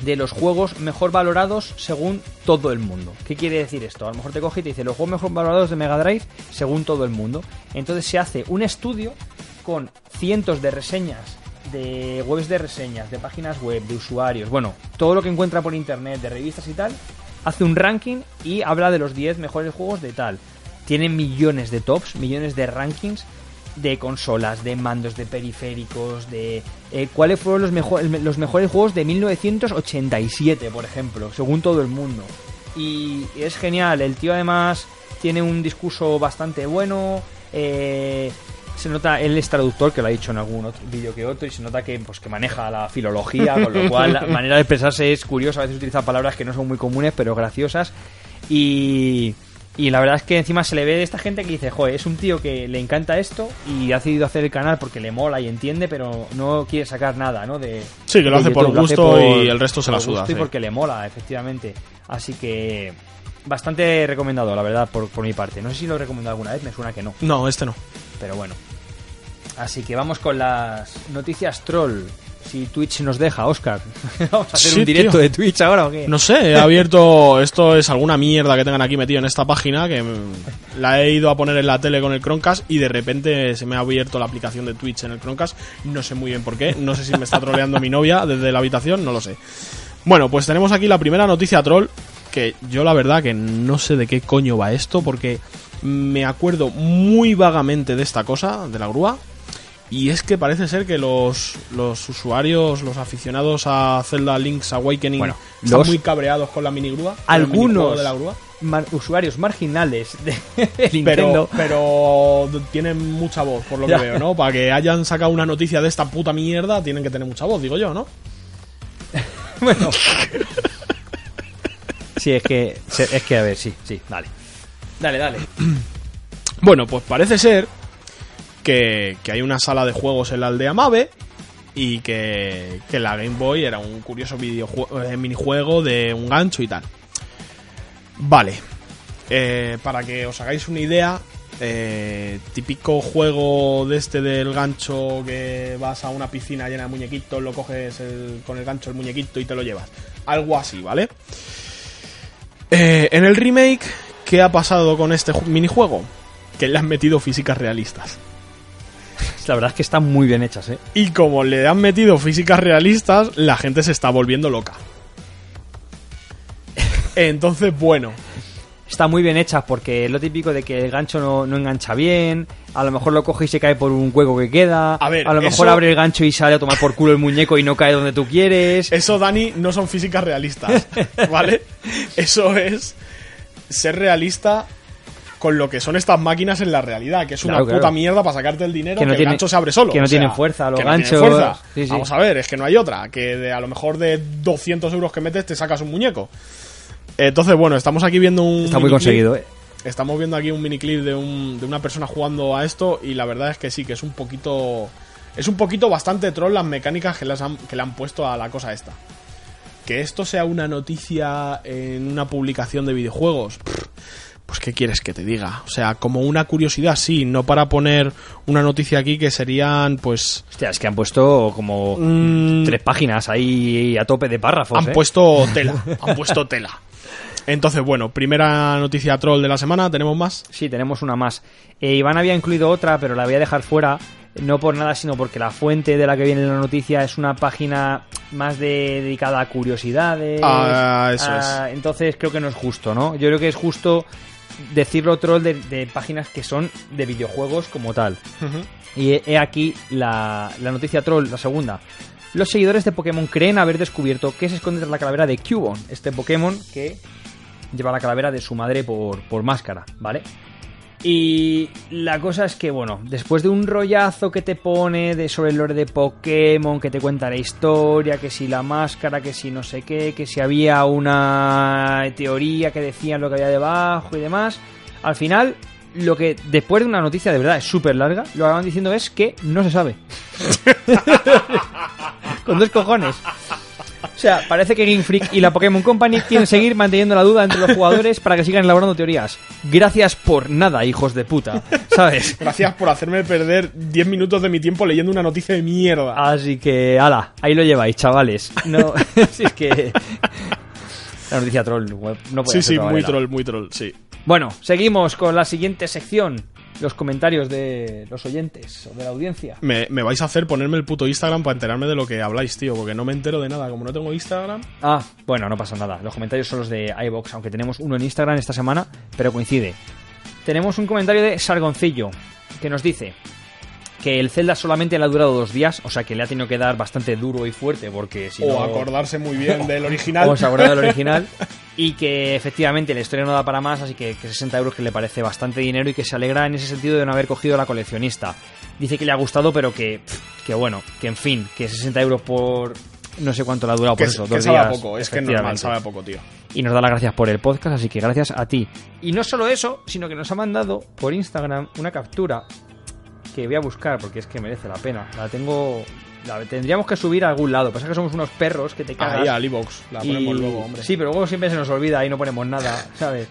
de los juegos mejor valorados según todo el mundo. ¿Qué quiere decir esto? A lo mejor te coge y te dice los juegos mejor valorados de Mega Drive según todo el mundo. Entonces se hace un estudio con cientos de reseñas de webs de reseñas, de páginas web, de usuarios, bueno, todo lo que encuentra por internet, de revistas y tal, hace un ranking y habla de los 10 mejores juegos de tal. Tiene millones de tops, millones de rankings de consolas, de mandos, de periféricos, de eh, cuáles fueron los, mejo- los mejores juegos de 1987, por ejemplo, según todo el mundo. Y es genial, el tío además tiene un discurso bastante bueno, eh, se nota, él es traductor, que lo ha dicho en algún otro vídeo que otro, y se nota que, pues, que maneja la filología, con lo cual la manera de expresarse es curiosa, a veces utiliza palabras que no son muy comunes, pero graciosas. Y, y la verdad es que encima se le ve de esta gente que dice, joder, es un tío que le encanta esto y ha decidido hacer el canal porque le mola y entiende, pero no quiere sacar nada, ¿no? De, Sí, que lo hace por hace gusto y el resto se la suda, gusto Y porque le mola, efectivamente. Así que bastante recomendado, la verdad, por, por mi parte. No sé si lo he recomendado alguna vez, me suena que no, No, este no. pero bueno. Así que vamos con las noticias troll. Si Twitch nos deja, Oscar. vamos a hacer Sí, un directo tío. de Twitch ahora o qué? No sé, he abierto. Esto es alguna mierda que tengan aquí metido en esta página que la he ido a poner en la tele con el Chromecast y de repente se me ha abierto la aplicación de Twitch en el Chromecast. No sé muy bien por qué. No sé si me está troleando mi novia desde la habitación, no lo sé. Bueno, pues tenemos aquí la primera noticia troll. Que yo la verdad que no sé de qué coño va esto porque me acuerdo muy vagamente de esta cosa, de la grúa. Y es que parece ser que los, los usuarios, los aficionados a Zelda Link's Awakening Bueno, están los- muy cabreados con la minigrúa. Algunos de la grúa. mar- usuarios marginales de, de Pero, Nintendo. pero tienen mucha voz, por lo que veo, ¿no? Para que hayan sacado una noticia de esta puta mierda, tienen que tener mucha voz, digo yo, ¿no? Bueno. sí, es que, es que, a ver, sí, sí, dale. Dale, dale. Bueno, pues parece ser que, hay una sala de juegos en la aldea Mave y que, la Game Boy era un curioso videojue- eh, minijuego de un gancho y tal. Vale. Eh, para que os hagáis una idea, Eh, típico juego de este del gancho que vas a una piscina llena de muñequitos, lo coges con el gancho el muñequito y te lo llevas. Algo así, ¿vale? Eh, en el remake, ¿qué ha pasado con este ju- minijuego? Que le han metido físicas realistas. La verdad es que están muy bien hechas, ¿eh? Y como le han metido físicas realistas, la gente se está volviendo loca. Entonces, bueno, Está muy bien hechas porque es lo típico de que el gancho no, no engancha bien, a lo mejor lo coge y se cae por un hueco que queda, A ver, lo mejor eso- abre el gancho y sale a tomar por culo el muñeco y no cae donde tú quieres. eso, Dani, no son físicas realistas, ¿vale? Eso es ser realista con lo que son estas máquinas en la realidad, que es una Claro, puta mierda para sacarte el dinero, Que el gancho se abre solo. que no o sea, tienen fuerza, los que no ganchos. fuerza. Sí, sí. Vamos a ver, es que no hay otra, que de, a lo mejor de 200 euros que metes te sacas un muñeco. Entonces, bueno, estamos aquí viendo un... Está muy conseguido, ¿eh? Estamos viendo aquí un miniclip de, un, de una persona jugando a esto y la verdad es que sí, que es un poquito... Es un poquito bastante troll las mecánicas que, las han- que le han puesto a la cosa esta. Que esto sea una noticia en una publicación de videojuegos, pff, pues ¿qué quieres que te diga? O sea, como una curiosidad, sí, no para poner una noticia aquí que serían, pues... Hostia, es que han puesto como mm, tres páginas ahí a tope de párrafos, han ¿eh? puesto tela, han puesto tela. Entonces, bueno, primera noticia troll de la semana, ¿tenemos más? Sí, tenemos una más. Eh, Iván había incluido otra, pero la voy a dejar fuera. No por nada, sino porque la fuente de la que viene la noticia es una página más de- dedicada a curiosidades. Ah, eso Ah, Entonces creo que no es justo, ¿no? Yo creo que es justo decirlo troll de, de páginas que son de videojuegos como tal. Y he, he aquí la, la noticia troll, la segunda. Los seguidores de Pokémon creen haber descubierto que se esconde tras la calavera de Cubone, este Pokémon que lleva la calavera de su madre por, por máscara, ¿vale? Y la cosa es que, bueno, después de un rollazo que te pone de sobre el lore de Pokémon, que te cuenta la historia, que si la máscara, que si no sé qué, que si había una teoría que decían lo que había debajo y demás, al final, lo que después de una noticia de verdad es súper larga, lo que van diciendo es que no se sabe. Con dos cojones. O sea, parece que Game Freak y la Pokémon Company quieren seguir manteniendo la duda entre los jugadores para que sigan elaborando teorías. Gracias por nada, hijos de puta. ¿Sabes? Gracias por hacerme perder 10 minutos de mi tiempo leyendo una noticia de mierda. Así que, ala, ahí lo lleváis, chavales. No, si es que... La noticia troll, no podía sí, ser sí, muy manera. troll, muy troll, sí. Bueno, seguimos con la siguiente sección. Los comentarios de los oyentes o de la audiencia. Me, me vais a hacer ponerme el puto Instagram para enterarme de lo que habláis, tío, porque no me entero de nada. Como no tengo Instagram, Ah, bueno, no pasa nada. Los comentarios son los de iBox, aunque tenemos uno en Instagram esta semana, pero coincide. Tenemos un comentario de Sargoncillo que nos dice que el Zelda solamente le ha durado dos días, o sea que le ha tenido que dar bastante duro y fuerte porque si o no... acordarse muy bien del original. o se acuerda del original y que efectivamente la historia no da para más, así que, que 60 euros que le parece bastante dinero y que se alegra en ese sentido de no haber cogido a la coleccionista. Dice que le ha gustado, pero que, que bueno, que en fin, que 60 euros por no sé cuánto le ha durado que, por eso, que dos sabe a días, poco, es que normal, sabe a poco, tío. Y nos da las gracias por el podcast, así que gracias a ti. Y no solo eso, sino que nos ha mandado por Instagram una captura que voy a buscar porque es que merece la pena. La tengo. La tendríamos que subir a algún lado. Pasa que somos unos perros que te cagas. Ahí al iVox, la Y- ponemos luego, hombre. Sí, pero luego siempre se nos olvida y no ponemos nada, ¿sabes?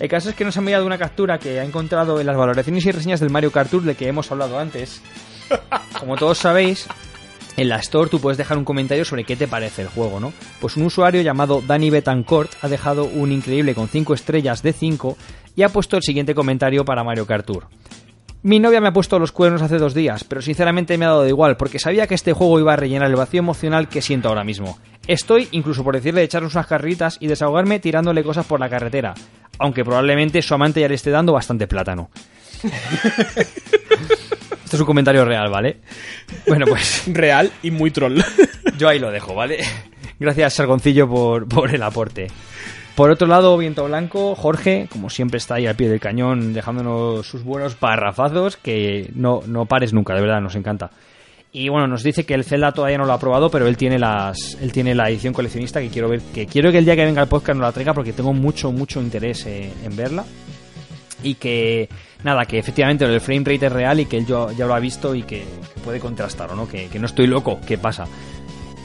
El caso es que nos ha enviado una captura que ha encontrado en las valoraciones y reseñas del Mario Kart Tour de que hemos hablado antes. Como todos sabéis, en la Store tú puedes dejar un comentario sobre qué te parece el juego, ¿no? Pues un usuario llamado Danny Betancourt ha dejado un increíble con 5 estrellas de 5 y ha puesto el siguiente comentario para Mario Kart Tour. Mi novia me ha puesto los cuernos hace dos días, pero sinceramente me ha dado de igual, porque sabía que este juego iba a rellenar el vacío emocional que siento ahora mismo. Estoy, incluso por decirle de echarnos unas carritas y desahogarme tirándole cosas por la carretera, aunque probablemente su amante ya le esté dando bastante plátano. Esto es un comentario real, ¿vale? Bueno, pues Real y muy troll. yo ahí lo dejo, ¿vale? Gracias, Sargoncillo, por, por el aporte. Por otro lado, Viento Blanco, Jorge, como siempre está ahí al pie del cañón dejándonos sus buenos parrafazos, que no, no pares nunca, de verdad, nos encanta. Y bueno, nos dice que el Zelda todavía no lo ha probado, pero él tiene las él tiene la edición coleccionista que quiero ver, que quiero que el día que venga el podcast nos la traiga porque tengo mucho, mucho interés en verla. Y que, nada, que efectivamente el frame rate es real y que él ya, lo ha visto y que, que puede contrastarlo, ¿no? Que, que no estoy loco, ¿qué pasa?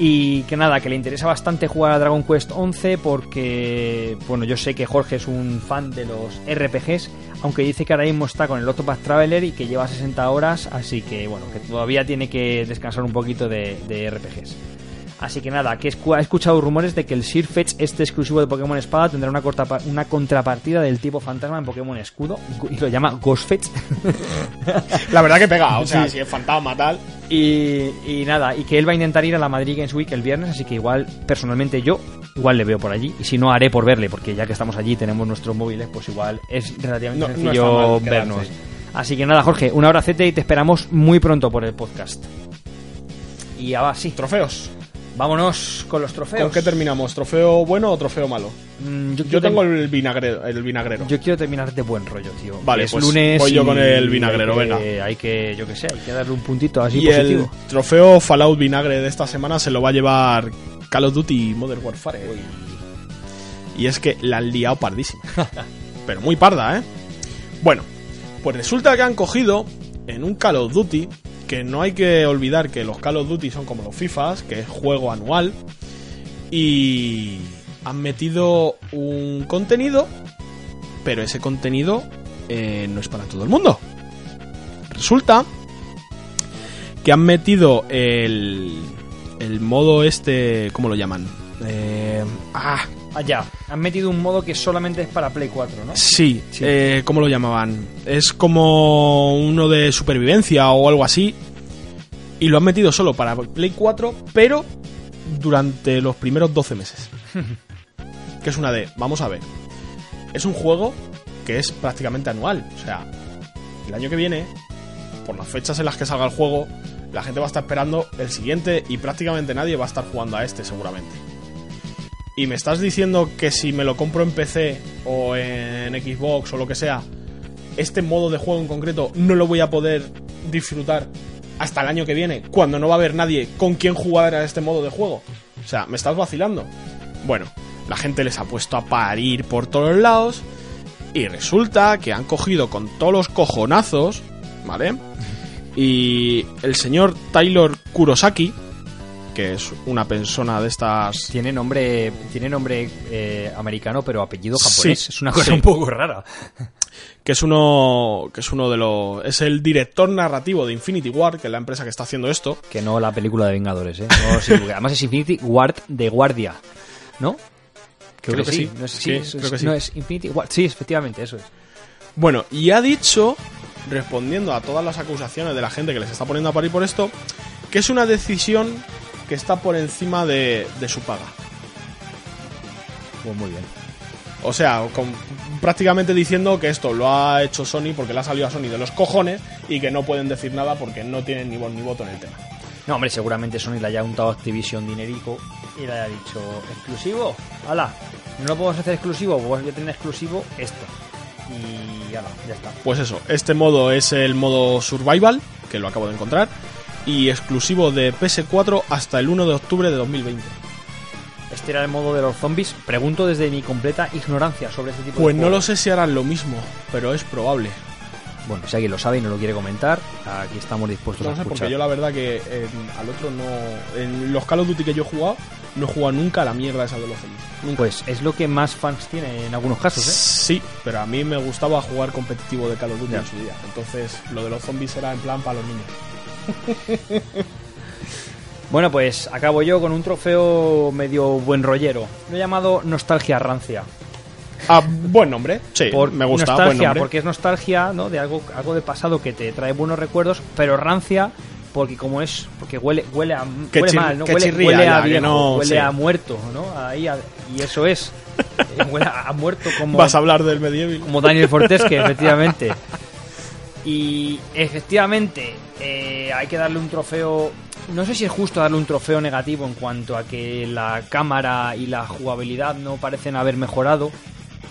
Y que nada, que le interesa bastante jugar a Dragon Quest 11 porque, bueno, yo sé que Jorge es un fan de los RPGs, aunque dice que ahora mismo está con el Octopath Traveler y que lleva 60 horas, así que, bueno, que todavía tiene que descansar un poquito de, de RPGs. Así que nada, que ha escuchado rumores de que el Sir Fetch, este exclusivo de Pokémon Espada, tendrá una, corta una contrapartida del tipo fantasma en Pokémon Escudo y lo llama Ghost Fetch. La verdad que pega, o sea, si es fantasma tal. Y, y nada, y que él va a intentar ir a la Madrid Games Week el viernes, así que igual, personalmente yo, igual le veo por allí. Y si no, haré por verle, porque ya que estamos allí y tenemos nuestros móviles, pues igual es relativamente No- sencillo vernos. Así que nada, Jorge, un abracete y te esperamos muy pronto por el podcast. Y ahora sí, Trofeos. Vámonos con los trofeos. ¿Con qué terminamos? ¿Trofeo bueno o trofeo malo? Mm, yo, tengo el vinagrero. El vinagrero. yo quiero terminar de buen rollo, tío. Vale, es pues lunes voy yo con el vinagrero, hay que- venga. Hay que, yo que sé, hay que darle un puntito así y positivo. el trofeo Fallout Vinagre de esta semana se lo va a llevar Call of Duty Modern Warfare. Y es que la han liado pardísima. Pero muy parda, ¿eh? Bueno, pues resulta que han cogido en un Call of Duty, que no hay que olvidar que los Call of Duty son como los FIFAs, que es juego anual, y han metido un contenido, pero ese contenido eh, no es para todo el mundo. Resulta que han metido el, el modo este, ¿cómo lo llaman? Eh, ah, Ah, ya. Han metido un modo que solamente es para Play 4, ¿no? sí, Sí. eh, ¿cómo lo llamaban? Es como uno de supervivencia o algo así. Y lo han metido solo para Play 4, pero durante los primeros 12 meses. que es una de, vamos a ver, es un juego que es prácticamente anual. O sea, el año que viene, por las fechas en las que salga el juego, la gente va a estar esperando el siguiente y prácticamente nadie va a estar jugando a este seguramente. Y me estás diciendo que si me lo compro en PC o en Xbox o lo que sea, este modo de juego en concreto no lo voy a poder disfrutar hasta el año que viene, cuando no va a haber nadie con quien jugar a este modo de juego. O sea, me estás vacilando. Bueno, la gente les ha puesto a parir por todos lados y resulta que han cogido con todos los cojonazos, ¿vale? Y el señor Taylor Kurosaki, que es una persona de estas Tiene nombre, tiene nombre eh, americano, pero apellido japonés. Sí, es una cosa sí. un poco rara. que es uno que es uno de los es el director narrativo de Infinity War, que es la empresa que está haciendo esto. Que no la película de Vengadores, ¿eh? No, sí, además es Infinity Ward de Guardia, ¿no? Creo que sí. No es, Sí, eso creo es- que sí. No, es Infinity Ward. Sí, efectivamente, eso es. Bueno, y ha dicho respondiendo a todas las acusaciones de la gente que les está poniendo a parir por esto, que es una decisión que está por encima de, de su paga. Pues muy bien. O sea, con- prácticamente diciendo que esto lo ha hecho Sony porque le ha salido a Sony de los cojones y que no pueden decir nada porque no tienen ni voz ni voto en el tema. No, hombre, seguramente Sony le haya untado Activision dinerico y le haya dicho, exclusivo, ala, no lo podemos hacer exclusivo, pues voy a tener exclusivo esto. Y ala, ya está. Pues eso, este modo es el modo Survival, que lo acabo de encontrar, y exclusivo de PS4 hasta el 1 de octubre de 2020. Este era el modo de los zombies. Pregunto desde mi completa ignorancia sobre este tipo Pues de no lo sé si harán lo mismo, pero es probable. Bueno, si alguien lo sabe y no lo quiere comentar, aquí estamos dispuestos No a sé, escuchar. porque yo la verdad que en- al otro no... En los Call of Duty que yo he jugado, no he jugado nunca a la mierda esa de los zombies. Nunca. Pues es lo que más fans tiene en algunos casos, ¿eh? Sí, pero a mí me gustaba jugar competitivo de Call of Duty Ya. en su día. Entonces, lo de los zombies era en plan para los niños. Bueno, pues acabo yo con un trofeo medio buen rollero. Lo he llamado Nostalgia Rancia. Ah, buen nombre. Sí, Por me gusta. buen nostalgia, nombre. porque es nostalgia, ¿no? De algo, algo de pasado que te trae buenos recuerdos, pero rancia porque como es, porque huele, huele a, Que huele chir- mal, ¿no? que Huele, a que viejo, no- huele sí. a muerto, ¿no? Ahí a- y eso es. Eh, huele a, a muerto como, Vas a hablar del medieval. como Daniel Fortesque, efectivamente. Y efectivamente, eh, hay que darle un trofeo. No sé si es justo darle un trofeo negativo en cuanto a que la cámara y la jugabilidad no parecen haber mejorado,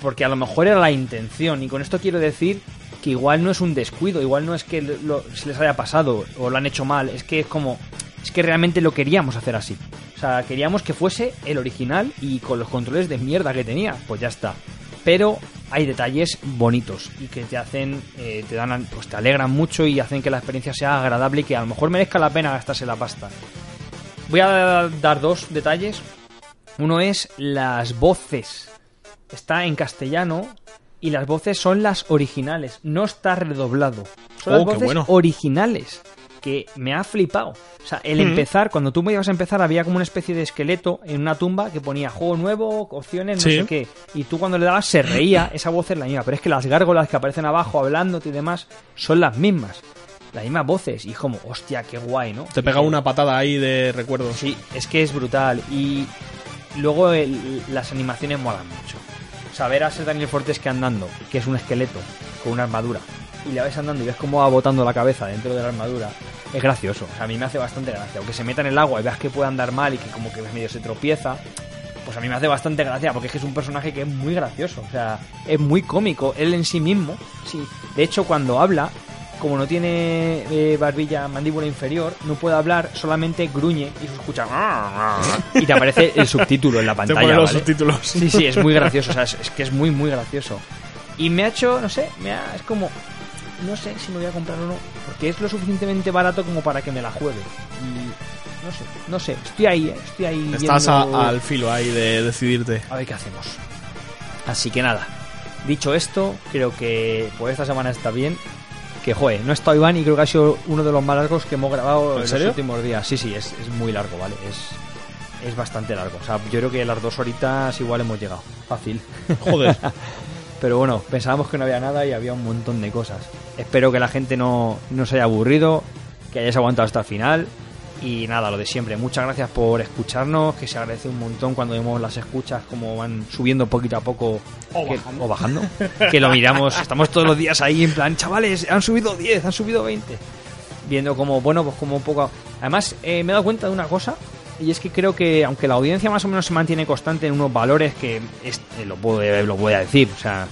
porque a lo mejor era la intención. Y con esto quiero decir que igual no es un descuido, igual no es que lo- se les haya pasado o lo han hecho mal, es que es como. Es que realmente lo queríamos hacer así. O sea, queríamos que fuese el original y con los controles de mierda que tenía. Pues ya está pero hay detalles bonitos y que te hacen, eh, te dan, pues te alegran mucho y hacen que la experiencia sea agradable y que a lo mejor merezca la pena gastarse la pasta. Voy a dar dos detalles. Uno es las voces. Está en castellano y las voces son las originales. No está redoblado. Son las Oh, qué voces bueno. originales. Que me ha flipado. O sea, el Mm. empezar, cuando tú me ibas a empezar, había como una especie de esqueleto en una tumba que ponía juego nuevo, opciones, no Sí. sé qué. Y tú cuando le dabas se reía, esa voz es la misma. Pero es que las gárgolas que aparecen abajo hablándote y demás son las mismas. Las mismas voces. Y como, hostia, qué guay, ¿no? Te pega una patada ahí de recuerdos. Sí, es que es brutal. Y luego el- las animaciones molan mucho. Saber a ser Daniel Fortes que andando, que es un esqueleto con una armadura, y le ves andando y ves cómo va botando la cabeza dentro de la armadura, es gracioso. O sea, a mí me hace bastante gracia. Aunque se meta en el agua y veas que puede andar mal y que como que medio se tropieza, pues a mí me hace bastante gracia porque es que es un personaje que es muy gracioso. O sea, es muy cómico. Él en sí mismo, sí. De hecho, cuando habla, como no tiene eh, barbilla, mandíbula inferior, no puede hablar, solamente gruñe y se escucha. Y te aparece el subtítulo en la Te pantalla. pone los ¿vale? subtítulos. Sí, sí, es muy gracioso. O sea, es, es que es muy, muy gracioso. Y me ha hecho, no sé, me ha, es como. No sé si me voy a comprar o no. Porque es lo suficientemente barato como para que me la juegue. Y. No sé, no sé. Estoy ahí, eh, estoy ahí. Estás viendo- a- al filo ahí de decidirte. a ver qué hacemos. Así que nada. Dicho esto, creo que por esta semana está bien. Que joder, no está Iván y creo que ha sido uno de los más largos que hemos grabado ¿En los últimos días. Sí, sí, es, es muy largo, ¿vale? Es, es bastante largo. O sea, yo creo que las dos horitas igual hemos llegado. Fácil. Joder. Pero bueno, pensábamos que no había nada y había un montón de cosas. Espero que la gente no, no se haya aburrido, que hayáis aguantado hasta el final. Y nada, lo de siempre. Muchas gracias por escucharnos, que se agradece un montón cuando vemos las escuchas, como van subiendo poquito a poco O que- bajando. o bajando. que lo miramos, estamos todos los días ahí en plan, chavales, han subido 10, han subido 20. Viendo como, bueno, pues como un poco... Además, eh, me he dado cuenta de una cosa, y es que creo que aunque la audiencia más o menos se mantiene constante en unos valores que es- eh, lo, puedo, lo voy a decir, o sea,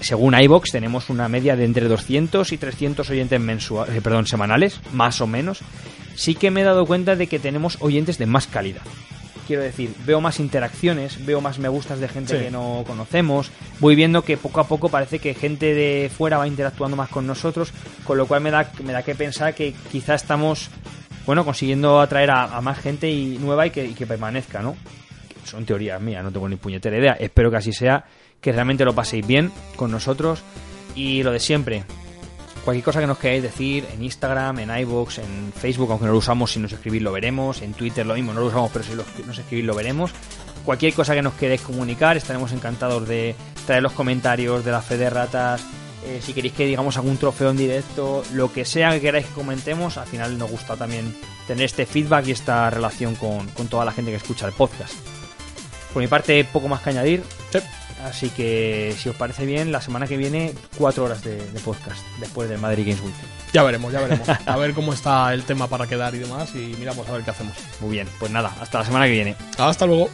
según iBox tenemos una media de entre 200 y 300 oyentes mensuales, eh, perdón, semanales, más o menos. Sí que me he dado cuenta de que tenemos oyentes de más calidad. Quiero decir, veo más interacciones, veo más me gustas de gente Sí. que no conocemos, voy viendo que poco a poco parece que gente de fuera va interactuando más con nosotros, con lo cual me da, me da que pensar que quizá estamos, bueno, consiguiendo atraer a, más gente y nueva y que, permanezca, ¿no? son teorías mías, no tengo ni puñetera idea. Espero que así sea, que realmente lo paséis bien con nosotros y lo de siempre. Cualquier cosa que nos queráis decir en Instagram, en iVoox, en Facebook, aunque no lo usamos, si nos escribís lo veremos. En Twitter lo mismo, no lo usamos, pero si nos escribís lo veremos. Cualquier cosa que nos queréis comunicar, estaremos encantados de traer los comentarios de la fe de ratas. Eh, si queréis que digamos algún trofeo en directo, lo que sea que queráis que comentemos, al final nos gusta también tener este feedback y esta relación con, con toda la gente que escucha el podcast. Por mi parte, poco más que añadir. Así que, si os parece bien, la semana que viene, cuatro horas de, de podcast después del Madrid Games Week. Ya veremos, ya veremos. A ver cómo está el tema para quedar y demás y miramos a ver qué hacemos. Muy bien, pues nada, hasta la semana que viene. Hasta luego.